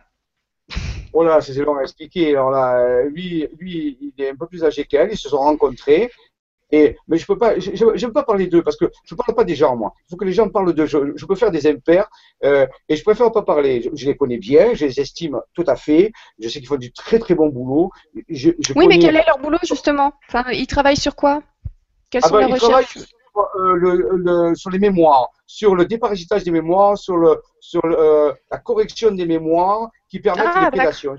Oh là, c'est long à expliquer. Alors là, lui, lui, il est un peu plus âgé qu'elle, ils se sont rencontrés. Et, mais je peux pas, je, je, peux pas parler d'eux parce que je ne parle pas des gens, moi. Il faut que les gens parlent d'eux. Je, peux faire des impairs euh, et je préfère pas parler. Je, les connais bien, je les estime tout à fait. Je sais qu'ils font du très très bon boulot. oui, mais quel est leur boulot justement? Enfin, Ils travaillent sur quoi? Quelles ah sont ben, leurs recherches? euh, le, sur les mémoires, sur le déparagitage des mémoires, sur, le, sur euh, la correction des mémoires qui permettent ah, l'épilation.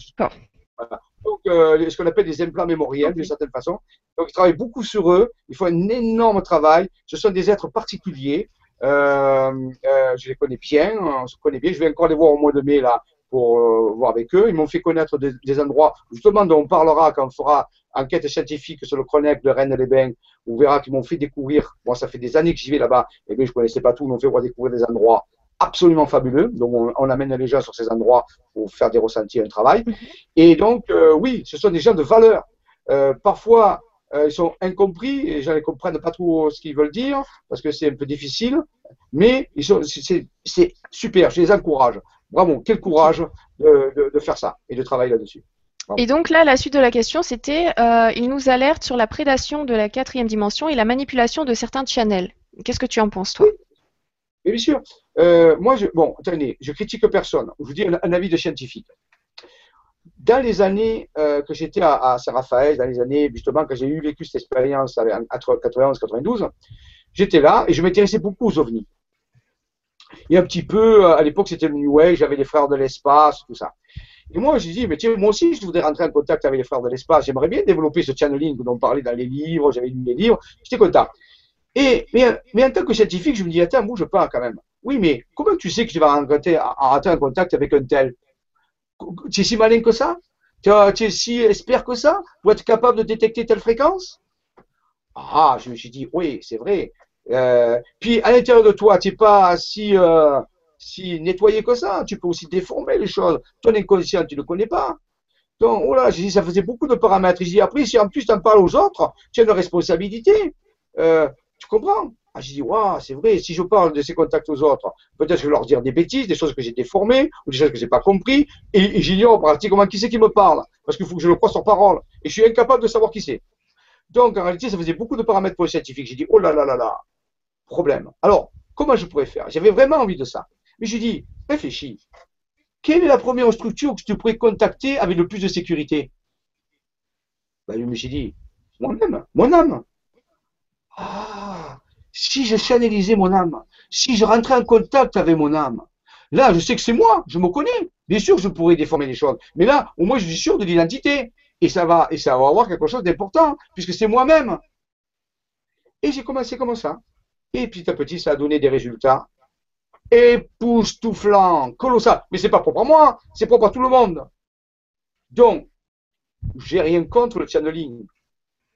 Donc, euh, ce qu'on appelle des implants mémoriels, d'une certaine façon. Donc, ils travaillent beaucoup sur eux. Ils font un énorme travail. Ce sont des êtres particuliers. je les connais bien. On se connaît bien. Je vais encore les voir au mois de mai, là, pour euh, voir avec eux. Ils m'ont fait connaître des, endroits, justement, dont on parlera quand on fera enquête scientifique sur le Chronique de Rennes-les-Bains. On verra qu'ils m'ont fait découvrir, moi ça fait des années que j'y vais là-bas, et bien je connaissais pas tout, ils m'ont fait voir découvrir des endroits absolument fabuleux. Donc on, amène les gens sur ces endroits pour faire des ressentis, un travail. Mhm. Et donc, euh, oui, ce sont des gens de valeur. Euh, parfois, ils sont incompris et les gens ne comprennent pas trop ce qu'ils veulent dire parce que c'est un peu difficile. Mais c'est super, je les encourage. Bravo, quel courage de, faire ça et de travailler là-dessus. Et donc là, la suite de la question, c'était, euh, il nous alerte sur la prédation de la quatrième dimension et la manipulation de certains channels. Qu'est-ce que tu en penses, toi? Oui. Bien sûr. Euh, moi, je, bon, attendez, je critique personne. Je vous dis un, avis de scientifique. Dans les années euh, que j'étais à, Saint-Raphaël, dans les années justement quand j'ai eu vécu cette expérience en 91-92, j'étais là et je m'intéressais beaucoup aux ovnis. Et un petit peu, euh, à l'époque, c'était le New Age, j'avais les frères de l'espace, tout ça. Et moi, j'ai dit, mais tiens, moi aussi, je voudrais rentrer en contact avec les frères de l'espace. J'aimerais bien développer ce channeling dont on parlait dans les livres, j'avais lu les livres, j'étais content. Et, mais, en tant que scientifique, je me dis, attends, bouge pas quand même. Oui, mais comment tu sais que tu vas rentrer, rentrer en contact avec un tel? Tu es si malin que ça? Tu es si expert que ça? Pour être capable de détecter telle fréquence? Ah, je me suis dit, oui, c'est vrai. Euh, puis à l'intérieur de toi, tu n'es pas si, euh, si nettoyé que ça. Tu peux aussi déformer les choses. Ton inconscient, tu ne connais pas. Donc, oh j'ai dit, ça faisait beaucoup de paramètres. J'ai dit, après, si en plus tu en parles aux autres, tu as une responsabilité. Euh, tu comprends? Ah, J'ai dit, waouh, c'est vrai, si je parle de ces contacts aux autres, peut-être je vais leur dire des bêtises, des choses que j'ai déformées, ou des choses que j'ai pas compris, et, j'ignore pratiquement qui c'est qui me parle, parce qu'il faut que je le croie sur parole, et je suis incapable de savoir qui c'est. Donc, en réalité, ça faisait beaucoup de paramètres pour les scientifiques. J'ai dit, oh là là là là, problème. Alors, comment je pourrais faire? J'avais vraiment envie de ça. Mais je dis, réfléchis. Quelle est la première structure que tu pourrais contacter avec le plus de sécurité? Ben, Je me suis dit, moi-même, mon âme. Ah, si je channelisais mon âme, si je rentrais en contact avec mon âme, là, je sais que c'est moi, je me connais. Bien sûr, je pourrais déformer les choses. Mais là, au moins, je suis sûr de l'identité. Et ça va, et ça va avoir quelque chose d'important, puisque c'est moi-même. Et j'ai commencé comme ça. Et petit à petit, ça a donné des résultats époustouflants, colossaux. Mais c'est pas propre à moi, c'est propre à tout le monde. Donc, j'ai rien contre le channeling.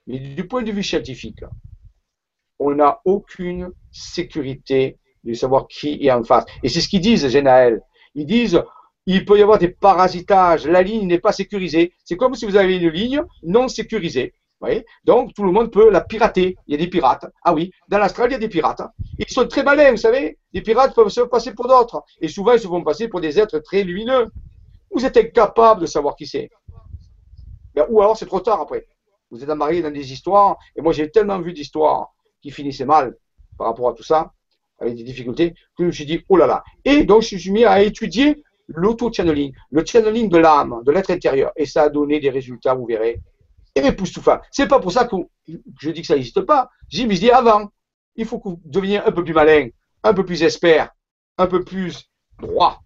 Mais du point de vue scientifique, on n'a aucune sécurité de savoir qui est en face. Et c'est ce qu'ils disent, Genaël. Ils disent, il peut y avoir des parasitages, la ligne n'est pas sécurisée. C'est comme si vous avez une ligne non sécurisée. Donc, tout le monde peut la pirater. Il y a des pirates. Ah oui, dans l'Australie, il y a des pirates. Ils sont très malins, vous savez. Les pirates peuvent se passer pour d'autres. Et souvent, ils se font passer pour des êtres très lumineux. Vous êtes incapable de savoir qui c'est. Ben, ou alors, c'est trop tard après. Vous êtes embarqué dans des histoires. Et moi, j'ai tellement vu d'histoires qui finissaient mal par rapport à tout ça, avec des difficultés, que je me suis dit, oh là là. Et donc, je suis mis à étudier l'auto-channeling, le channeling de l'âme, de l'être intérieur. Et ça a donné des résultats, vous verrez, époustouflant. C'est pas pour ça que je dis que ça n'existe pas. J'ai mais je dis avant, il faut que vous deveniez un peu plus malin, un peu plus expert, un peu plus droit.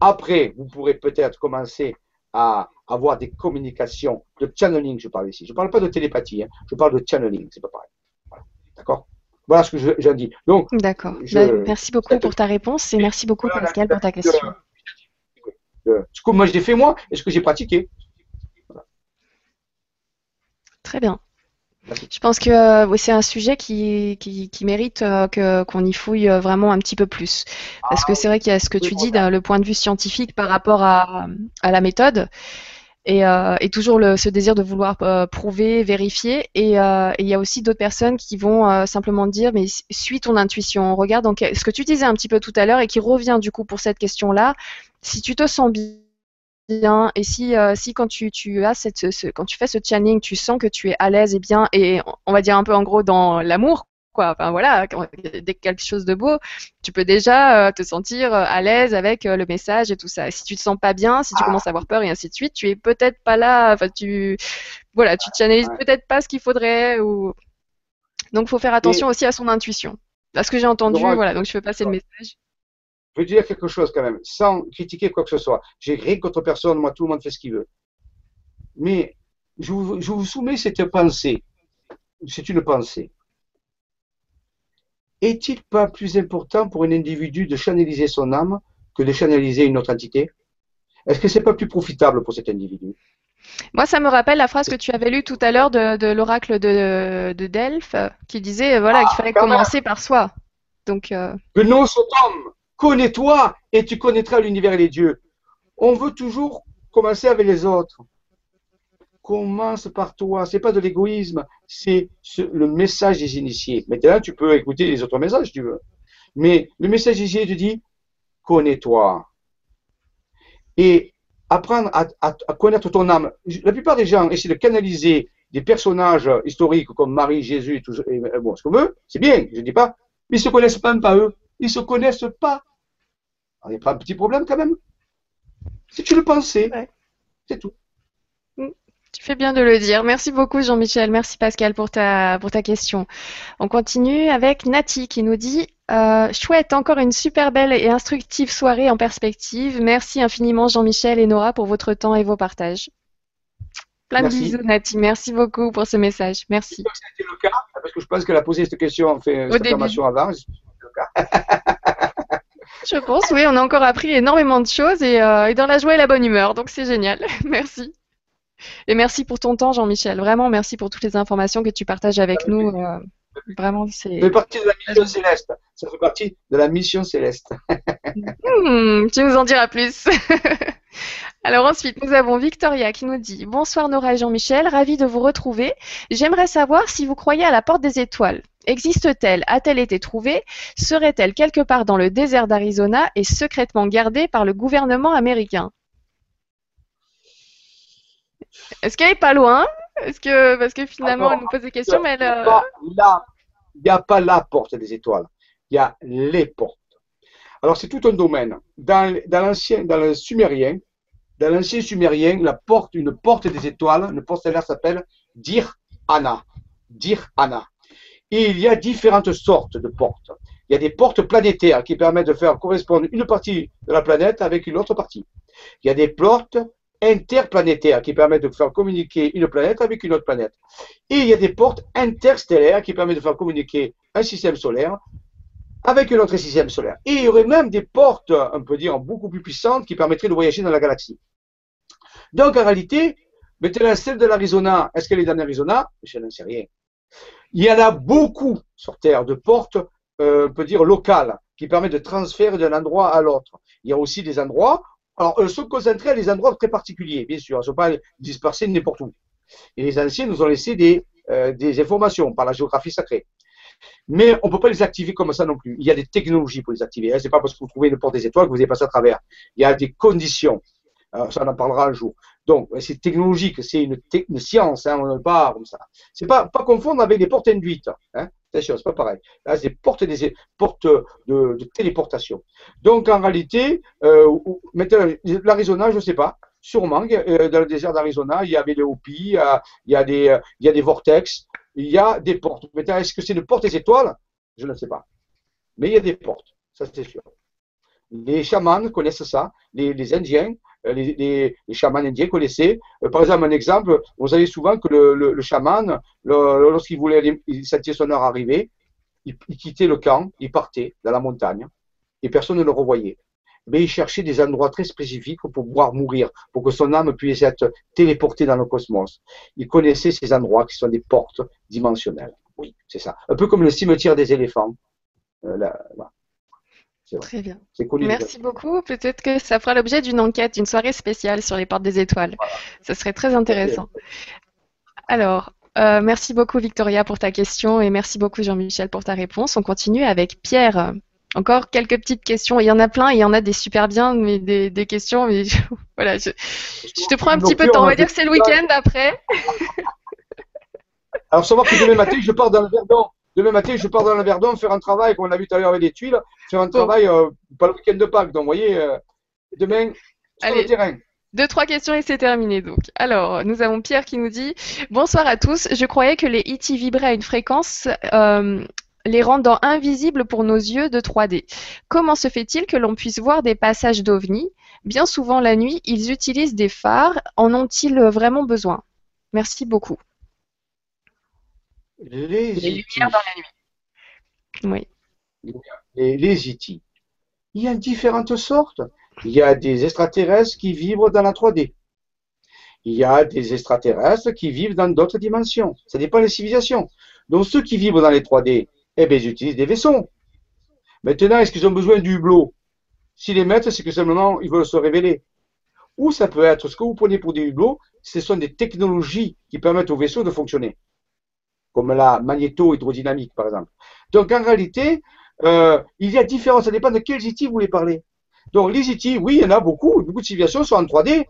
Après, vous pourrez peut-être commencer à avoir des communications de channeling, je parle ici. Je ne parle pas de télépathie, hein. je parle de channeling, c'est pas pareil. D'accord? Voilà ce que j'ai dit. Donc, D'accord. Bah, merci beaucoup pour ta réponse et merci beaucoup, Pascal, pour ta question. ce que moi j'ai fait moi et ce que j'ai pratiqué. Très bien. Je pense que euh, c'est un sujet qui, qui, mérite euh, que, qu'on y fouille euh, vraiment un petit peu plus. Parce que ah c'est vrai qu'il y a ce que tu dis le point de vue scientifique par rapport à, à la méthode. Et, et toujours le, ce désir de vouloir prouver, vérifier. Et, et, il y a aussi d'autres personnes qui vont simplement dire, mais suis ton intuition. Regarde donc ce que tu disais un petit peu tout à l'heure et qui revient du coup pour cette question-là. Si tu te sens bien bien et si, euh, si quand tu, tu as cette, quand tu fais ce channeling, tu sens que tu es à l'aise et bien et on va dire un peu en gros dans l'amour, quoi. Enfin voilà, dès quelque chose de beau, tu peux déjà euh, te sentir euh, à l'aise avec le message et tout ça. Et si tu te sens pas bien, si tu commences à avoir peur et ainsi de suite, tu es peut-être pas là. Enfin tu, voilà, tu channelises peut-être pas ce qu'il faudrait ou. Donc faut faire attention aussi à son intuition. Parce que j'ai entendu, voilà, donc je peux passer le message je veux dire quelque chose quand même, sans critiquer quoi que ce soit. J'ai rien contre personne, moi tout le monde fait ce qu'il veut. Mais je vous, je vous soumets cette pensée. C'est une pensée. Est-il pas plus important pour un individu de channeliser son âme que de channeliser une autre entité? Est-ce que c'est pas plus profitable pour cet individu? Moi, ça me rappelle la phrase que tu avais lue tout à l'heure de, l'oracle de, de, Delphes, qui disait voilà qu'il ah, fallait commencer par soi. Donc. Euh... connais-toi et tu connaîtras l'univers et les dieux. On veut toujours commencer avec les autres. Commence par toi. C'est pas de l'égoïsme, c'est le message des initiés. Maintenant, tu peux écouter les autres messages si tu veux. Mais le message des te dit connais-toi. Et apprendre à, connaître ton âme. La plupart des gens essaient de canaliser des personnages historiques comme Marie, Jésus tout et, bon, ce qu'on veut, c'est bien, je ne dis pas, mais ils ne se connaissent même pas eux. Ils ne se connaissent pas. Il n'y a pas un petit problème quand même? Si tu le pensais, c'est tout. Mm. Tu fais bien de le dire. Merci beaucoup Jean-Michel. Merci Pascal pour ta, pour ta question. On continue avec Nati qui nous dit euh, chouette, encore une super belle et instructive soirée en perspective. Merci infiniment Jean-Michel et Nora pour votre temps et vos partages. Plein de bisous Nati. Merci beaucoup pour ce message. Merci. C'était le cas parce que je pense qu'elle a posé cette question en fait cette information avant. Je pense, oui, on a encore appris énormément de choses et, euh, et dans la joie et la bonne humeur, donc c'est génial. merci. Et merci pour ton temps, Jean-Michel. Vraiment, merci pour toutes les informations que tu partages avec nous. Euh, vraiment, c'est. Ça fait partie de la mission céleste. Ça fait partie de la mission céleste. Hmm, tu nous en diras plus. Alors ensuite, nous avons Victoria qui nous dit Bonsoir Nora et Jean-Michel, ravi de vous retrouver. J'aimerais savoir si vous croyez à la porte des étoiles. Existe-t-elle A-t-elle été trouvée Serait-elle quelque part dans le désert d'Arizona et secrètement gardée par le gouvernement américain? Est-ce qu'elle est pas loin? Est-ce que parce que finalement elle nous pose des questions, mais elle. Euh, il n'y a pas la porte des étoiles. Il y a les portes. Alors c'est tout un domaine. Dans, dans l'ancien, dans le sumérien, dans l'ancien sumérien, la porte, une porte des étoiles, une porte stellaire s'appelle Dir Ana. Dir Ana. Il y a différentes sortes de portes. Il y a des portes planétaires qui permettent de faire correspondre une partie de la planète avec une autre partie. Il y a des portes interplanétaires qui permettent de faire communiquer une planète avec une autre planète. Et il y a des portes interstellaires qui permettent de faire communiquer un système solaire avec un autre système solaire. Et il y aurait même des portes, on peut dire, beaucoup plus puissantes qui permettraient de voyager dans la galaxie. Donc en réalité, maintenant celle de l'Arizona, est-ce qu'elle est dans l'Arizona? Je n'en sais rien. Il y en a beaucoup sur Terre de portes, euh, on peut dire, locales, qui permettent de transférer d'un endroit à l'autre. Il y a aussi des endroits alors, eux sont concentrés à des endroits très particuliers, bien sûr. Ils ne sont pas dispersés n'importe où. Et les anciens nous ont laissé des, euh, informations par la géographie sacrée. Mais on ne peut pas les activer comme ça non plus. Il y a des technologies pour les activer. Hein. Ce n'est pas parce que vous trouvez une porte des étoiles que vous allez passer à travers. Il y a des conditions. ça, on en parlera un jour. Donc, c'est technologique, c'est une, science, hein, on ne pas comme ça. C'est pas, pas confondre avec des portes induites. Hein. C'est pas pareil. Là, c'est portes, des, portes de, téléportation. Donc, en réalité, euh, l'Arizona, je ne sais pas. Sûrement, euh, dans le désert d'Arizona, il y avait des Hopi, il y a des, vortex, il y a des portes. Maintenant, est-ce que c'est une porte des étoiles? Je ne sais pas. Mais il y a des portes, ça c'est sûr. Les chamans connaissent ça, les, les Indiens, les, les, les, chamans indiens connaissaient. Euh, par exemple, un exemple, vous savez souvent que le, le, le chaman, lorsqu'il voulait il sentir son heure arriver, il, quittait le camp, il partait dans la montagne, et personne ne le revoyait. Mais il cherchait des endroits très spécifiques pour pouvoir mourir, pour que son âme puisse être téléportée dans le cosmos. Il connaissait ces endroits qui sont des portes dimensionnelles. Oui, c'est ça. Un peu comme le cimetière des éléphants. Euh, là, Très bien. Merci beaucoup. Peut-être que ça fera l'objet d'une enquête, d'une soirée spéciale sur les portes des étoiles. Ce serait très intéressant. Alors, euh, merci beaucoup Victoria pour ta question et merci beaucoup Jean-Michel pour ta réponse. On continue avec Pierre. Encore quelques petites questions. Il y en a plein, il y en a des super bien, mais des, questions. Mais voilà, je, te prends un petit peu de temps. On va dire que c'est le week-end après. Alors, savoir que demain matin, je pars dans le Verdon. Demain matin, je pars dans le Verdon faire un travail, comme on a vu tout à l'heure avec les tuiles, faire un travail, euh, pas le week-end de Pâques. Donc, vous voyez, euh, demain, sur le terrain. Deux, trois questions et c'est terminé donc. Alors, nous avons Pierre qui nous dit Bonsoir à tous. Je croyais que les IT vibraient à une fréquence euh, les rendant invisibles pour nos yeux de 3D. Comment se fait-il que l'on puisse voir des passages d'OVNI Bien souvent la nuit, ils utilisent des phares. En ont-ils vraiment besoin? Merci beaucoup. Les, lumières dans la nuit. Oui. Les, les IT. Il y a différentes sortes. Il y a des extraterrestres qui vivent dans la 3D. Il y a des extraterrestres qui vivent dans d'autres dimensions. Ça dépend des civilisations. Donc ceux qui vivent dans les 3D, eh bien, ils utilisent des vaisseaux. Maintenant, est-ce qu'ils ont besoin du hublot S'ils les mettent, c'est que simplement, ils veulent se révéler. Ou ça peut être, ce que vous prenez pour des hublots, ce sont des technologies qui permettent au vaisseau de fonctionner. Comme la magnéto-hydrodynamique, par exemple. Donc, en réalité, euh, il y a différents, ça dépend de quels outils vous voulez parler. Donc, les outils, oui, il y en a beaucoup. Beaucoup de civilisations sont en 3D.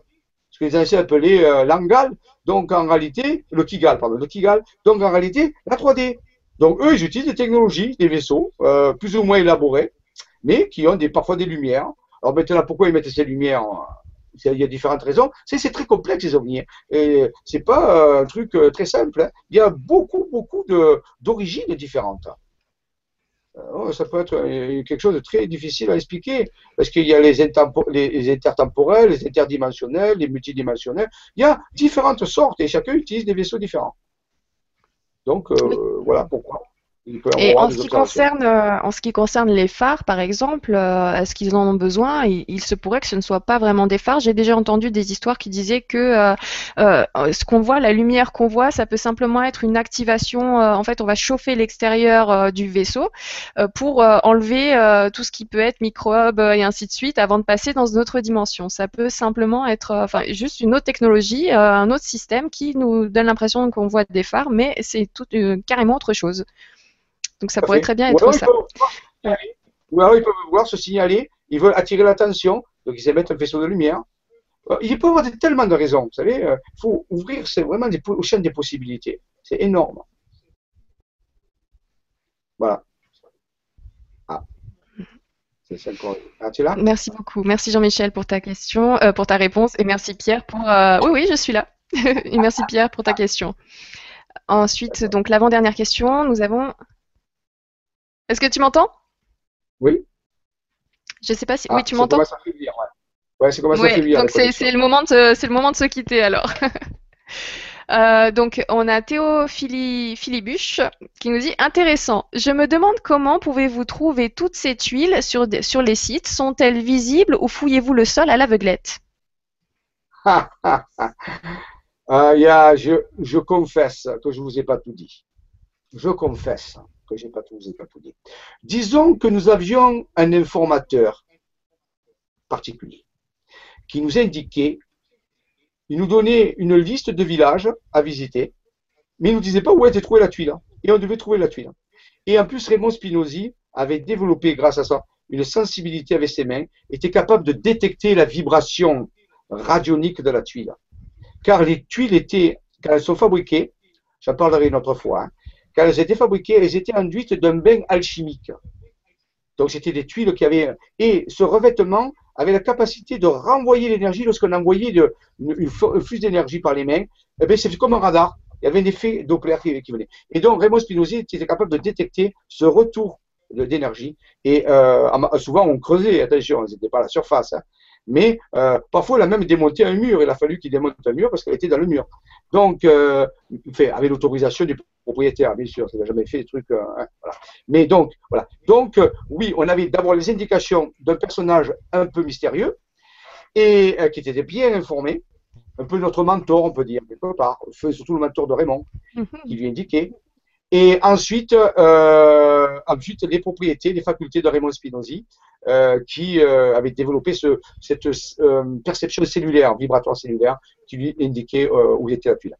Ce que les anciens appelaient euh, l'angal. Donc, en réalité, le kigal, pardon, le kigal. Donc, en réalité, la 3D. Donc, eux, ils utilisent des technologies, des vaisseaux, euh, plus ou moins élaborés, mais qui ont des, parfois des lumières. Alors, maintenant, pourquoi ils mettent ces lumières il y a différentes raisons. C'est très complexe les ovnis. Et c'est pas un truc très simple. Hein. Il y a beaucoup, beaucoup d'origines différentes. Euh, ça peut être euh, quelque chose de très difficile à expliquer parce qu'il y a les, les, intertemporels, les interdimensionnels, les multidimensionnels. Il y a différentes sortes et chacun utilise des vaisseaux différents. Donc euh, voilà pourquoi. Et en ce, qui concerne, euh, en ce qui concerne les phares, par exemple, euh, est-ce qu'ils en ont besoin? Il, se pourrait que ce ne soit pas vraiment des phares. J'ai déjà entendu des histoires qui disaient que euh, ce qu'on voit, la lumière qu'on voit, ça peut simplement être une activation. en fait, on va chauffer l'extérieur du vaisseau pour enlever tout ce qui peut être microbes et ainsi de suite avant de passer dans une autre dimension. Ça peut simplement être enfin, juste une autre technologie, un autre système qui nous donne l'impression qu'on voit des phares, mais c'est tout, carrément autre chose. Donc ça pourrait très bien être ça. Ou alors ils peuvent voir se signaler, ils veulent attirer l'attention, donc ils émettent un faisceau de lumière. Euh, il peut y avoir tellement de raisons, vous savez, il euh, faut ouvrir c'est vraiment des, au champ des possibilités. C'est énorme. Voilà. Ah. ah. tu es là? Merci beaucoup. Merci Jean-Michel pour ta question, euh, pour ta réponse, et merci Pierre pour. Oui, oui, je suis là. et merci Pierre pour ta question. Ensuite, donc l'avant-dernière question, nous avons est-ce que tu m'entends? Oui. Je ne sais pas si. oui, ah, tu m'entends? ouais. ouais c'est comme ça ouais, Donc c'est le moment de c'est le moment de se quitter alors. Euh, donc, on a Théo Philibuche qui nous dit Intéressant. Je me demande comment pouvez-vous trouver toutes ces tuiles sur, sur les sites? Sont-elles visibles ou fouillez-vous le sol à l'aveuglette? Ah, je, je confesse que je ne vous ai pas tout dit. Je confesse j'ai pas. Disons que nous avions un informateur particulier qui nous indiquait, il nous donnait une liste de villages à visiter, mais il nous disait pas où était trouvée la tuile. Et on devait trouver la tuile. Et en plus, Raymond Spinozzi avait développé, grâce à ça, une sensibilité avec ses mains, était capable de détecter la vibration radionique de la tuile. Car les tuiles étaient, quand elles sont fabriquées, j'en parlerai une autre fois, hein, quand elles étaient fabriquées, elles étaient enduites d'un bain alchimique. Donc c'était des tuiles qui avaient... Et ce revêtement avait la capacité de renvoyer l'énergie lorsqu'on envoyait de, une, un flux d'énergie par les mains. Eh bien, c'est comme un radar. Il y avait un effet Doppler qui, qui venait. Et donc Raymond Spinozzi était capable de détecter ce retour d'énergie. Et euh, souvent, on creusait, attention, n'était pas à la surface. Hein. Mais euh, parfois, il a même démonté un mur. Il a fallu qu'il démonte un mur parce qu'elle était dans le mur. Donc, euh, fait, avec l'autorisation du propriétaire, bien sûr, ça n'a jamais fait des trucs. Euh, hein, voilà. Mais donc, voilà. Donc, oui, on avait d'abord les indications d'un personnage un peu mystérieux et qui était bien informé, un peu notre mentor, on peut dire, quelque part, surtout le mentor de Raymond, mhm. qui lui indiquait. Et ensuite, ensuite, les propriétés, les facultés de Raymond Spinozzi, qui avait développé ce, cette perception cellulaire, vibratoire cellulaire, qui lui indiquait où était la tuile.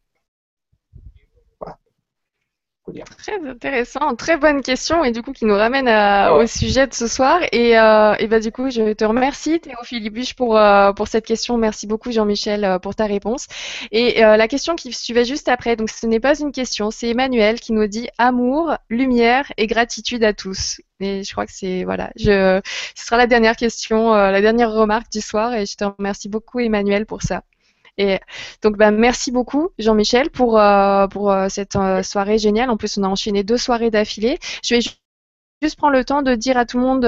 Très intéressant, très bonne question et du coup qui nous ramène au sujet de ce soir. Et, euh, et bah, du coup, je te remercie Théophile Buche pour, euh, pour cette question. Merci beaucoup Jean-Michel euh, pour ta réponse. Et euh, la question qui suivait juste après, donc ce n'est pas une question, c'est Emmanuel qui nous dit amour, lumière et gratitude à tous. Et je crois que c'est voilà, je, ce sera la dernière question, la dernière remarque du soir et je te remercie beaucoup Emmanuel pour ça. Donc, bah, merci beaucoup, Jean-Michel, pour, euh, pour euh, cette euh, soirée géniale. En plus, on a enchaîné deux soirées d'affilée. Je vais juste prendre le temps de dire à tout le monde.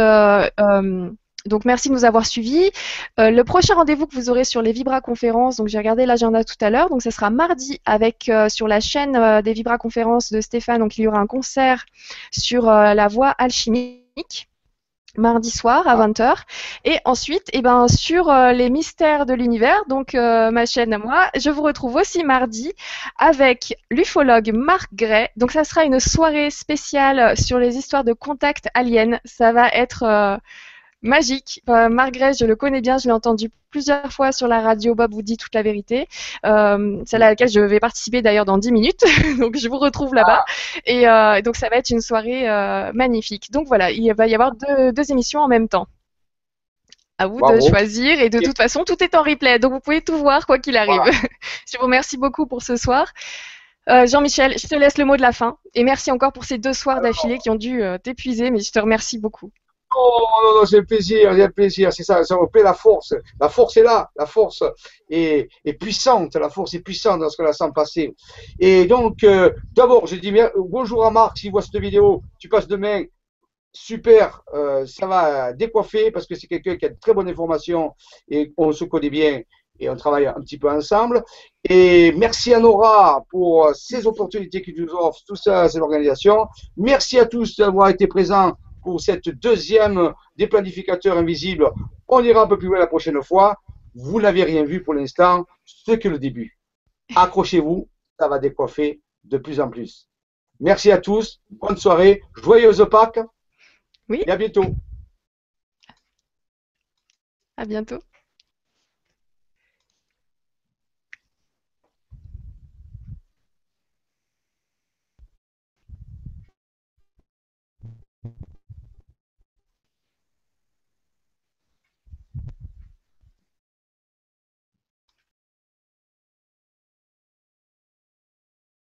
donc merci de nous avoir suivis. le prochain rendez-vous que vous aurez sur les Vibra conférences, donc j'ai regardé l'agenda tout à l'heure, donc ce sera mardi avec sur la chaîne des Vibra conférences de Stéphane, donc il y aura un concert sur la voie alchimique. Mardi soir à 20h. Et ensuite, eh ben, sur euh, les mystères de l'univers, donc euh, ma chaîne à moi, je vous retrouve aussi mardi avec l'ufologue Marc Gray. Donc ça sera une soirée spéciale sur les histoires de contact aliens. Ça va être euh, magique. Euh, Margaret, je le connais bien, je l'ai entendu plusieurs fois sur la radio. Bob vous dit toute la vérité. Euh, celle à laquelle je vais participer d'ailleurs dans 10 minutes. donc je vous retrouve là-bas. Et euh, donc ça va être une soirée euh, magnifique. Donc voilà, il va y avoir deux, émissions en même temps. À vous de choisir et de toute façon tout est en replay, donc vous pouvez tout voir quoi qu'il arrive. je vous remercie beaucoup pour ce soir. Jean-Michel, je te laisse le mot de la fin et merci encore pour ces deux soirs d'affilée qui ont dû t'épuiser, mais je te remercie beaucoup. Oh non, non, c'est le plaisir, c'est le plaisir, c'est ça, ça plaît la force. La force est là, la force est, puissante, la force est puissante dans ce qu'on la sent passer. Et donc, euh, d'abord, je dis bonjour à Marc, s'il voit cette vidéo, tu passes demain, super, euh, ça va décoiffer parce que c'est quelqu'un qui a de très bonnes informations et on se connaît bien et on travaille un petit peu ensemble. Et merci à Nora pour ces opportunités qu'il nous offre, tout ça, c'est l'organisation. Merci à tous d'avoir été présents pour cette deuxième déplanificateur invisible. On ira un peu plus loin la prochaine fois. Vous n'avez rien vu pour l'instant, ce que le début. Accrochez-vous, ça va décoiffer de plus en plus. Merci à tous, bonne soirée, joyeuse Pâques. Oui. Et à bientôt. À bientôt.